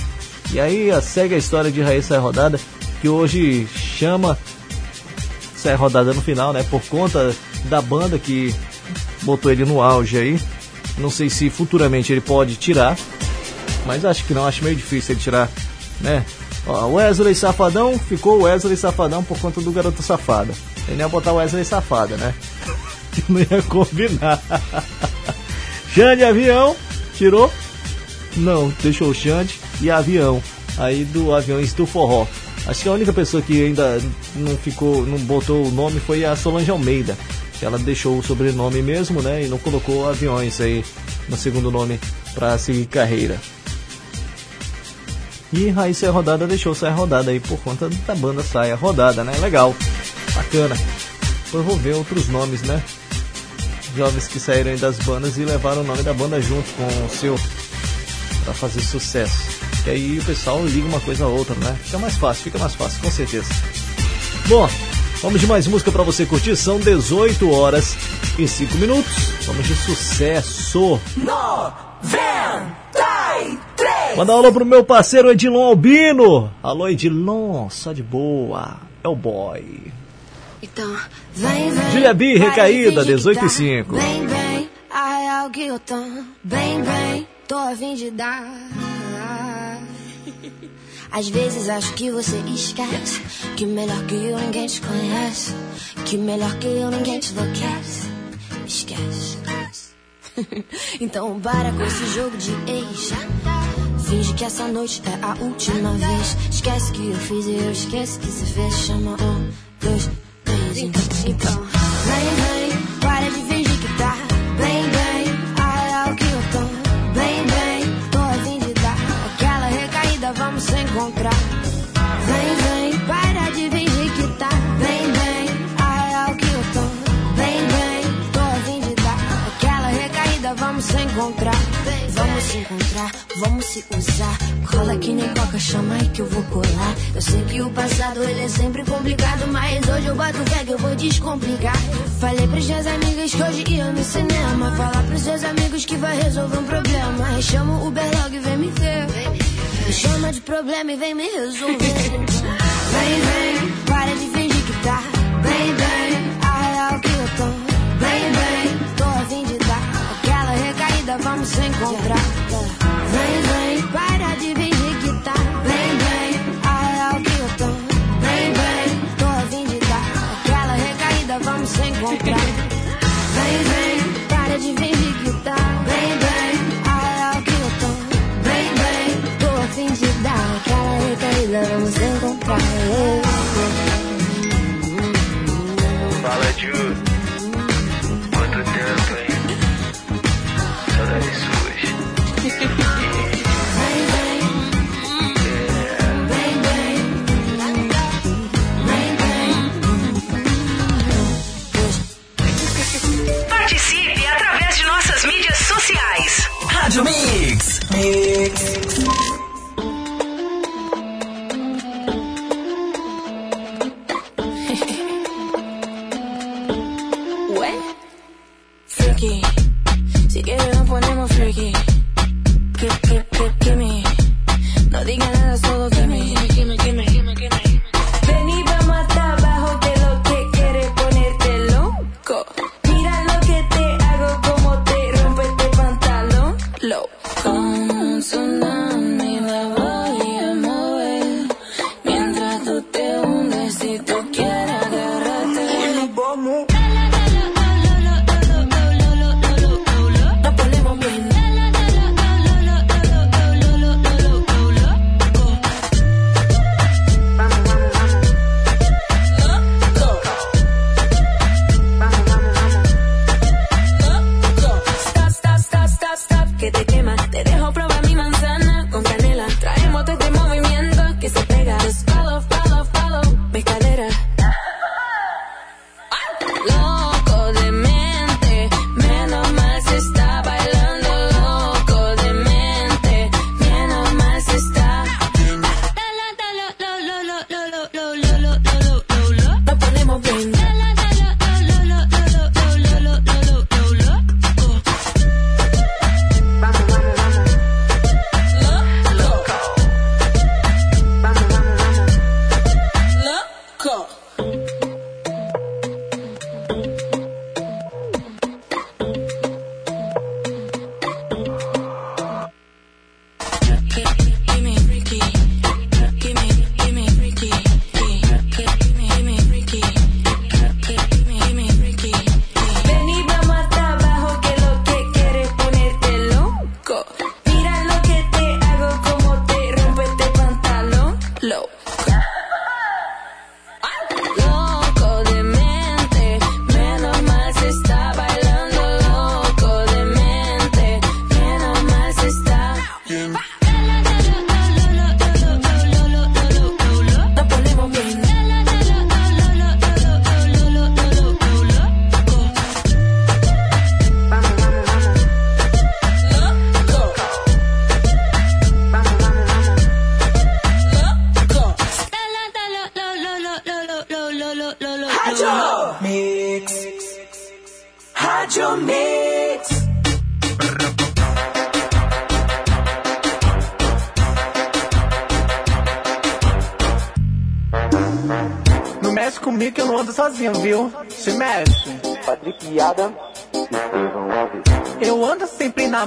E aí segue a história de Saia Rodada, que hoje chama Saia Rodada no final, né? Por conta da banda que botou ele no auge aí. Não sei se futuramente ele pode tirar, mas acho que não, acho meio difícil ele tirar, né? Ó, Wesley Safadão ficou Wesley Safadão por conta do Garoto Safada. Ele ia botar Wesley Safada, né? [laughs] não ia combinar. Xande Avião, tirou? Não, deixou o Xande e Avião. Aí do Aviões do Forró. Acho que a única pessoa que ainda não ficou, não botou o nome foi a Solange Almeida. Que ela deixou o sobrenome mesmo, né? E não colocou aviões aí no segundo nome para seguir carreira. E Raíssa Rodada deixou sair rodada aí por conta da banda Saia Rodada, né? Legal, bacana. Depois vou ver outros nomes, né? Jovens que saíram aí das bandas e levaram o nome da banda junto com o seu para fazer sucesso. E aí o pessoal liga uma coisa a outra, né? Fica mais fácil, fica mais fácil, com certeza. Bom, vamos de mais música para você curtir. São 18 horas e 5 minutos. Vamos de sucesso. 93! Manda aula pro meu parceiro Edilon Albino. Alô, Edilon, só de boa. É o boy. Então, vem, vem. Julia B, recaída, fingir que 18 e tá 5. Bem, bem, a real que eu tô. Bem, bem, tô a fim de dar. [laughs] Às vezes acho que você esquece Que melhor que eu ninguém te conhece Que melhor que eu ninguém te enlouquece Esquece [laughs] Então para com esse jogo de ex Finge que essa noite é a última vez. Esquece que eu fiz e eu esqueço que se fez. Chama um, dois, três Então, vem, vem Para de fingir vamos se usar. Cola que nem coca, chama aí que eu vou colar. Eu sei que o passado ele é sempre complicado Mas hoje eu boto fé que eu vou descomplicar. Falei pros meus amigos que hoje ia no cinema. Falar pros seus amigos que vai resolver um problema. Aí chama o Uber logo e vem me ver. Me chama de problema e vem me resolver. Vem, vem, para de fingir que tá. Bem, bem, a real que eu tô. Bem, bem, tô a fim de dar. Aquela recaída vamos se encontrar Rádio Mix. Mix. She get it up when I'm a freaky. Give, give, give, give me. No digan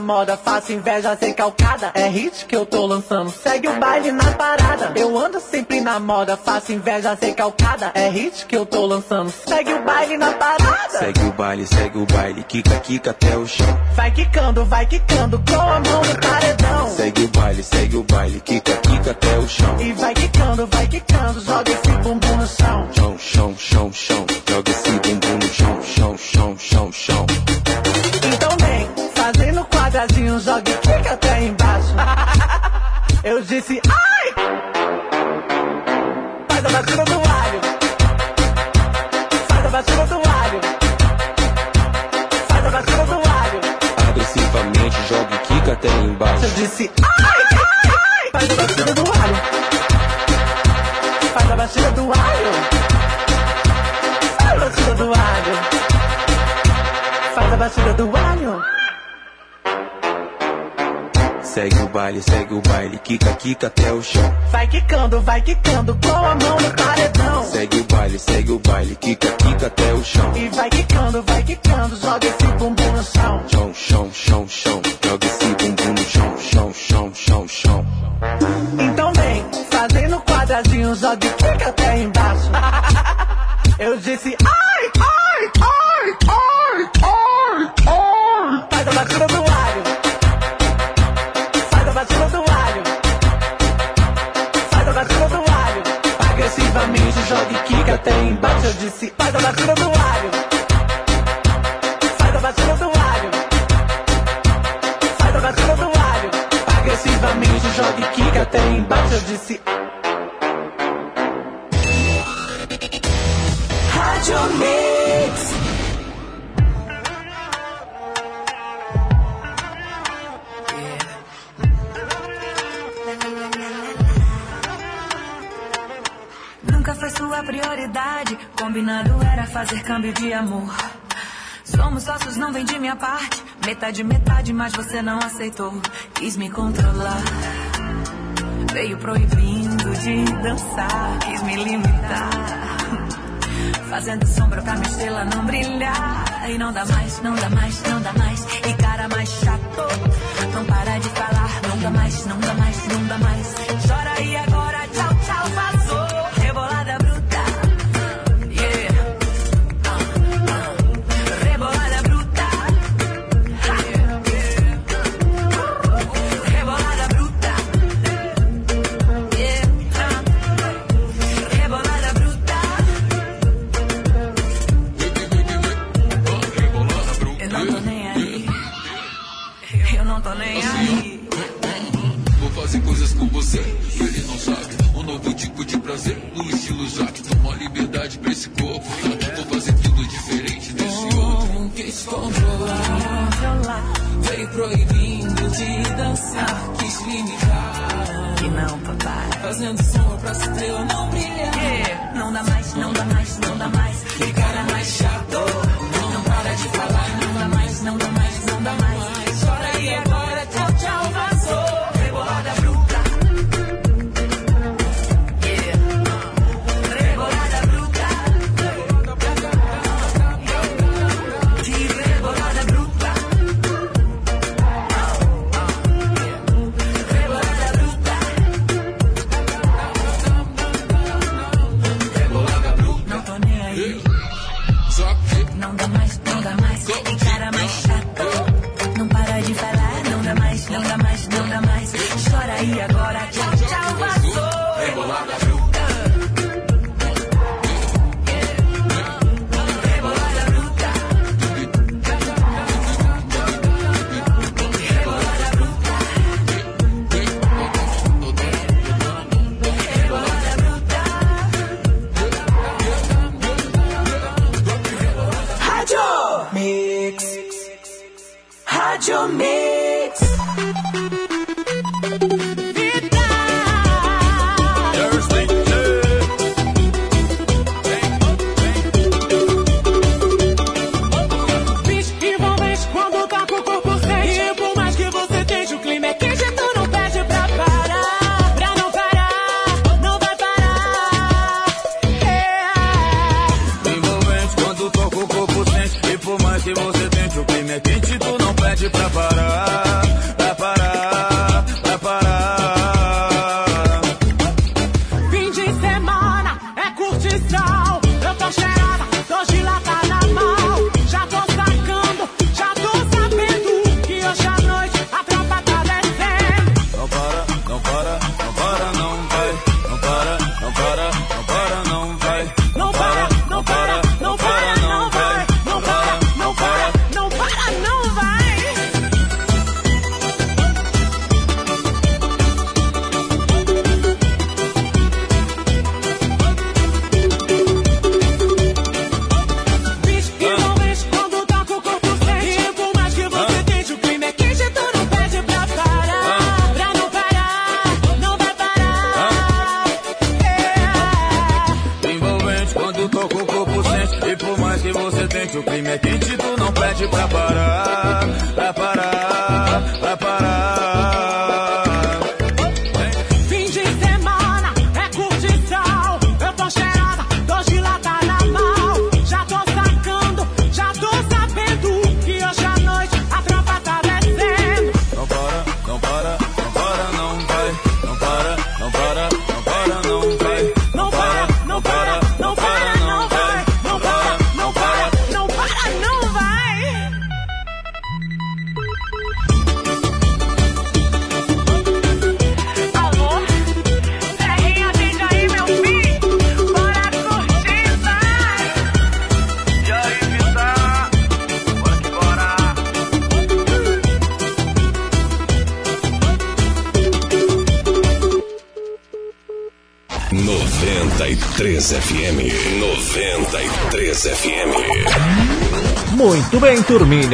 moda, faço inveja sem calcada. É hit que eu tô lançando, segue o baile na parada. Eu ando sempre na moda, faço inveja sem calcada. É hit que eu tô lançando, segue o baile na parada. Segue o baile, segue o baile, quica, quica até o chão. Vai quicando, vai quicando, com a mão no paredão. Segue o baile, segue o baile, quica, quica até o chão. E vai quicando, vai quicando, joga esse bumbum no chão. Chão, chão, chão, chão, joga esse bumbum no chão, chão, chão, chão, chão. Então vem, fazendo quadradinho, joga e quica até embaixo. [laughs] Eu disse, ai! Faz a batida do alho. Faz a batida do alho. Faz a batida do alho. Agressivamente joga e quica até embaixo. Eu disse, ai, ai, ai! Faz a batida do alho. Faz a batida do alho. Faz a batida do alho. Faz a batida do alho. Segue o baile, segue o baile, quica, quica até o chão. Vai quicando, vai quicando, com a mão no paredão. Segue o baile, segue o baile, quica, quica até o chão. E vai quicando, vai quicando, joga esse bumbum no chão. Chão, chão, chão, chão, joga esse bumbum no chão, chão, chão, chão, chão. Então vem, fazendo quadradinho, joga e quica até embaixo. [laughs] Eu disse, ai, Eu disse, faz a batida do alho. Faz a batida do alho. Faz a batida do alho. Agressivamente joga e quica até embaixo. Eu disse, Rádio Sua prioridade. Combinado era fazer câmbio de amor. Somos sócios, não vendi minha parte. Metade, metade, mas você não aceitou. Quis me controlar. Veio proibindo de dançar. Quis me limitar. Fazendo sombra pra minha estrela não brilhar. E não dá mais, não dá mais, não dá mais. E cara mais chato. Não para de falar. Não dá mais, não dá mais, não dá mais. Prazer no estilo Jaque. Toma liberdade pra esse corpo. Vou fazer tudo diferente desse outro. Quis controlar, veio proibindo de dançar, quis limitar. Que não, papai. Fazendo sombra pra estrela não brilhar. Não dá mais, não dá mais, não dá mais. Que cara mais chato. Não para de falar,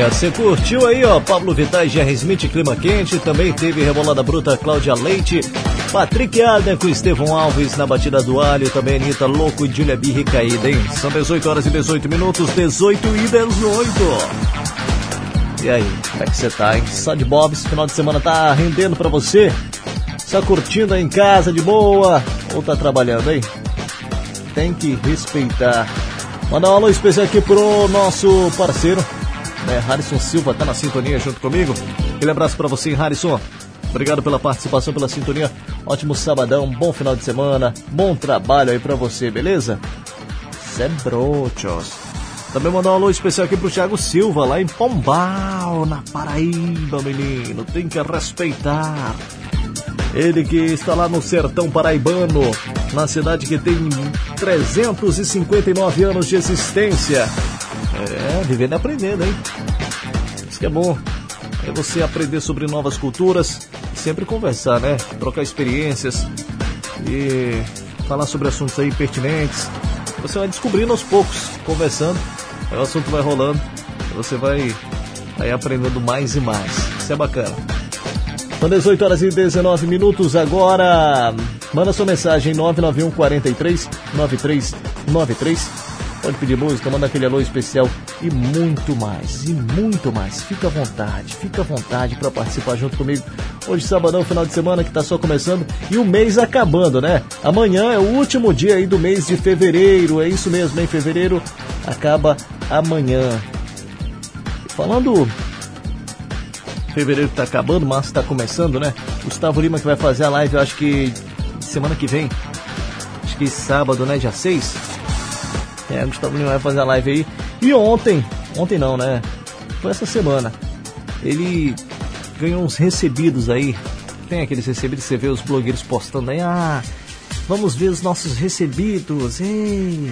Você curtiu aí, ó? Pablo e Jerry Smith, Clima Quente. Também teve Rebolada Bruta, Cláudia Leite. Patrick Arden com Estevão Alves na batida do alho. Também Anitta Louco e Julia B. Recaída, hein? São 18 horas e 18 minutos, 18 e 18. E aí, como é que você tá, hein? Só de bobs, final de semana tá rendendo pra você? Está curtindo aí em casa de boa? Ou tá trabalhando, hein? Tem que respeitar. Mandar um alô especial aqui pro nosso parceiro, né? Harrison Silva, tá na sintonia junto comigo. Aquele abraço pra você, Harrison. Obrigado pela participação, pela sintonia. Ótimo sabadão, bom final de semana, bom trabalho aí pra você, beleza? Zé Brochos. Também mandar um alô especial aqui pro Thiago Silva, lá em Pombal, na Paraíba, menino. Tem que respeitar. Ele que está lá no sertão paraibano, na cidade que tem 359 anos de existência. É, vivendo e aprendendo, hein? Isso que é bom. É você aprender sobre novas culturas sempre conversar, né? Trocar experiências e falar sobre assuntos aí pertinentes. Você vai descobrindo aos poucos, conversando, aí o assunto vai rolando, você vai aí aprendendo mais e mais. Isso é bacana. São 18 horas e 19 minutos agora. Manda sua mensagem 991 43 9393. Pode pedir música, manda aquele alô especial e muito mais, e muito mais. Fica à vontade, fica à vontade para participar junto comigo. Hoje, sabadão, final de semana que tá só começando e o mês acabando, né? Amanhã é o último dia aí do mês de fevereiro, é isso mesmo, em fevereiro acaba amanhã. Falando fevereiro tá acabando, março tá começando, né? Gustavo Lima que vai fazer a live, eu acho que semana que vem. Acho que sábado, né? Dia 6. É, Gustavo Lima vai fazer a live aí. E ontem, ontem não, né? Foi essa semana. Ele ganhou uns recebidos aí. Tem aqueles recebidos, você vê os blogueiros postando aí, ah, vamos ver os nossos recebidos. Ei,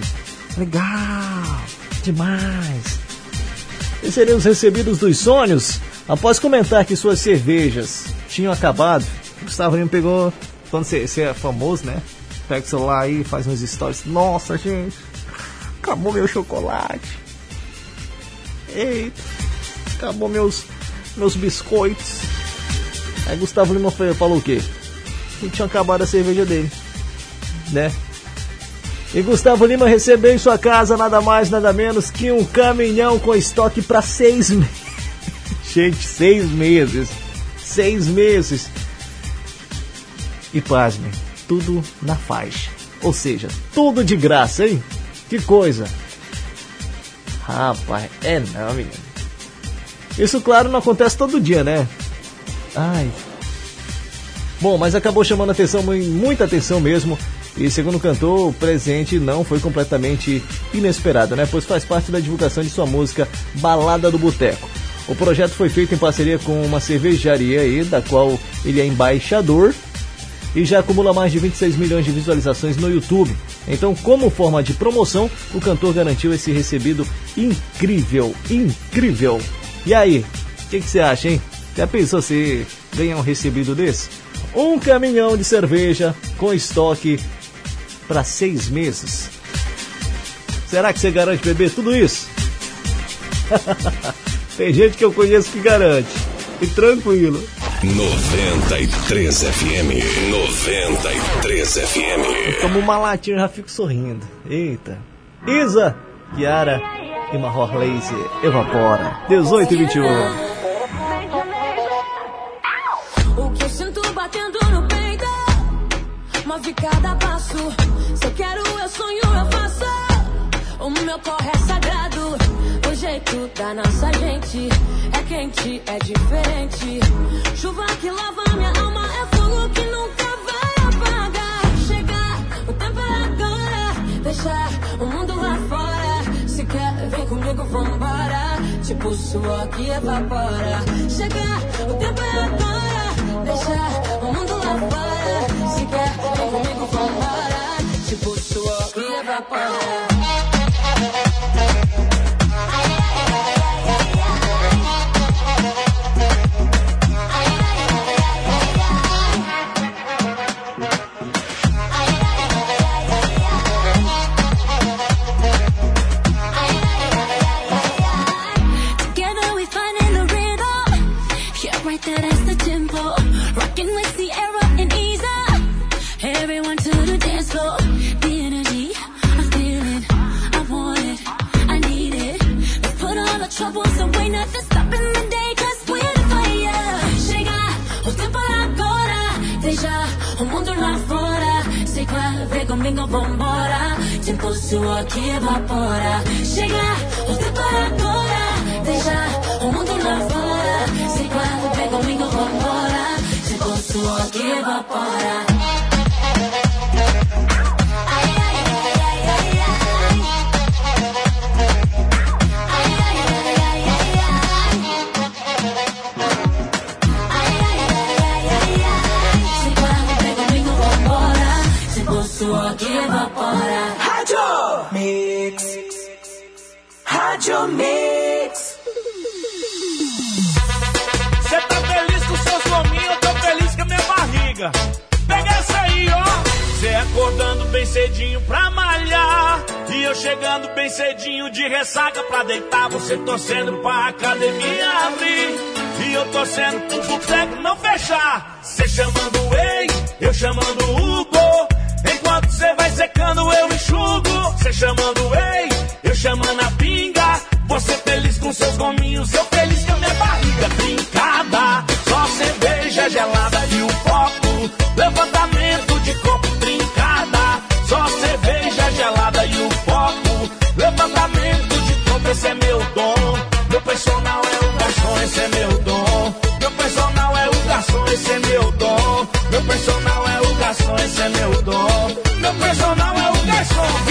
legal, demais. Esses seriam os recebidos dos sonhos. Após comentar que suas cervejas tinham acabado, Gustavo Lima pegou. Quando você, você é famoso, né? Pega o celular aí, faz uns stories. Nossa, gente, acabou meu chocolate. Eita, acabou meus, meus biscoitos. Aí Gustavo Lima falou o quê? Que tinha acabado a cerveja dele, né? E Gustavo Lima recebeu em sua casa nada mais, nada menos que um caminhão com estoque para seis meses. [laughs] Gente, seis meses. Seis meses. E pasmem, tudo na faixa. Ou seja, tudo de graça, hein? Que coisa. Rapaz, é não, menino. Isso, claro, não acontece todo dia, né? Ai. Bom, mas acabou chamando atenção, mu- muita atenção mesmo. E segundo o cantor, o presente não foi completamente inesperado, né? Pois faz parte da divulgação de sua música Balada do Boteco. O projeto foi feito em parceria com uma cervejaria aí, da qual ele é embaixador e já acumula mais de 26 milhões de visualizações no YouTube. Então, como forma de promoção, o cantor garantiu esse recebido incrível, incrível. E aí, o que que você acha, hein? Já pensou se ganhar um recebido desse? Um caminhão de cerveja com estoque para seis meses. Será que você garante beber tudo isso? [laughs] Tem gente que eu conheço que garante. E tranquilo. 93 FM. 93 FM. Tomo uma latinha e já fico sorrindo. Eita. Isa, Kiara e Mahor Lazy, Evapora. 18 e 21. O que eu sinto batendo no peito Uma de cada passo Se eu quero, eu sonho, eu faço O meu corre é sagrado jeito da nossa gente. É quente, é diferente. Chuva que lava minha alma É fogo que nunca vai apagar. Chegar, o tempo é agora. Deixar o mundo lá fora. Se quer, vem comigo, vambora. Tipo suor que evapora. Chegar, o tempo é agora. Deixar o mundo lá fora. Se quer, vem comigo, vambora. Tipo suor que evapora vambora. Tempo suor que evapora. Chega, o tempo é agora. Deixa o mundo lá fora. Se quer, vem comigo, vambora. Tempo suor que evapora. Rádio Mix. Você tá feliz com seus gominhos, eu tô feliz com a minha barriga. Pega essa aí, ó. Você acordando bem cedinho pra malhar. E eu chegando bem cedinho de ressaca pra deitar. Você torcendo pra academia abrir. E eu torcendo pro boteco não fechar. Você chamando o ex, eu chamando o Enquanto você vai secando, eu enxugo. Você chamando ex, eu chamando a pinga. Você feliz com seus gominhos, eu feliz com a minha barriga trincada. Só cerveja gelada e o copo. Levantamento de copo personal é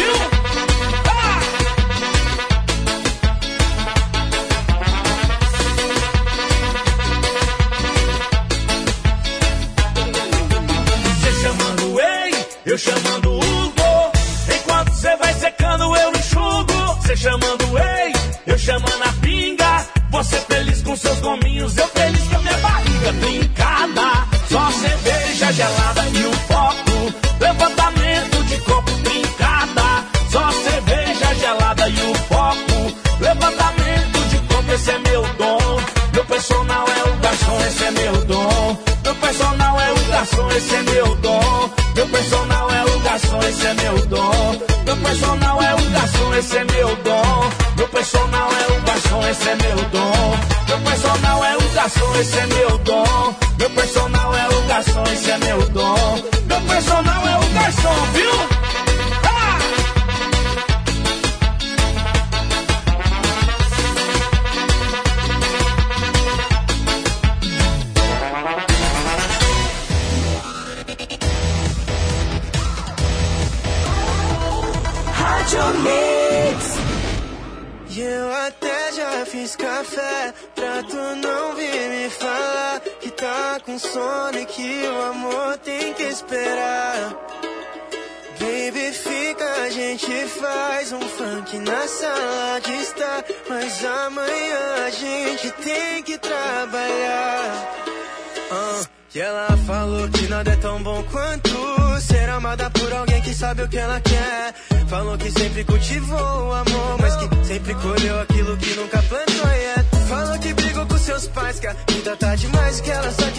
sabe o que ela quer. Falou que sempre cultivou o amor, mas que sempre colheu aquilo que nunca plantou. Yeah. Falou que brigou com seus pais, que a vida tá demais, que ela só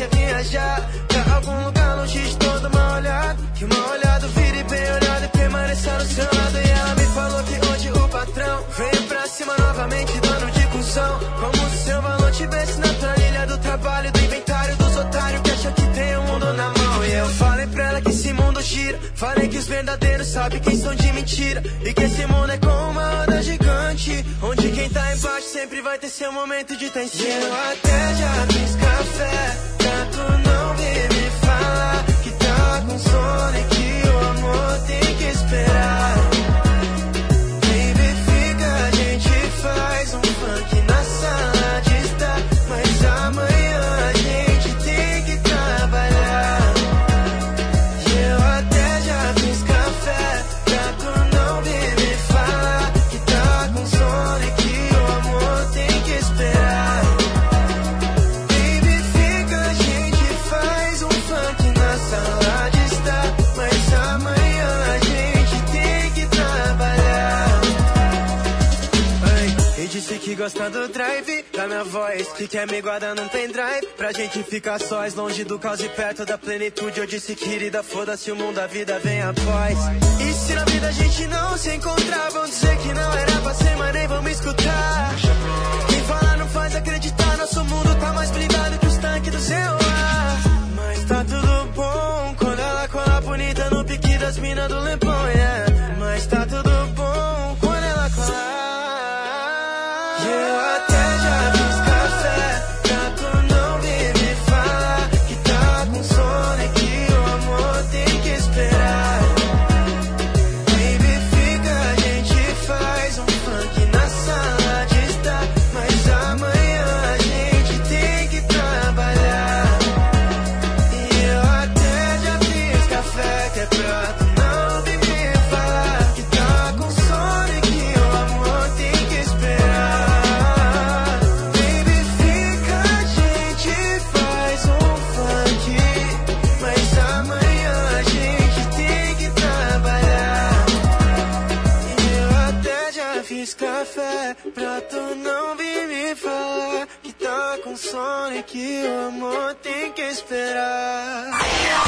Falei que os verdadeiros sabem quem são de mentira. E que esse mundo é como uma roda gigante. Onde quem tá embaixo sempre vai ter seu momento de estar em cima. Eu até já fiz café, tu não vir me falar que tá com sono e que o amor tem gosta do drive da minha voz. Que quer me guardar num pendrive. Pra gente ficar sós, longe do caos e perto da plenitude. Eu disse, querida, foda-se o mundo, a vida vem após. E se na vida a gente não se encontrar, vão dizer que não era pra ser, mas nem vão me escutar. Quem fala não faz acreditar, nosso mundo tá mais blindado que os tanques do celular. Mas tá tudo bom quando ela cola bonita no pique das minas do Leblon, yeah.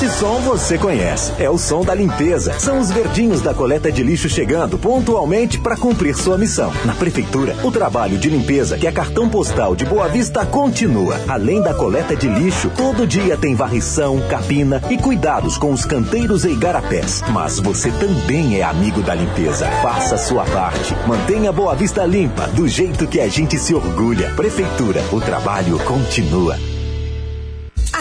Esse som você conhece. É o som da limpeza. São os verdinhos da coleta de lixo chegando pontualmente para cumprir sua missão. Na prefeitura, o trabalho de limpeza que é cartão postal de Boa Vista continua. Além da coleta de lixo, todo dia tem varrição, capina e cuidados com os canteiros e igarapés. Mas você também é amigo da limpeza. Faça sua parte. Mantenha Boa Vista limpa, do jeito que a gente se orgulha. Prefeitura, o trabalho continua.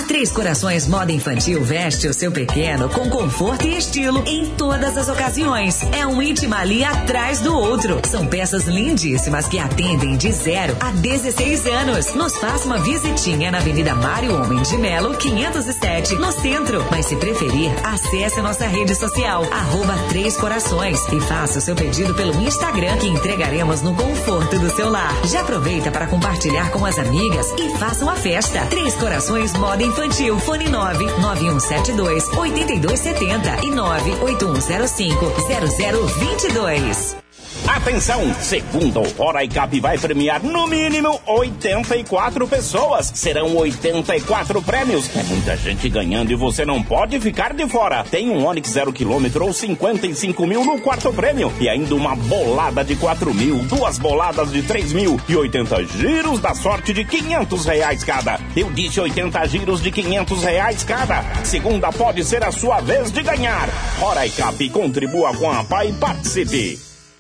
A Três Corações Moda Infantil veste o seu pequeno com conforto e estilo em todas as ocasiões. É um íntimo ali atrás do outro. São peças lindíssimas que atendem de 0 a 16 anos. Nos faça uma visitinha na Avenida Mário Homem de Melo, 507, no centro. Mas se preferir, acesse nossa rede social, arroba Três Corações, e faça o seu pedido pelo Instagram, que entregaremos no conforto do seu lar. Já aproveita para compartilhar com as amigas e faça uma festa. Três Corações Moda Infantil, fone 9 9172 8270 e 98105 0022. Atenção! Segundo Hora Cap vai premiar no mínimo 84 pessoas. Serão 84 prêmios. É muita gente ganhando e você não pode ficar de fora. Tem um Onix 0 km ou 55 mil no quarto prêmio. E ainda uma bolada de 4 mil, duas boladas de 3 mil e 80 giros da sorte de 500 reais cada. Eu disse 80 giros de 500 reais cada. Segunda pode ser a sua vez de ganhar. Hora Cap, contribua com a PAI e participe.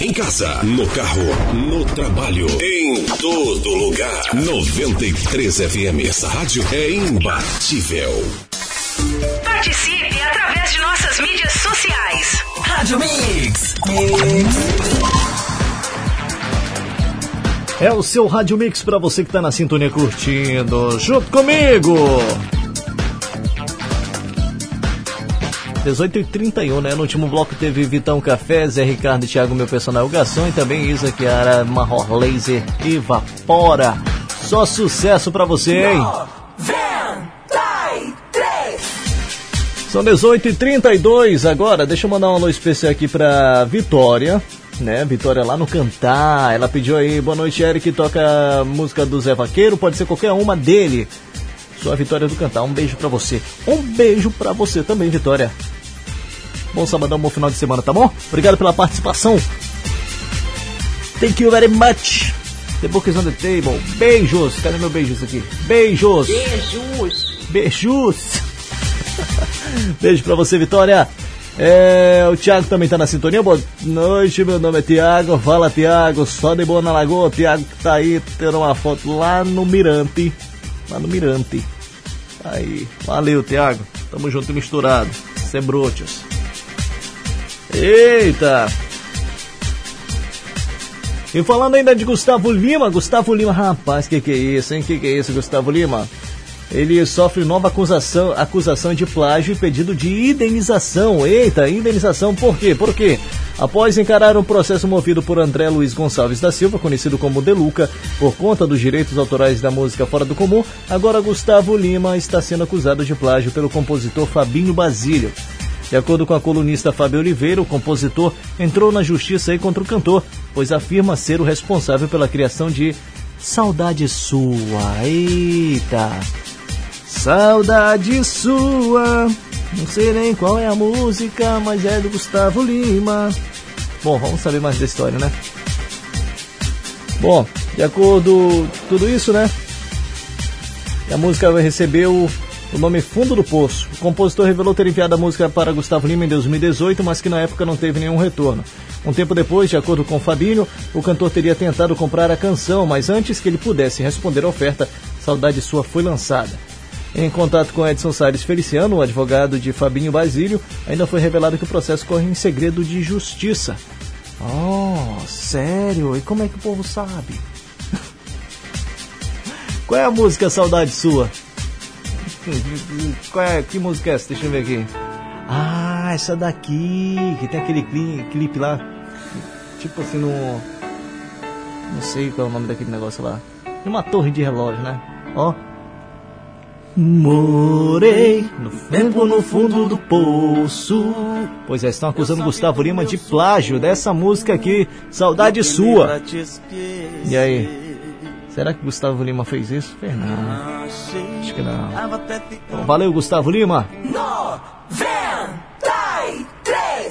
Em casa, no carro, no trabalho, em todo lugar. 93 FM. Essa rádio é imbatível. Participe através de nossas mídias sociais. Rádio Mix. É o seu Rádio Mix para você que tá na sintonia curtindo. Junto comigo. 18h31, né? No último bloco teve Vitão Café, Zé Ricardo e Thiago, meu personal Garçom, e também Isa Kiara, Marror Laser e Vapora. Só sucesso pra você, hein? São 18h32 agora. Deixa eu mandar um alô especial aqui pra Vitória, né? Vitória lá no Cantar. Ela pediu aí, boa noite, Eric. Toca a música do Zé Vaqueiro, pode ser qualquer uma dele. Sua Vitória do Cantar. Um beijo pra você. Um beijo pra você também, Vitória. Bom sabadão, bom final de semana, tá bom? Obrigado pela participação. Thank you very much. The book is on the table. Beijos. Cadê meu beijos aqui? Beijos. Beijos. Beijos. [laughs] Beijo pra você, Vitória. É, o Thiago também tá na sintonia. Boa noite, meu nome é Thiago. Fala, Thiago. Só de boa na lagoa. O Thiago tá aí tendo uma foto lá no Mirante. Lá no Mirante. Aí. Valeu, Thiago. Tamo junto e misturado. Sembrotios. Eita! E falando ainda de Gustavo Lima, Gustavo Lima, rapaz, que que é isso, hein? Que que é isso, Gustavo Lima? Ele sofre nova acusação, acusação de plágio e pedido de indenização. Eita, indenização por quê? Por quê? Após encarar um processo movido por André Luiz Gonçalves da Silva, conhecido como Deluca, por conta dos direitos autorais da música Fora do Comum, agora Gustavo Lima está sendo acusado de plágio pelo compositor Fabinho Basílio. De acordo com a colunista Fábio Oliveira, o compositor entrou na justiça aí contra o cantor, pois afirma ser o responsável pela criação de Saudade Sua. Eita! Saudade Sua. Não sei nem qual é a música, mas é do Gustavo Lima. Bom, vamos saber mais da história, né? Bom, de acordo tudo isso, né? A música recebeu o nome Fundo do Poço. O compositor revelou ter enviado a música para Gustavo Lima em 2018, mas que na época não teve nenhum retorno. Um tempo depois, de acordo com Fabinho, o cantor teria tentado comprar a canção, mas antes que ele pudesse responder a oferta, Saudade Sua foi lançada. Em contato com Edson Salles Feliciano, o advogado de Fabinho Basílio, ainda foi revelado que o processo corre em segredo de justiça. Oh, sério? E como é que o povo sabe? [laughs] Qual é a música Saudade Sua? Qual é, que música é essa? Deixa eu ver aqui. Ah, essa daqui, que tem aquele cli- clipe lá. Tipo assim, no. Não sei qual é o nome daquele negócio lá. Numa torre de relógio, né? Ó. Morei no tempo no fundo do poço. Pois é, estão acusando Gustavo Lima de plágio dessa música aqui, Saudade Sua. E aí? Será que Gustavo Lima fez isso? Fez não. Acho que não. Bom, valeu, Gustavo Lima.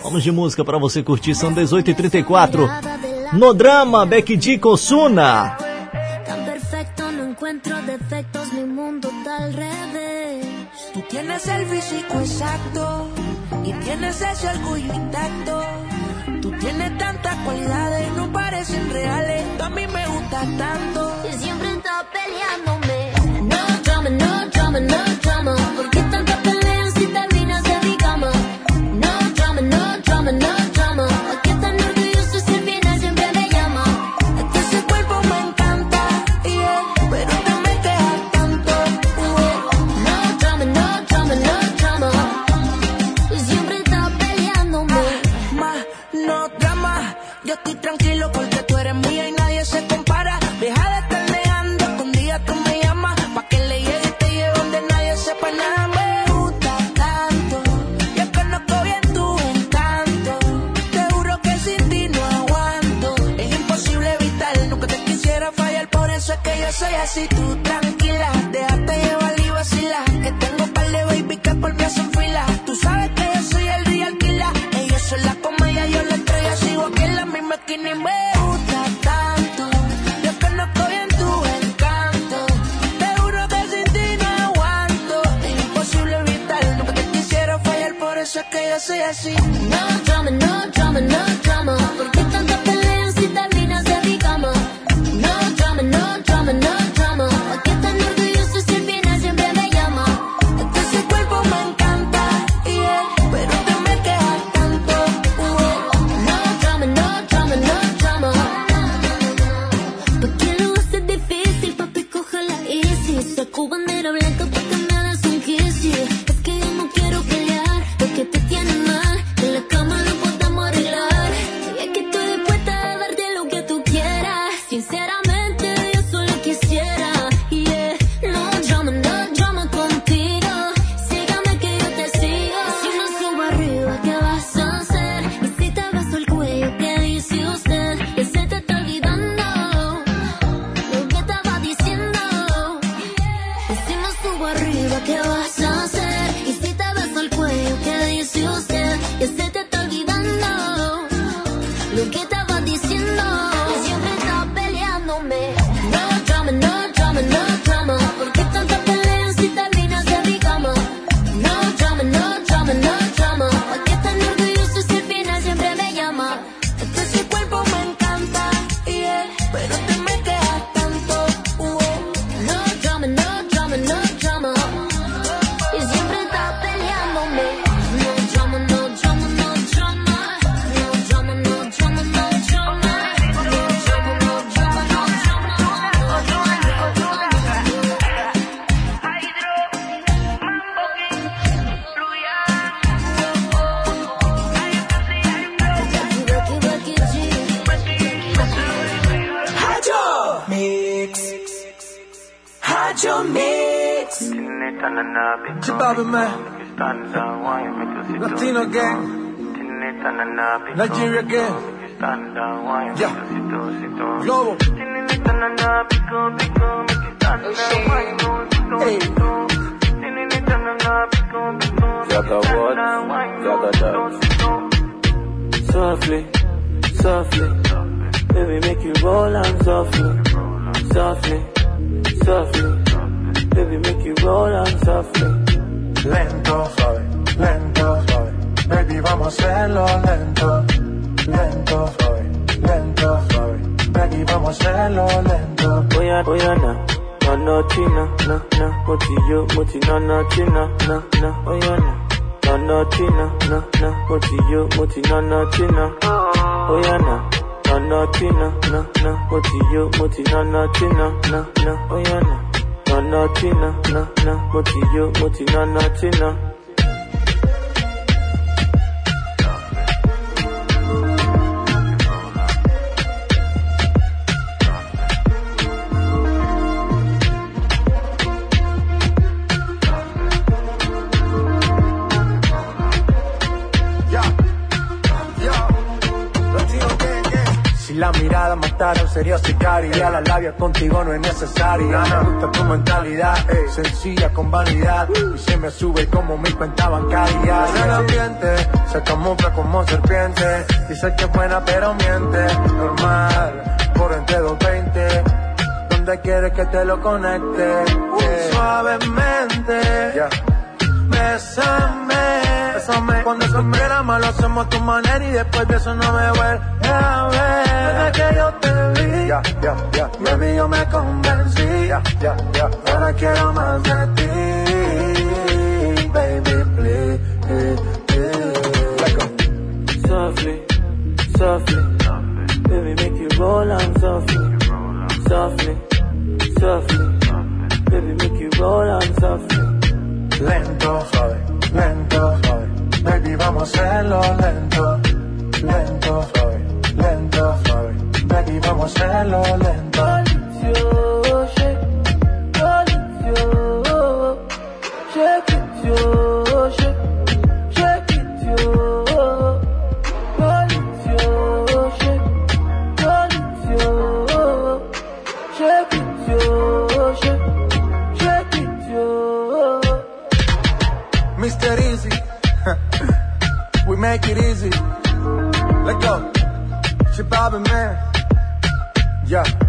Vamos de música pra você curtir, são 18h34. No drama, Becky D. Kosuna. Encuentro defectos, mi mundo está al revés. Tú tienes el físico exacto y tienes ese orgullo intacto. Tú tienes tantas cualidades, no parecen reales. Tú a mí me gustas tanto. Yo soy así, tú tranquila. Déjate llevar y vacila. Que tengo par de baby que por mí hacen fila. Tú sabes que yo soy el real killer. Ellos son la comedia, yo la estrella. Sigo aquí en la misma esquina y me gusta tanto. Yo conozco bien tu encanto. Te juro que sin ti no aguanto. Es imposible evitar, nunca te quisiera fallar. Por eso es que yo soy así. No drama, no drama, no drama. Moti na na china, oya na. No no china, na na, moti yo, moti na na china, na na, oya na. No no china, na na, moti yo, moti na na china. Ya, sería sicaria La labia contigo no es necesaria. Me gusta tu mentalidad Sencilla con vanidad. Y se me sube como mi cuenta bancaria. En el ambiente. Se camufla como serpiente. Dice que es buena pero miente. Normal Por entre 220 Donde quieres que te lo conecte Eh, Suavemente. Bésame, bésame. Cuando se malo hacemos a tu manera y después de eso no me vuelve a ver. Desde que yo te vi, ya, ya, ya, baby, yo me convencí. Ya, ya, ya. Ahora quiero más de ti, baby, please. softly, softly, baby make you roll on softly, softly, softly, baby make you roll on softly. Lento, suave, lento, suave. Baby, vamos a hacerlo lento. Lento, lento. Baby, vamos a hacerlo lento. Make it easy. Let go. Chip Bobby, man. Yeah.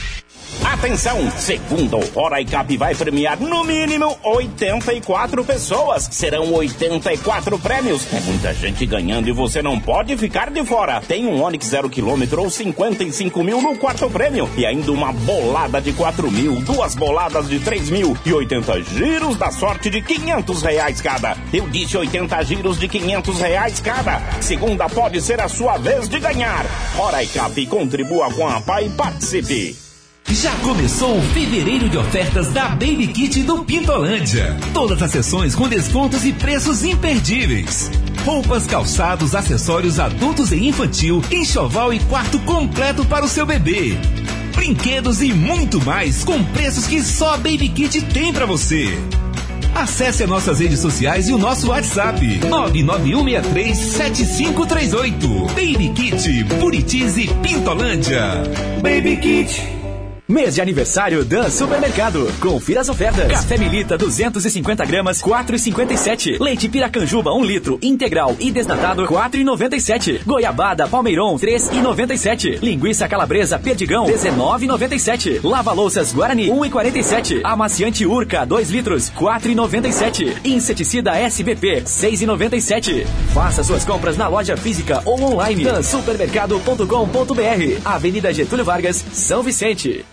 Atenção! Segundo Hora Cap vai premiar no mínimo 84 pessoas. Serão 84 prêmios. É muita gente ganhando e você não pode ficar de fora. Tem um Onix 0 km ou 55 mil no quarto prêmio. E ainda uma bolada de 4 mil, duas boladas de 3 mil e 80 giros da sorte de 500 reais cada. Eu disse 80 giros de 500 reais cada. Segunda pode ser a sua vez de ganhar. Hora Cap contribua com a PAI e participe. Já começou o fevereiro de ofertas da Baby Kit do Pintolândia. Todas as sessões com descontos e preços imperdíveis. Roupas, calçados, acessórios adultos e infantil, enxoval e quarto completo para o seu bebê. Brinquedos e muito mais com preços que só a Baby Kit tem para você. Acesse as nossas redes sociais e o nosso WhatsApp 991637538. Baby Kit, Buritis e Pintolândia. Baby Kit. Mês de aniversário Dan Supermercado. Confira as ofertas. Café Milita 250 gramas 4,57. Leite Piracanjuba 1 litro integral e desnatado 4,97. Goiabada Palmeiron 3,97. Linguiça Calabresa Perdigão 19,97. Lava Louças Guarani 1,47. Amaciante Urca 2 litros 4,97. Inseticida SBP 6,97. Faça suas compras na loja física ou online. dansupermercado.com.br. Avenida Getúlio Vargas, São Vicente.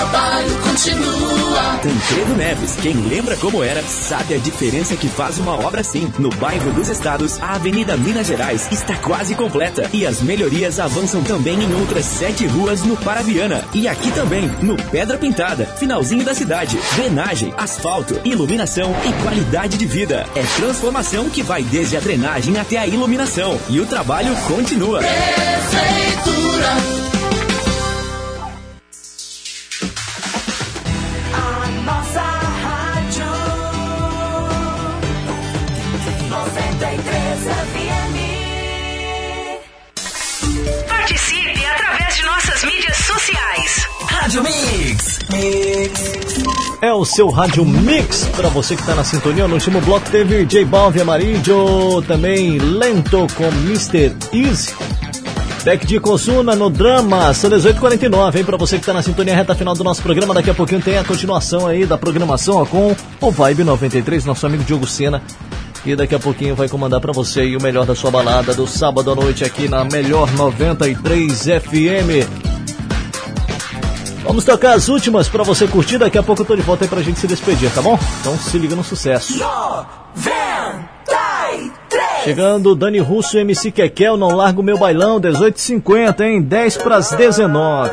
Trabalho continua. Tancredo Neves, quem lembra como era, sabe a diferença que faz uma obra assim. No bairro dos Estados, a Avenida Minas Gerais está quase completa e as melhorias avançam também em outras sete ruas no Parabiana. E aqui também, no Pedra Pintada, finalzinho da cidade. Drenagem, asfalto, iluminação e qualidade de vida. É transformação que vai desde a drenagem até a iluminação. E o trabalho continua. Prefeitura. Rádio Mix. É o seu Rádio Mix, para você que tá na sintonia. No último bloco teve J Balvin Amarillo, também Lento com Mr. Easy. Tech de Consuna no drama, são 18h49, hein? Pra você que tá na sintonia reta final do nosso programa, daqui a pouquinho tem a continuação aí da programação ó, com o Vibe 93, nosso amigo Diogo Sena. E daqui a pouquinho vai comandar pra você o melhor da sua balada do sábado à noite aqui na Melhor 93 FM. Vamos tocar as últimas pra você curtir, daqui a pouco eu tô de volta aí pra gente se despedir, tá bom? Então se liga no sucesso. Chegando Dani Russo e MC Kekel, não largo meu bailão, 18h50, hein? 10 pras 19.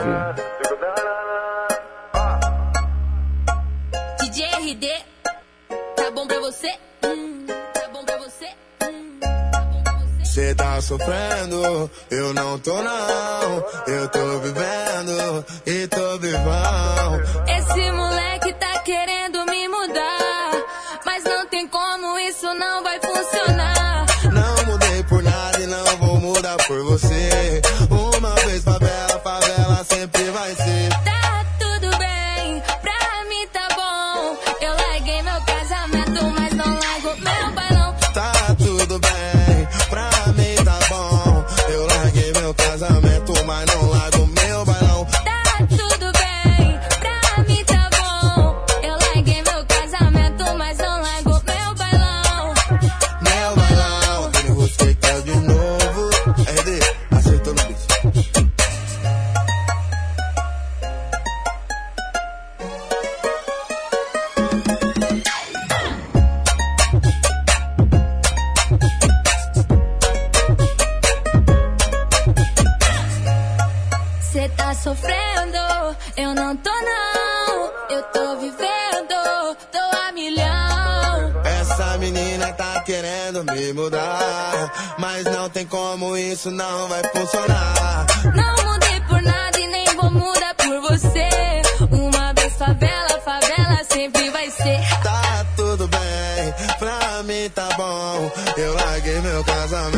Cê tá sofrendo, eu não tô não. Eu tô vivendo e tô vivão. Esse moleque tá querendo me mudar, mas não tem como, isso não vai funcionar. Querendo me mudar. Mas não tem como isso não vai funcionar. Não mudei por nada e nem vou mudar por você. Uma vez favela, favela sempre vai ser. Tá tudo bem, pra mim tá bom. Eu larguei meu casamento,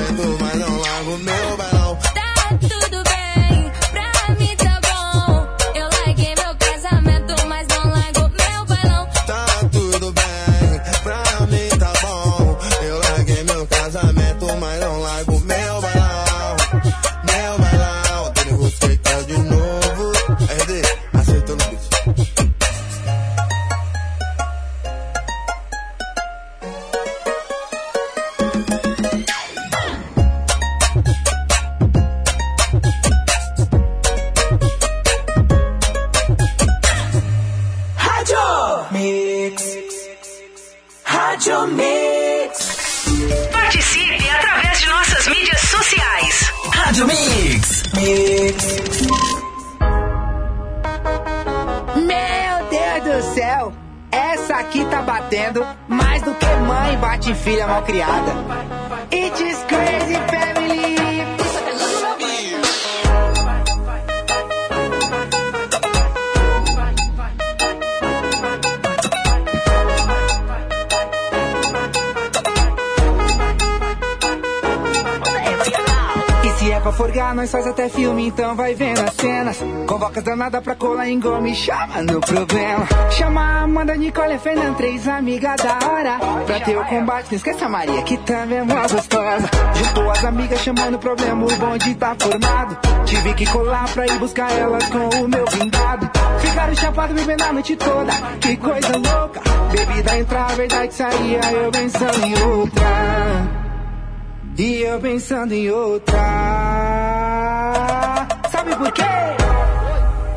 até filme, então vai vendo as cenas. Convoca danada pra colar em gome, chama no problema. Chama a Amanda, Nicole, a Fernanda, três amigas da hora. Pra ter o combate, não esquece a Maria, que também é mó gostosa. Juntou as amigas, chamando o problema, o bonde tá formado. Tive que colar pra ir buscar elas com o meu blindado. Ficaram chapados bebendo a noite toda, que coisa louca. Bebida entrava, verdade saía, eu pensando em outra. E eu pensando em outra.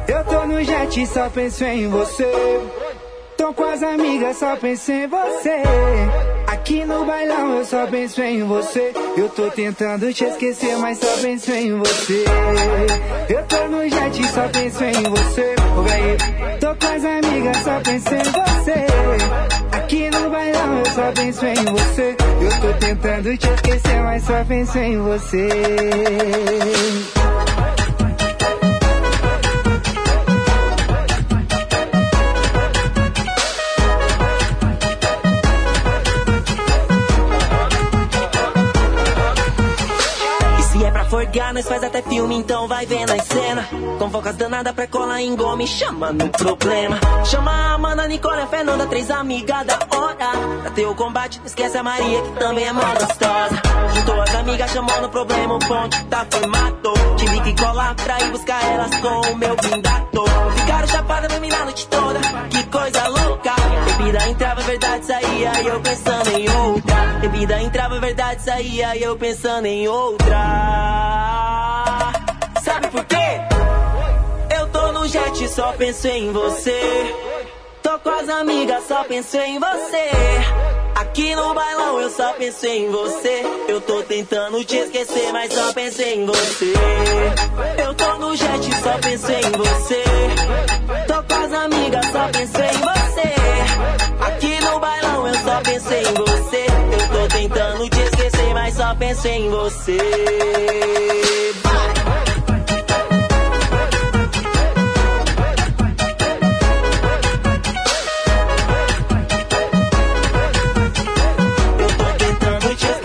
Eu tô no jet só penso em você. Tô com as amigas, só penso em você. Aqui no bailão eu só penso em você. Eu tô tentando te esquecer, mas só penso em você. Eu tô no jet só penso em você. Tô com as amigas, só penso em você. Aqui no bailão eu só penso em você. Eu tô tentando te esquecer, mas só penso em você. É forgar, nós faz até filme, então vai vendo a cena. Convoca as danadas pra colar em gome, chama no problema. Chama a Amanda, Nicole, a Fernanda, três amigas da hora. Pra ter o combate, não esquece a Maria, que também é mó gostosa. Juntou as amigas, chamou no problema, o ponte tá formado. Tive que colar pra ir buscar elas com o meu blindado. Ficaram chapadas, dormindo a noite toda, que coisa louca. Bebida entrava, verdade saía, e eu pensando em outra. Bebida entrava, verdade saía, e eu pensando em outra. Sabe por quê? Eu tô no jet, só penso em você. Tô com as amigas, só penso em você. Aqui no bailão eu só penso em você. Eu tô tentando te esquecer, mas só penso em você. Eu tô no jet, só penso em você. Tô com as amigas, só penso em você. Aqui no bailão eu só penso em você. Mas só penso em você.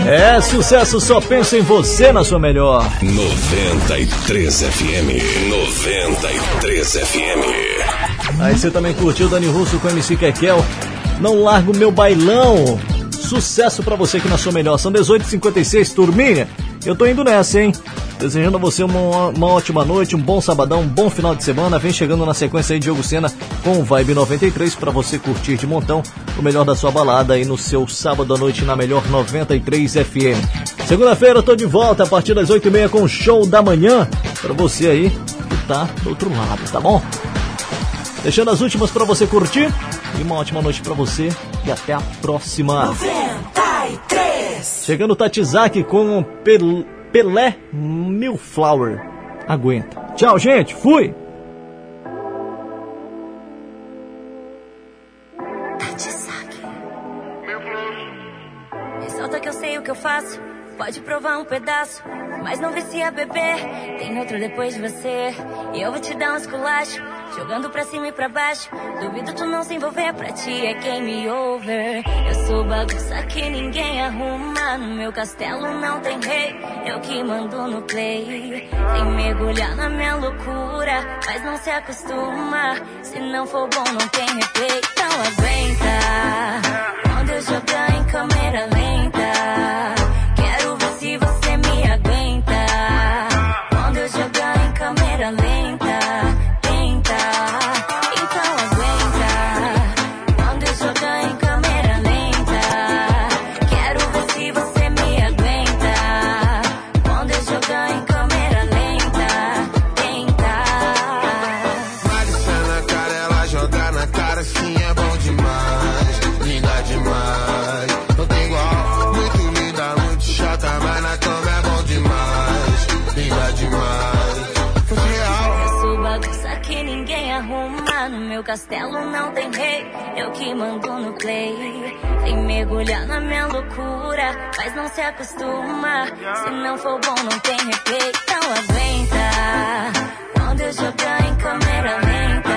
É sucesso, só pensa em você na sua melhor. 93 FM. 93 FM. Aí você também curtiu Dani Russo com MC Kekel. Não largo meu bailão. Sucesso pra você aqui na sua melhor. São 18h56, turminha. Eu tô indo nessa, hein? Desejando a você uma, uma ótima noite, um bom sabadão, um bom final de semana. Vem chegando na sequência aí Diogo Sena com o Vibe 93 pra você curtir de montão o melhor da sua balada aí no seu sábado à noite na melhor 93 FM. Segunda-feira eu tô de volta a partir das 8h30 com o show da manhã pra você aí que tá do outro lado, tá bom? Deixando as últimas pra você curtir e uma ótima noite pra você e até a próxima. 93. Chegando o Tatizaki com Pel Pelé Milflower. Aguenta. Tchau, gente. Fui. Solta que eu sei o que eu faço. Pode provar um pedaço, mas não vicia beber. Tem outro depois de você. E eu vou te dar um esculacho, jogando pra cima e pra baixo. Duvido tu não se envolver, pra ti é game over. Eu sou bagunça que ninguém arruma. No meu castelo não tem rei, eu que mando no play. Sem mergulhar na minha loucura, mas não se acostuma. Se não for bom, não tem replay. Então aguenta. Quando eu jogar em câmera lenta. Castelo não tem rei, eu que mando no play. Vem mergulhar na minha loucura, mas não se acostuma. Se não for bom, não tem replay. Não aguenta quando eu jogar em câmera lenta.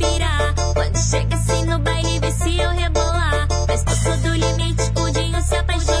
chega assim no baile, vê se eu rebolar. Mas passou do limite, o Dinho se apaixonou.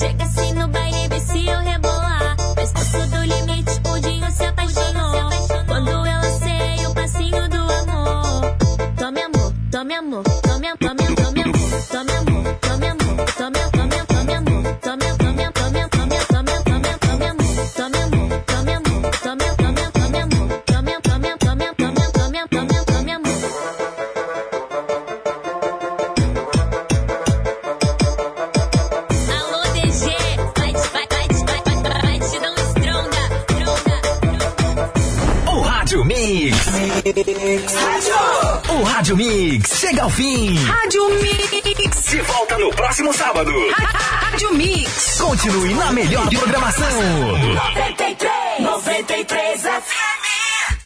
chega assim no baile, vê se eu rebolar. Chega ao fim. Rádio Mix. De volta no próximo sábado. Rádio Mix. Continue na melhor programação. 93, 93 FM.